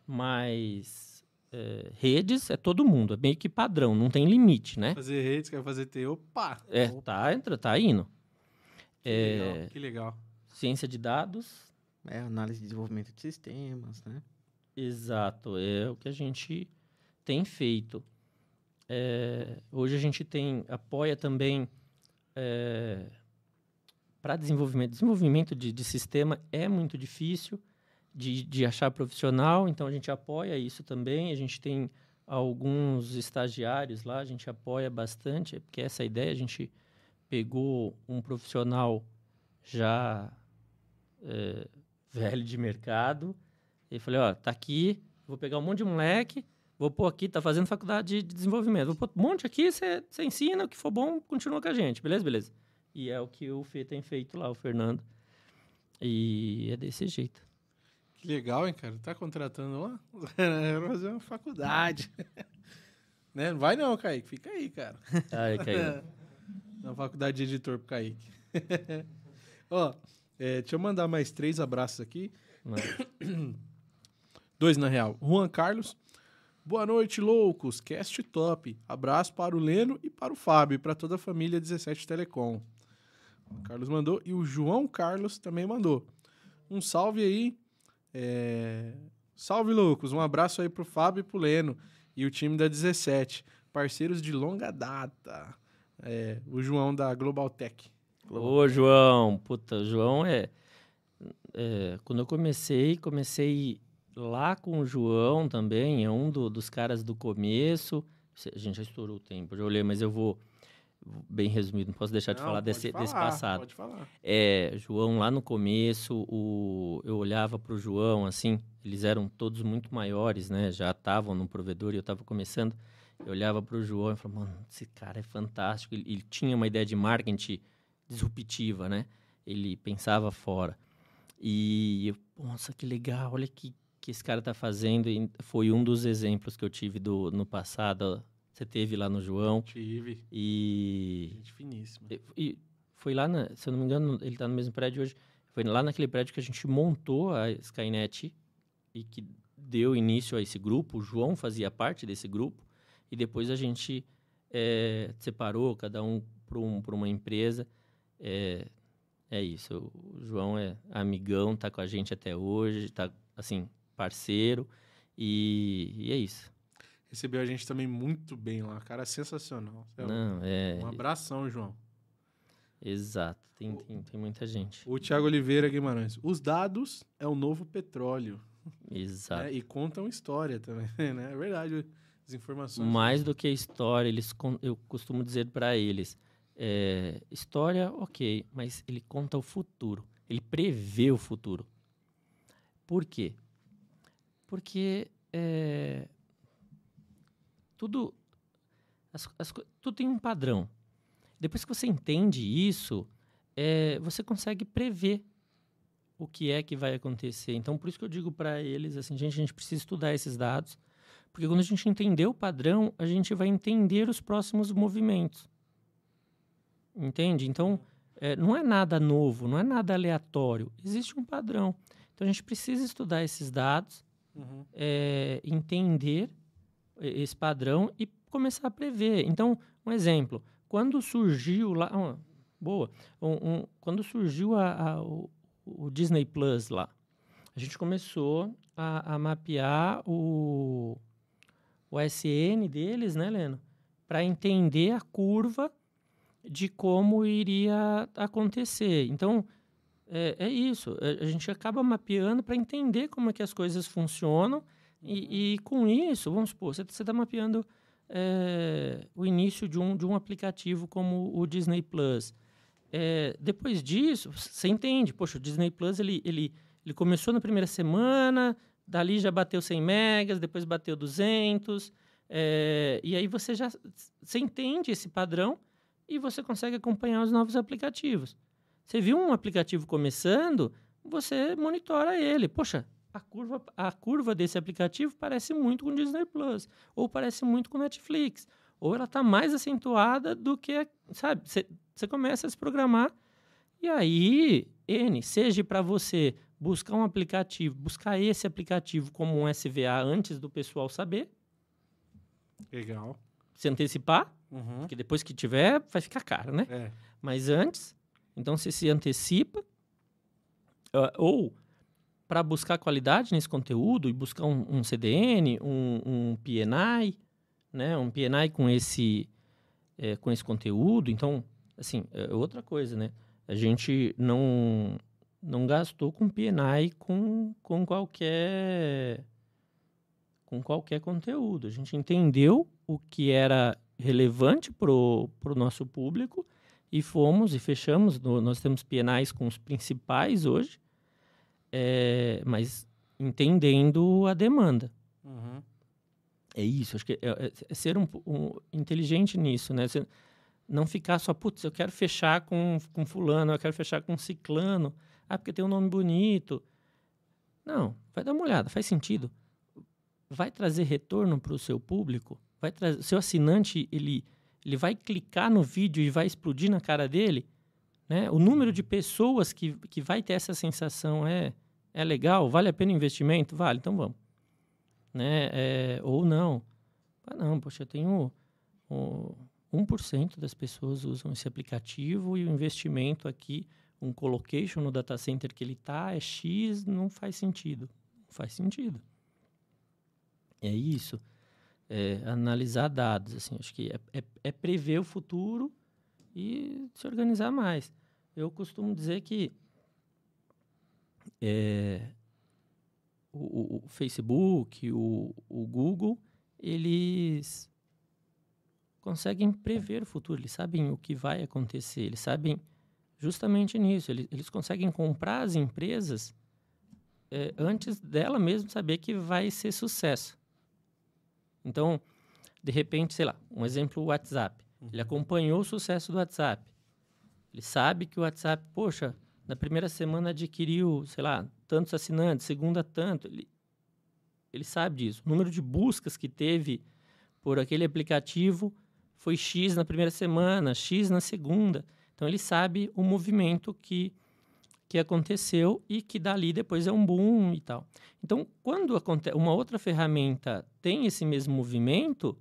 C: Mas é, redes é todo mundo, é meio que padrão, não tem limite, né?
A: Fazer redes, quer fazer TO, pá.
C: É, tá, entra, tá indo.
A: Que
C: É,
A: legal, que legal.
C: ciência de dados,
B: É, análise de desenvolvimento de sistemas, né?
C: exato, é o que a gente tem feito. É, hoje a gente tem, apoia também para desenvolvimento. Desenvolvimento de, de sistema é muito difícil de, de achar profissional, então a gente apoia isso também. A gente tem alguns estagiários lá, a gente apoia bastante, porque essa ideia a gente pegou um profissional já é, velho de mercado e falei, ó, tá aqui, vou pegar um monte de moleque, vou pôr aqui, tá fazendo faculdade de desenvolvimento, vou pôr um monte aqui, você ensina, o que for bom, continua com a gente, beleza? Beleza. E é o que o Fê tem feito lá, o Fernando. E é desse jeito.
A: Que legal, hein, cara? Tá contratando lá? Vai fazer uma faculdade. né? Não vai não, Kaique. Fica aí, cara.
C: Ai, caiu.
A: Na faculdade de editor pro Kaique. Ó, é, deixa eu mandar mais três abraços aqui. Dois, na real. Juan Carlos. Boa noite, loucos. Cast top. Abraço para o Leno e para o Fábio e para toda a família 17 Telecom. O Carlos mandou. E o João Carlos também mandou. Um salve aí. É, Salve, loucos. Um abraço aí pro Fábio e pro Leno. E o time da 17. Parceiros de longa data. É, o João da Global Tech.
C: Ô, João, puta, o João é, é, Quando eu comecei, comecei lá com o João também, é um do- dos caras do começo. A gente já estourou o tempo, já olhei, mas eu vou bem resumido, não posso deixar de
A: Não,
C: falar
A: pode
C: desse, desse
A: falar,
C: passado.
A: Pode falar.
C: É, João, lá no começo, o, eu olhava para o João, assim, eles eram todos muito maiores, né? Já estavam no provedor e eu estava começando. Eu olhava para o João e falava, mano, esse cara é fantástico. Ele, ele tinha uma ideia de marketing disruptiva, né? Ele pensava fora. E eu, nossa, que legal, olha que que esse cara tá fazendo. E foi um dos exemplos que eu tive do, no passado. Você teve lá no João.
A: Tive.
C: E
A: Gente finíssima.
C: e- E foi lá, na, se eu não me engano, ele está no mesmo prédio hoje. Foi lá naquele prédio que a gente montou a Skynet e que deu início a esse grupo. O João fazia parte desse grupo. E depois a gente eh, separou, cada um para um, uma empresa. É, é isso. O João é amigão, tá com a gente até hoje, tá, assim, parceiro. E, e é isso.
A: Recebeu a gente também muito bem lá. Cara, sensacional. É.
C: Não, é.
A: Um abração, João.
C: Exato. Tem, tem, tem muita gente.
A: O Thiago Oliveira Guimarães. Os dados é o novo petróleo.
C: Exato.
A: né? E contam história também, né? É verdade. As informações.
C: Mais do que história, eles eu costumo dizer para eles, é, história, ok, mas ele conta o futuro, ele prevê o futuro. Por quê? Porque é, tudo, as, as tudo tem um padrão. Depois que você entende isso, é, você consegue prever o que é que vai acontecer. Então, por isso que eu digo para eles assim, gente, a gente precisa estudar esses dados, porque quando a gente entender o padrão, a gente vai entender os próximos movimentos. Entende? Então, é, não é nada novo, não é nada aleatório. Existe um padrão. Então, a gente precisa estudar esses dados,
A: Uhum.
C: é, entender esse padrão e começar a prever. Então, um exemplo. Quando surgiu lá... ah, boa. Um- um- quando surgiu a- a- o, o Disney Plus lá, a gente começou a, a mapear o, o SN deles, né, Leno? Para entender a curva de como iria acontecer. Então, é, é isso. A, a gente acaba mapeando para entender como é que as coisas funcionam e, e com isso, vamos supor, você está mapeando é, o início de um, de um aplicativo como o Disney Plus. É, depois disso, você entende, poxa, o Disney Plus ele, ele, ele começou na primeira semana, dali já bateu 100 megas, depois bateu 200, é, e aí você já você entende esse padrão e você consegue acompanhar os novos aplicativos. Você viu um aplicativo começando, você monitora ele. Poxa, a curva, a curva desse aplicativo parece muito com o Disney Plus, ou parece muito com o Netflix, ou ela está mais acentuada do que, sabe? Você começa a se programar e aí, N, seja para você buscar um aplicativo, buscar esse aplicativo como um SVA antes do pessoal saber.
A: Legal.
C: Se antecipar,
A: Uhum.
C: porque depois que tiver, vai ficar caro, né?
A: É.
C: Mas antes, então você se antecipa, ah, ou para buscar qualidade nesse conteúdo e buscar um, um CDN, um, um PNI, né? Um PNI com esse, é, com esse conteúdo. Então, assim, é outra coisa, né? A gente não, não gastou com PNI com, com qualquer com qualquer conteúdo. A gente entendeu o que era relevante para o nosso público e fomos e fechamos. no- nós temos PNIs com os principais hoje, é, mas entendendo a demanda.
A: Uhum.
C: É isso, acho que é, é- é ser um, um- inteligente nisso, né? Você não ficar só, putz, eu quero fechar com, com fulano, eu quero fechar com ciclano, ah, porque tem um nome bonito. Não, vai dar uma olhada, faz sentido. Vai trazer retorno para o seu público? Vai trazer, seu assinante, ele, ele vai clicar no vídeo e vai explodir na cara dele? Né? O número de pessoas que, que vai ter essa sensação é, é legal? Vale a pena investimento? Vale, então vamos né? É, ou não. Ah, não, poxa, eu tenho o 1% das pessoas usam esse aplicativo e o investimento aqui, um colocation no data center que ele está é X, não faz sentido. Não faz sentido. É isso. É analisar dados, assim, acho que é, é, é prever o futuro e se organizar mais. Eu costumo dizer que é, o, o- Facebook, o, o Google, eles conseguem prever o futuro, eles sabem o que vai acontecer, eles sabem justamente nisso, eles, eles conseguem comprar as empresas eh, antes dela mesmo saber que vai ser sucesso. Então, de repente, sei lá, um exemplo, o WhatsApp. Ele acompanhou o sucesso do WhatsApp. Ele sabe que o WhatsApp, poxa, na primeira semana adquiriu, sei lá, tantos assinantes, segunda tanto. Ele, ele sabe disso. O número de buscas que teve por aquele aplicativo foi X na primeira semana, X na segunda. Então ele sabe o movimento que, que aconteceu e que dali depois é um boom e tal. Então, quando aconte- uma outra ferramenta tem esse mesmo movimento,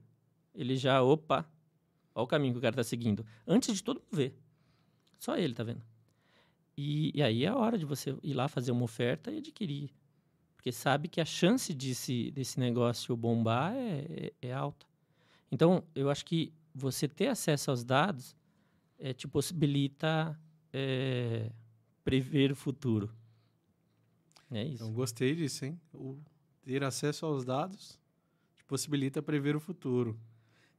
C: ele já, opa, olha o caminho que o cara está seguindo. Antes de todo mundo ver. Só ele tá vendo. E, e aí é a hora de você ir lá fazer uma oferta e adquirir. Porque sabe que a chance desse, desse negócio bombar é, é, é alta. Então, eu acho que você ter acesso aos dados é, te possibilita é, prever o futuro. É isso.
A: Então, gostei disso, hein? O ter acesso aos dados te possibilita prever o futuro.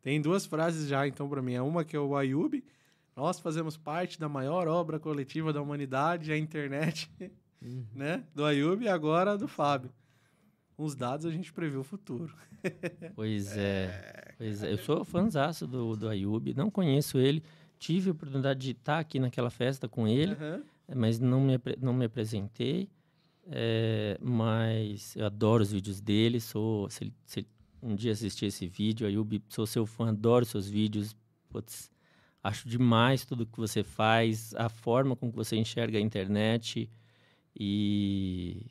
A: Tem duas frases já, então, para mim. É uma que é o Ayub. Nós fazemos parte da maior obra coletiva da humanidade, a internet,
B: Uhum.
A: né? Do Ayub e agora do Fábio. Com os dados a gente prevê o futuro.
C: Pois é. Pois é. Eu sou fãzaço do, do Ayub, não conheço ele. Tive a oportunidade de estar aqui naquela festa com ele.
A: Aham.
C: mas não me, não me apresentei. É, mas eu adoro os vídeos dele. Sou, se, se um dia assistir esse vídeo, Ayub, sou seu fã, adoro seus vídeos. Putz, acho demais tudo que você faz, a forma com que você enxerga a internet. E.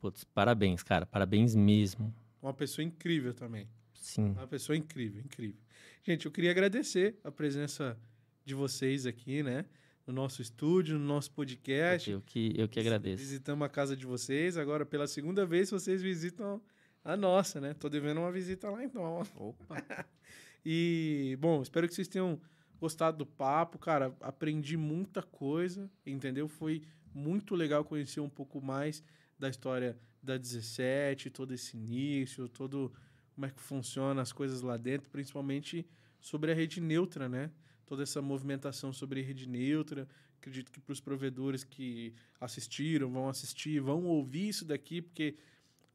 C: Putz, parabéns, cara, parabéns mesmo.
A: Uma pessoa incrível também.
C: Sim.
A: Uma pessoa incrível, incrível. Gente, eu queria agradecer a presença de vocês aqui, né? No nosso estúdio, no nosso podcast.
C: Eu que, eu que agradeço.
A: Visitamos a casa de vocês. Agora, pela segunda vez, vocês visitam a nossa, né? Tô devendo uma visita lá, então.
B: Opa.
A: E, bom, espero que vocês tenham gostado do papo, cara. Aprendi muita coisa, entendeu? Foi muito legal conhecer um pouco mais da história da 17, todo esse início, todo como é que funciona as coisas lá dentro, principalmente sobre a rede neutra, né? Toda essa movimentação sobre rede neutra. Acredito que para os provedores que assistiram, vão assistir, vão ouvir isso daqui, porque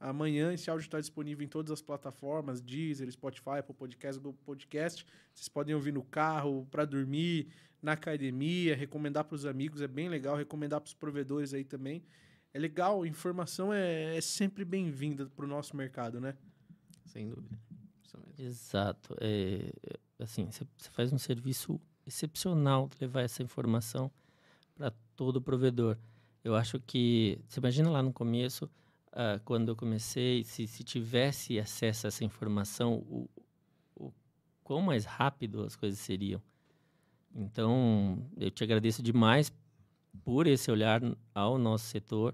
A: amanhã esse áudio está disponível em todas as plataformas, Deezer, Spotify, Apple Podcast, Google Podcast. Vocês podem ouvir no carro, para dormir, na academia, recomendar para os amigos, é bem legal, recomendar para os provedores aí também. É legal, informação é, é sempre bem-vinda para o nosso mercado, né?
B: Sem dúvida. Isso mesmo.
C: Exato. É, assim, você faz um serviço excepcional de levar essa informação para todo provedor. Eu acho que, você imagina lá no começo, uh, quando eu comecei, se, se tivesse acesso a essa informação, o, o quão mais rápido as coisas seriam. Então, eu te agradeço demais por esse olhar ao nosso setor,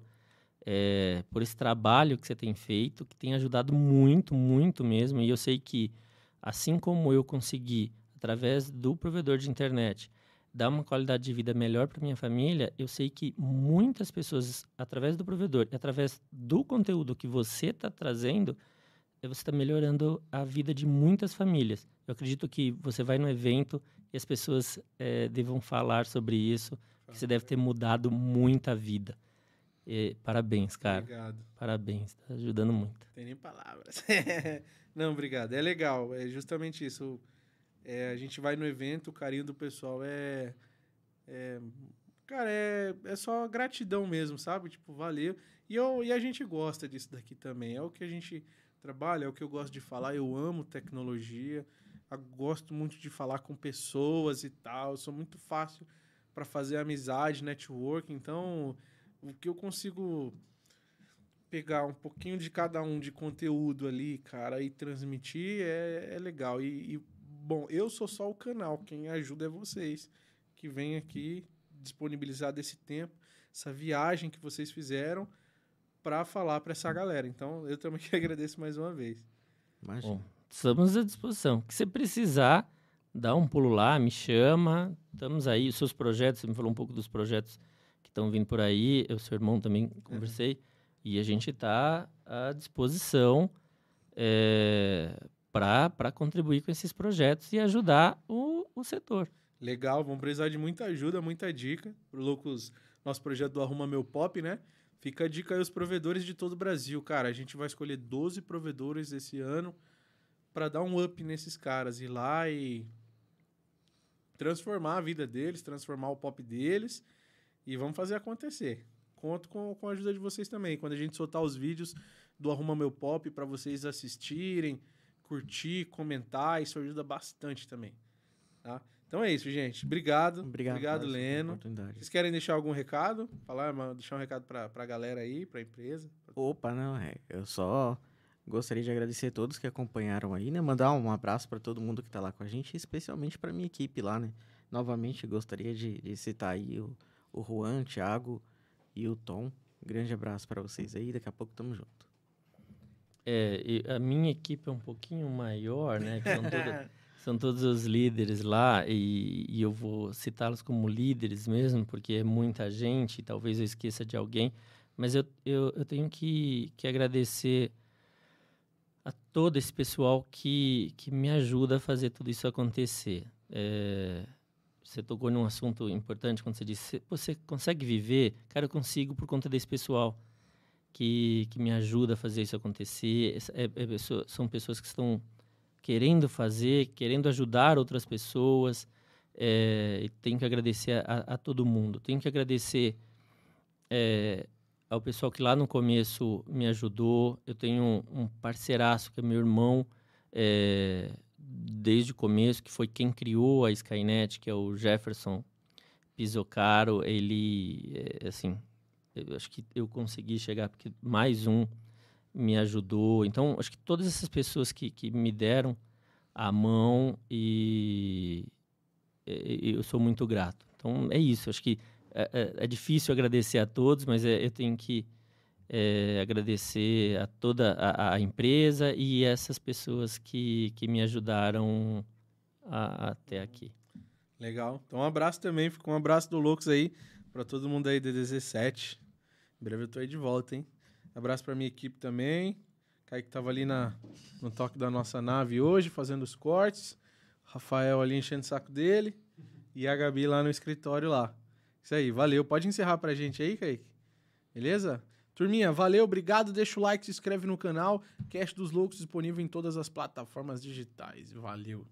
C: é, por esse trabalho que você tem feito, que tem ajudado muito, muito mesmo. E eu sei que, assim como eu consegui, através do provedor de internet, dar uma qualidade de vida melhor para minha família, eu sei que muitas pessoas, através do provedor e através do conteúdo que você está trazendo, é, você está melhorando a vida de muitas famílias. Eu acredito que você vai no evento e as pessoas é, devam falar sobre isso, que você deve ter mudado muita vida. E, parabéns, cara.
A: Obrigado.
C: Parabéns, está ajudando muito.
A: Tem nem palavras. Não, obrigado. É legal, é justamente isso. É, a gente vai no evento, o carinho do pessoal é. é cara, é, é só gratidão mesmo, sabe? Tipo, valeu. E, eu, e a gente gosta disso daqui também. É o que a gente trabalha, é o que eu gosto de falar. Eu amo tecnologia, gosto muito de falar com pessoas e tal. Eu sou muito fácil para fazer amizade, network. Então, o que eu consigo pegar um pouquinho de cada um de conteúdo ali, cara, e transmitir é, é legal. E, e Bom, eu sou só o canal, quem ajuda é vocês, que vem aqui disponibilizar desse tempo, essa viagem que vocês fizeram para falar para essa galera. Então, eu também que agradeço mais uma vez.
C: Imagina. Bom, estamos à disposição. Que você precisar, dá um pulo lá, me chama. Estamos aí. Os seus projetos, você me falou um pouco dos projetos que estão vindo por aí. Eu, seu irmão, também conversei. Uhum. E a gente está à disposição é, para contribuir com esses projetos e ajudar o, o setor.
A: Legal, vamos precisar de muita ajuda, muita dica. Pro Lucas, nosso projeto do Arruma Meu Pop, né? Fica a dica aí os provedores de todo o Brasil, cara. A gente vai escolher 12 provedores esse ano para dar um up nesses caras, ir lá e transformar a vida deles, transformar o pop deles e vamos fazer acontecer. Conto com, com a ajuda de vocês também. Quando a gente soltar os vídeos do Arruma Meu Pop para vocês assistirem, curtir, comentar, isso ajuda bastante também. Tá? Então é isso, gente. Obrigado. Obrigado, Obrigado Leno. Vocês querem deixar algum recado? Falar, deixar um recado para a galera aí, para a empresa?
B: Opa, não, é. Eu só gostaria de agradecer a todos que acompanharam aí, né? Mandar um abraço para todo mundo que está lá com a gente, especialmente para minha equipe lá, né? Novamente, gostaria de, de citar aí o, o Juan, o Thiago e o Tom. grande abraço para vocês aí. Daqui a pouco tamo junto.
C: É, a minha equipe é um pouquinho maior, né? São, toda, são, todos os líderes lá e, e eu vou citá-los como líderes mesmo, porque é muita gente, talvez eu esqueça de alguém, mas eu, eu, eu tenho que, que agradecer a todo esse pessoal que, que me ajuda a fazer tudo isso acontecer. É, você tocou num assunto importante quando você disse: você consegue viver? Cara, eu consigo por conta desse pessoal que, que me ajuda a fazer isso acontecer. É, é, são pessoas que estão querendo fazer, querendo ajudar outras pessoas. É, tenho que agradecer a, a, todo mundo. Tenho que agradecer é, ao pessoal que lá no começo me ajudou. Eu tenho um, um parceiraço que é meu irmão é, desde o começo, que foi quem criou a Skynet, que é o Jefferson Pisocaro. Ele, é, assim, eu acho que eu consegui chegar porque mais um me ajudou. Então, acho que todas essas pessoas que, que me deram a mão e, eu sou muito grato. Então, é isso. Acho que é, é, é difícil agradecer a todos, mas é, eu tenho que é, agradecer a toda a, a, empresa e essas pessoas que, que me ajudaram a, até aqui.
A: Legal. Então um abraço também, fica um abraço do Loucos aí pra todo mundo aí de 17. Em breve eu tô aí de volta, hein? Abraço pra minha equipe também. Kaique tava ali na, no toque da nossa nave hoje, fazendo os cortes. Rafael ali enchendo o saco dele. E a Gabi lá no escritório lá. Isso aí, valeu. Pode encerrar pra gente aí, Kaique? Beleza? Turminha, valeu, obrigado. Deixa o like, se inscreve no canal. Cast dos Loucos disponível em todas as plataformas digitais. Valeu.